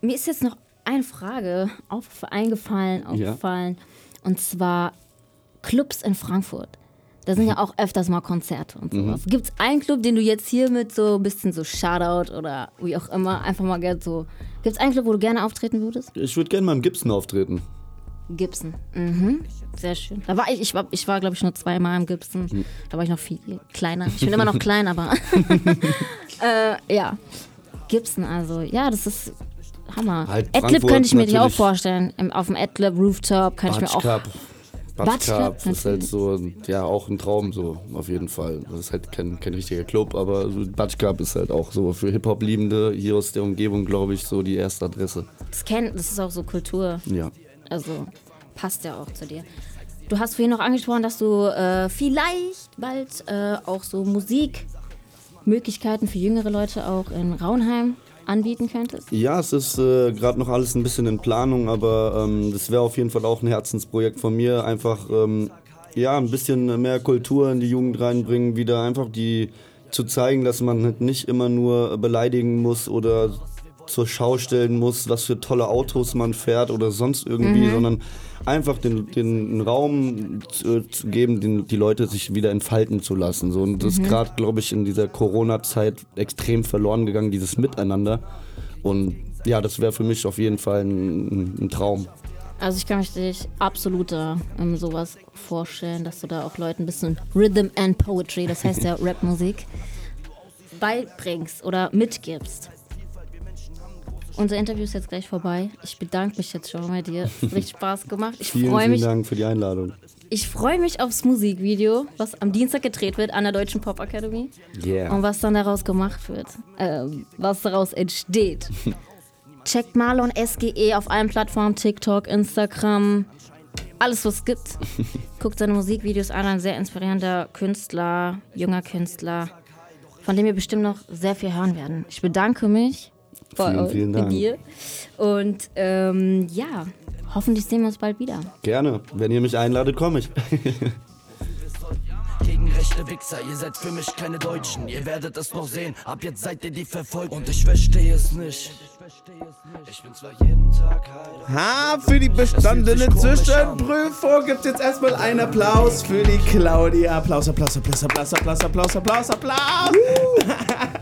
mir ist jetzt noch eine Frage auf, eingefallen, Ja. aufgefallen. Und zwar Clubs in Frankfurt. Da sind ja auch öfters mal Konzerte und sowas. Gibt es einen Club, den du jetzt hier mit so ein bisschen so Shoutout oder wie auch immer einfach mal gerne so. Gibt es einen Club, wo du gerne auftreten würdest? Ich würde gerne mal im Gibson auftreten. Gibson. Mhm. Sehr schön. Da war ich, ich war, ich war glaube ich, nur zweimal im Gibson. Hm. Da war ich noch viel kleiner. Ich bin immer noch klein, aber äh, ja. Gibson, also, ja, das ist Hammer. Halt Adlib könnte ich mir auch vorstellen. Auf dem Adlib Rooftop kann ich mir auch. Cup. Batsch Batsch Cup, Cup ist halt so, ja, auch ein Traum so, auf jeden Fall. Das ist halt kein, kein richtiger Club, aber so Batsch Cup ist halt auch so für Hip-Hop-Liebende hier aus der Umgebung, glaube ich, so die erste Adresse. Das, kennt, das ist auch so Kultur. Ja. Also passt ja auch zu dir. Du hast vorhin noch angesprochen, dass du äh, vielleicht bald äh, auch so Musikmöglichkeiten für jüngere Leute auch in Raunheim anbieten könntest. Ja, es ist äh, gerade noch alles ein bisschen in Planung, aber ähm, das wäre auf jeden Fall auch ein Herzensprojekt von mir. Einfach ähm, ja, ein bisschen mehr Kultur in die Jugend reinbringen, wieder einfach die zu zeigen, dass man halt nicht immer nur beleidigen muss oder zur Schau stellen muss, was für tolle Autos man fährt oder sonst irgendwie, Mhm. sondern einfach den, den Raum zu, zu geben, den, die Leute sich wieder entfalten zu lassen. So. Und das ist Mhm. gerade, glaube ich, in dieser Corona-Zeit extrem verloren gegangen, dieses Miteinander. Und ja, das wäre für mich auf jeden Fall ein, ein Traum. Also ich kann mich dich absolut da ähm, sowas vorstellen, dass du da auch Leuten ein bisschen Rhythm and Poetry, das heißt ja Rapmusik, beibringst oder mitgibst. Unser Interview ist jetzt gleich vorbei. Ich bedanke mich jetzt schon bei dir. Es hat richtig Spaß gemacht. Ich vielen, freue vielen mich, Dank für die Einladung. ich freue mich aufs Musikvideo, was am Dienstag gedreht wird an der Deutschen Pop Akademie. Yeah. Und was dann daraus gemacht wird. Ähm, was daraus entsteht. Checkt Marlon SGE auf allen Plattformen, TikTok, Instagram, alles was es gibt. Guckt seine Musikvideos an, ein sehr inspirierender Künstler, junger Künstler, von dem wir bestimmt noch sehr viel hören werden. Ich bedanke mich bei Vielen, euch, vielen bei Dank. dir. Und ähm, ja, hoffentlich sehen wir uns bald wieder. Gerne. Wenn ihr mich einladet, komme ich. Gegen rechte Wichser, ihr seid für mich keine Deutschen. Ihr werdet es noch sehen, ab jetzt seid ihr die verfolgt. Und ich verstehe es nicht. Ich bin zwar jeden Tag heil. Ha, für die bestandene Zwischenprüfung gibt es jetzt erstmal einen Applaus für die Claudia. Applaus, Applaus, Applaus, Applaus, Applaus, Applaus, Applaus, Applaus.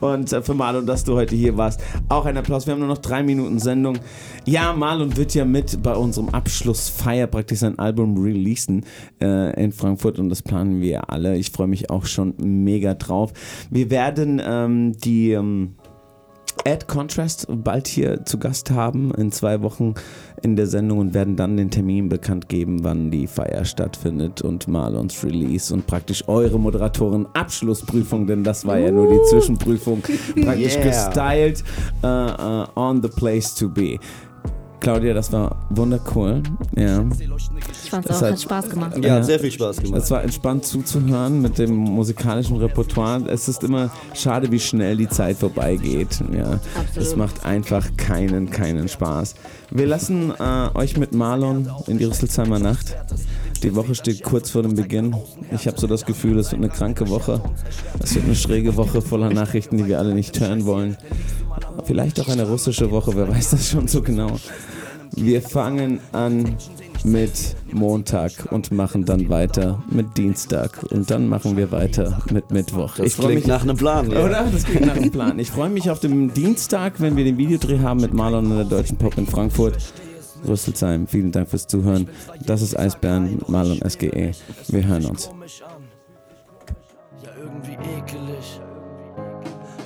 Und äh, für Marlon, dass du heute hier warst, auch ein Applaus. Wir haben nur noch drei Minuten Sendung. Ja, Marlon wird ja mit bei unserem Abschlussfeier praktisch sein Album releasen äh, in Frankfurt und das planen wir alle. Ich freue mich auch schon mega drauf. Wir werden ähm, die... Ähm, Ad Contrast bald hier zu Gast haben in zwei Wochen in der Sendung und werden dann den Termin bekannt geben, wann die Feier stattfindet und Marlons Release und praktisch eure Moderatoren Abschlussprüfung, denn das war ja nur die Zwischenprüfung, praktisch Yeah. gestylt äh, äh, on the place to be. Claudia, das war wundercool. Ja. Ich fand's Das auch, hat Spaß gemacht. Ja, hat sehr viel Spaß gemacht. Es war entspannt zuzuhören mit dem musikalischen Repertoire. Es ist immer schade, wie schnell die Zeit vorbeigeht. Ja, es macht einfach keinen, keinen Spaß. Wir lassen äh, euch mit Marlon in die Rüsselsheimer Nacht. Die Woche steht kurz vor dem Beginn. Ich habe so das Gefühl, es wird eine kranke Woche. Es wird eine schräge Woche voller Nachrichten, die wir alle nicht hören wollen. Vielleicht auch eine russische Woche, wer weiß das schon so genau. Wir fangen an mit Montag und machen dann weiter mit Dienstag und dann machen wir weiter mit Mittwoch. Das klingt mich nach einem Plan, ja. Oder? Das klingt nach einem Plan. Ich freue mich auf den Dienstag, wenn wir den Videodreh haben mit Marlon und der Deutschen Pop in Frankfurt. Rüsselsheim, vielen Dank fürs Zuhören. Das ist Eisbären, Marlon SGE. Wir hören uns. Ja, irgendwie ekelig.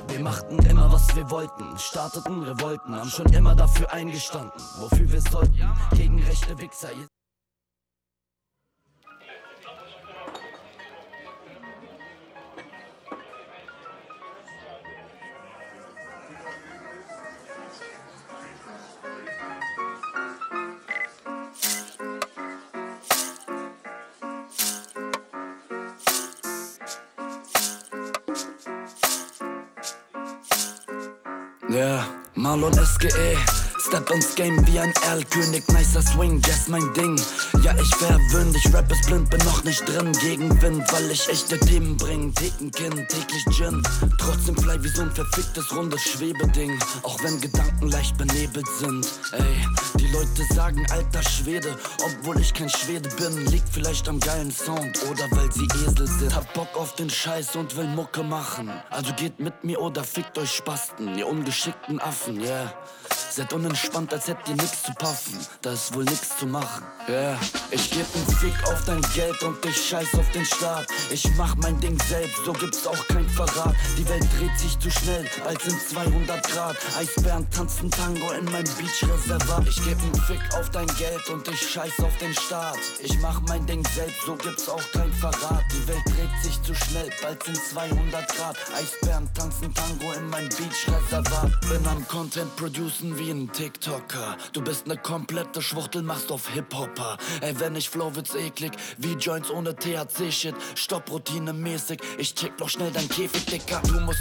Wir machten immer, was wir wollten, starteten Revolten, haben schon immer dafür eingestanden, wofür wir sollten. Gegen rechte Wichser. Yeah, Marlon SGE. Step ins Game wie ein Erlkönig, nicer Swing, yes mein Ding. Ja, ich verwöhn dich, Rap ist blind, bin noch nicht drin. Gegenwind, weil ich echte Themen bring. Kind, täglich Gin. Trotzdem fly wie so ein verficktes rundes Schwebeding. Auch wenn Gedanken leicht benebelt sind. Ey, die Leute sagen alter Schwede, obwohl ich kein Schwede bin. Liegt vielleicht am geilen Sound oder weil sie Esel sind. Hab Bock auf den Scheiß und will Mucke machen. Also geht mit mir oder fickt euch Spasten, ihr ungeschickten Affen, yeah. Seid unentspannt, als hättet ihr nix zu puffen. Da ist wohl nix zu machen. Yeah. Ich geb nen Fick auf dein Geld und ich scheiß auf den Staat. Ich mach mein Ding selbst, so gibt's auch kein Verrat. Die Welt dreht sich zu schnell, bald sind 200 Grad. Eisbären tanzen Tango in meinem Beachreservat. Ich geb nen Fick auf dein Geld und ich scheiß auf den Staat. Ich mach mein Ding selbst, so gibt's auch kein Verrat. Die Welt dreht sich zu schnell, bald sind 200 Grad. Eisbären tanzen Tango in meinem Beachreservat. Bin am Content producen wie ein TikToker. Du bist ne komplette Schwuchtel, machst auf Hip-Hopper. Ey, wenn ich flow, wird's eklig. Wie Joints ohne THC-Shit. Stopp routinemäßig. Ich check noch schnell dein Käfig, Dicker. Du musst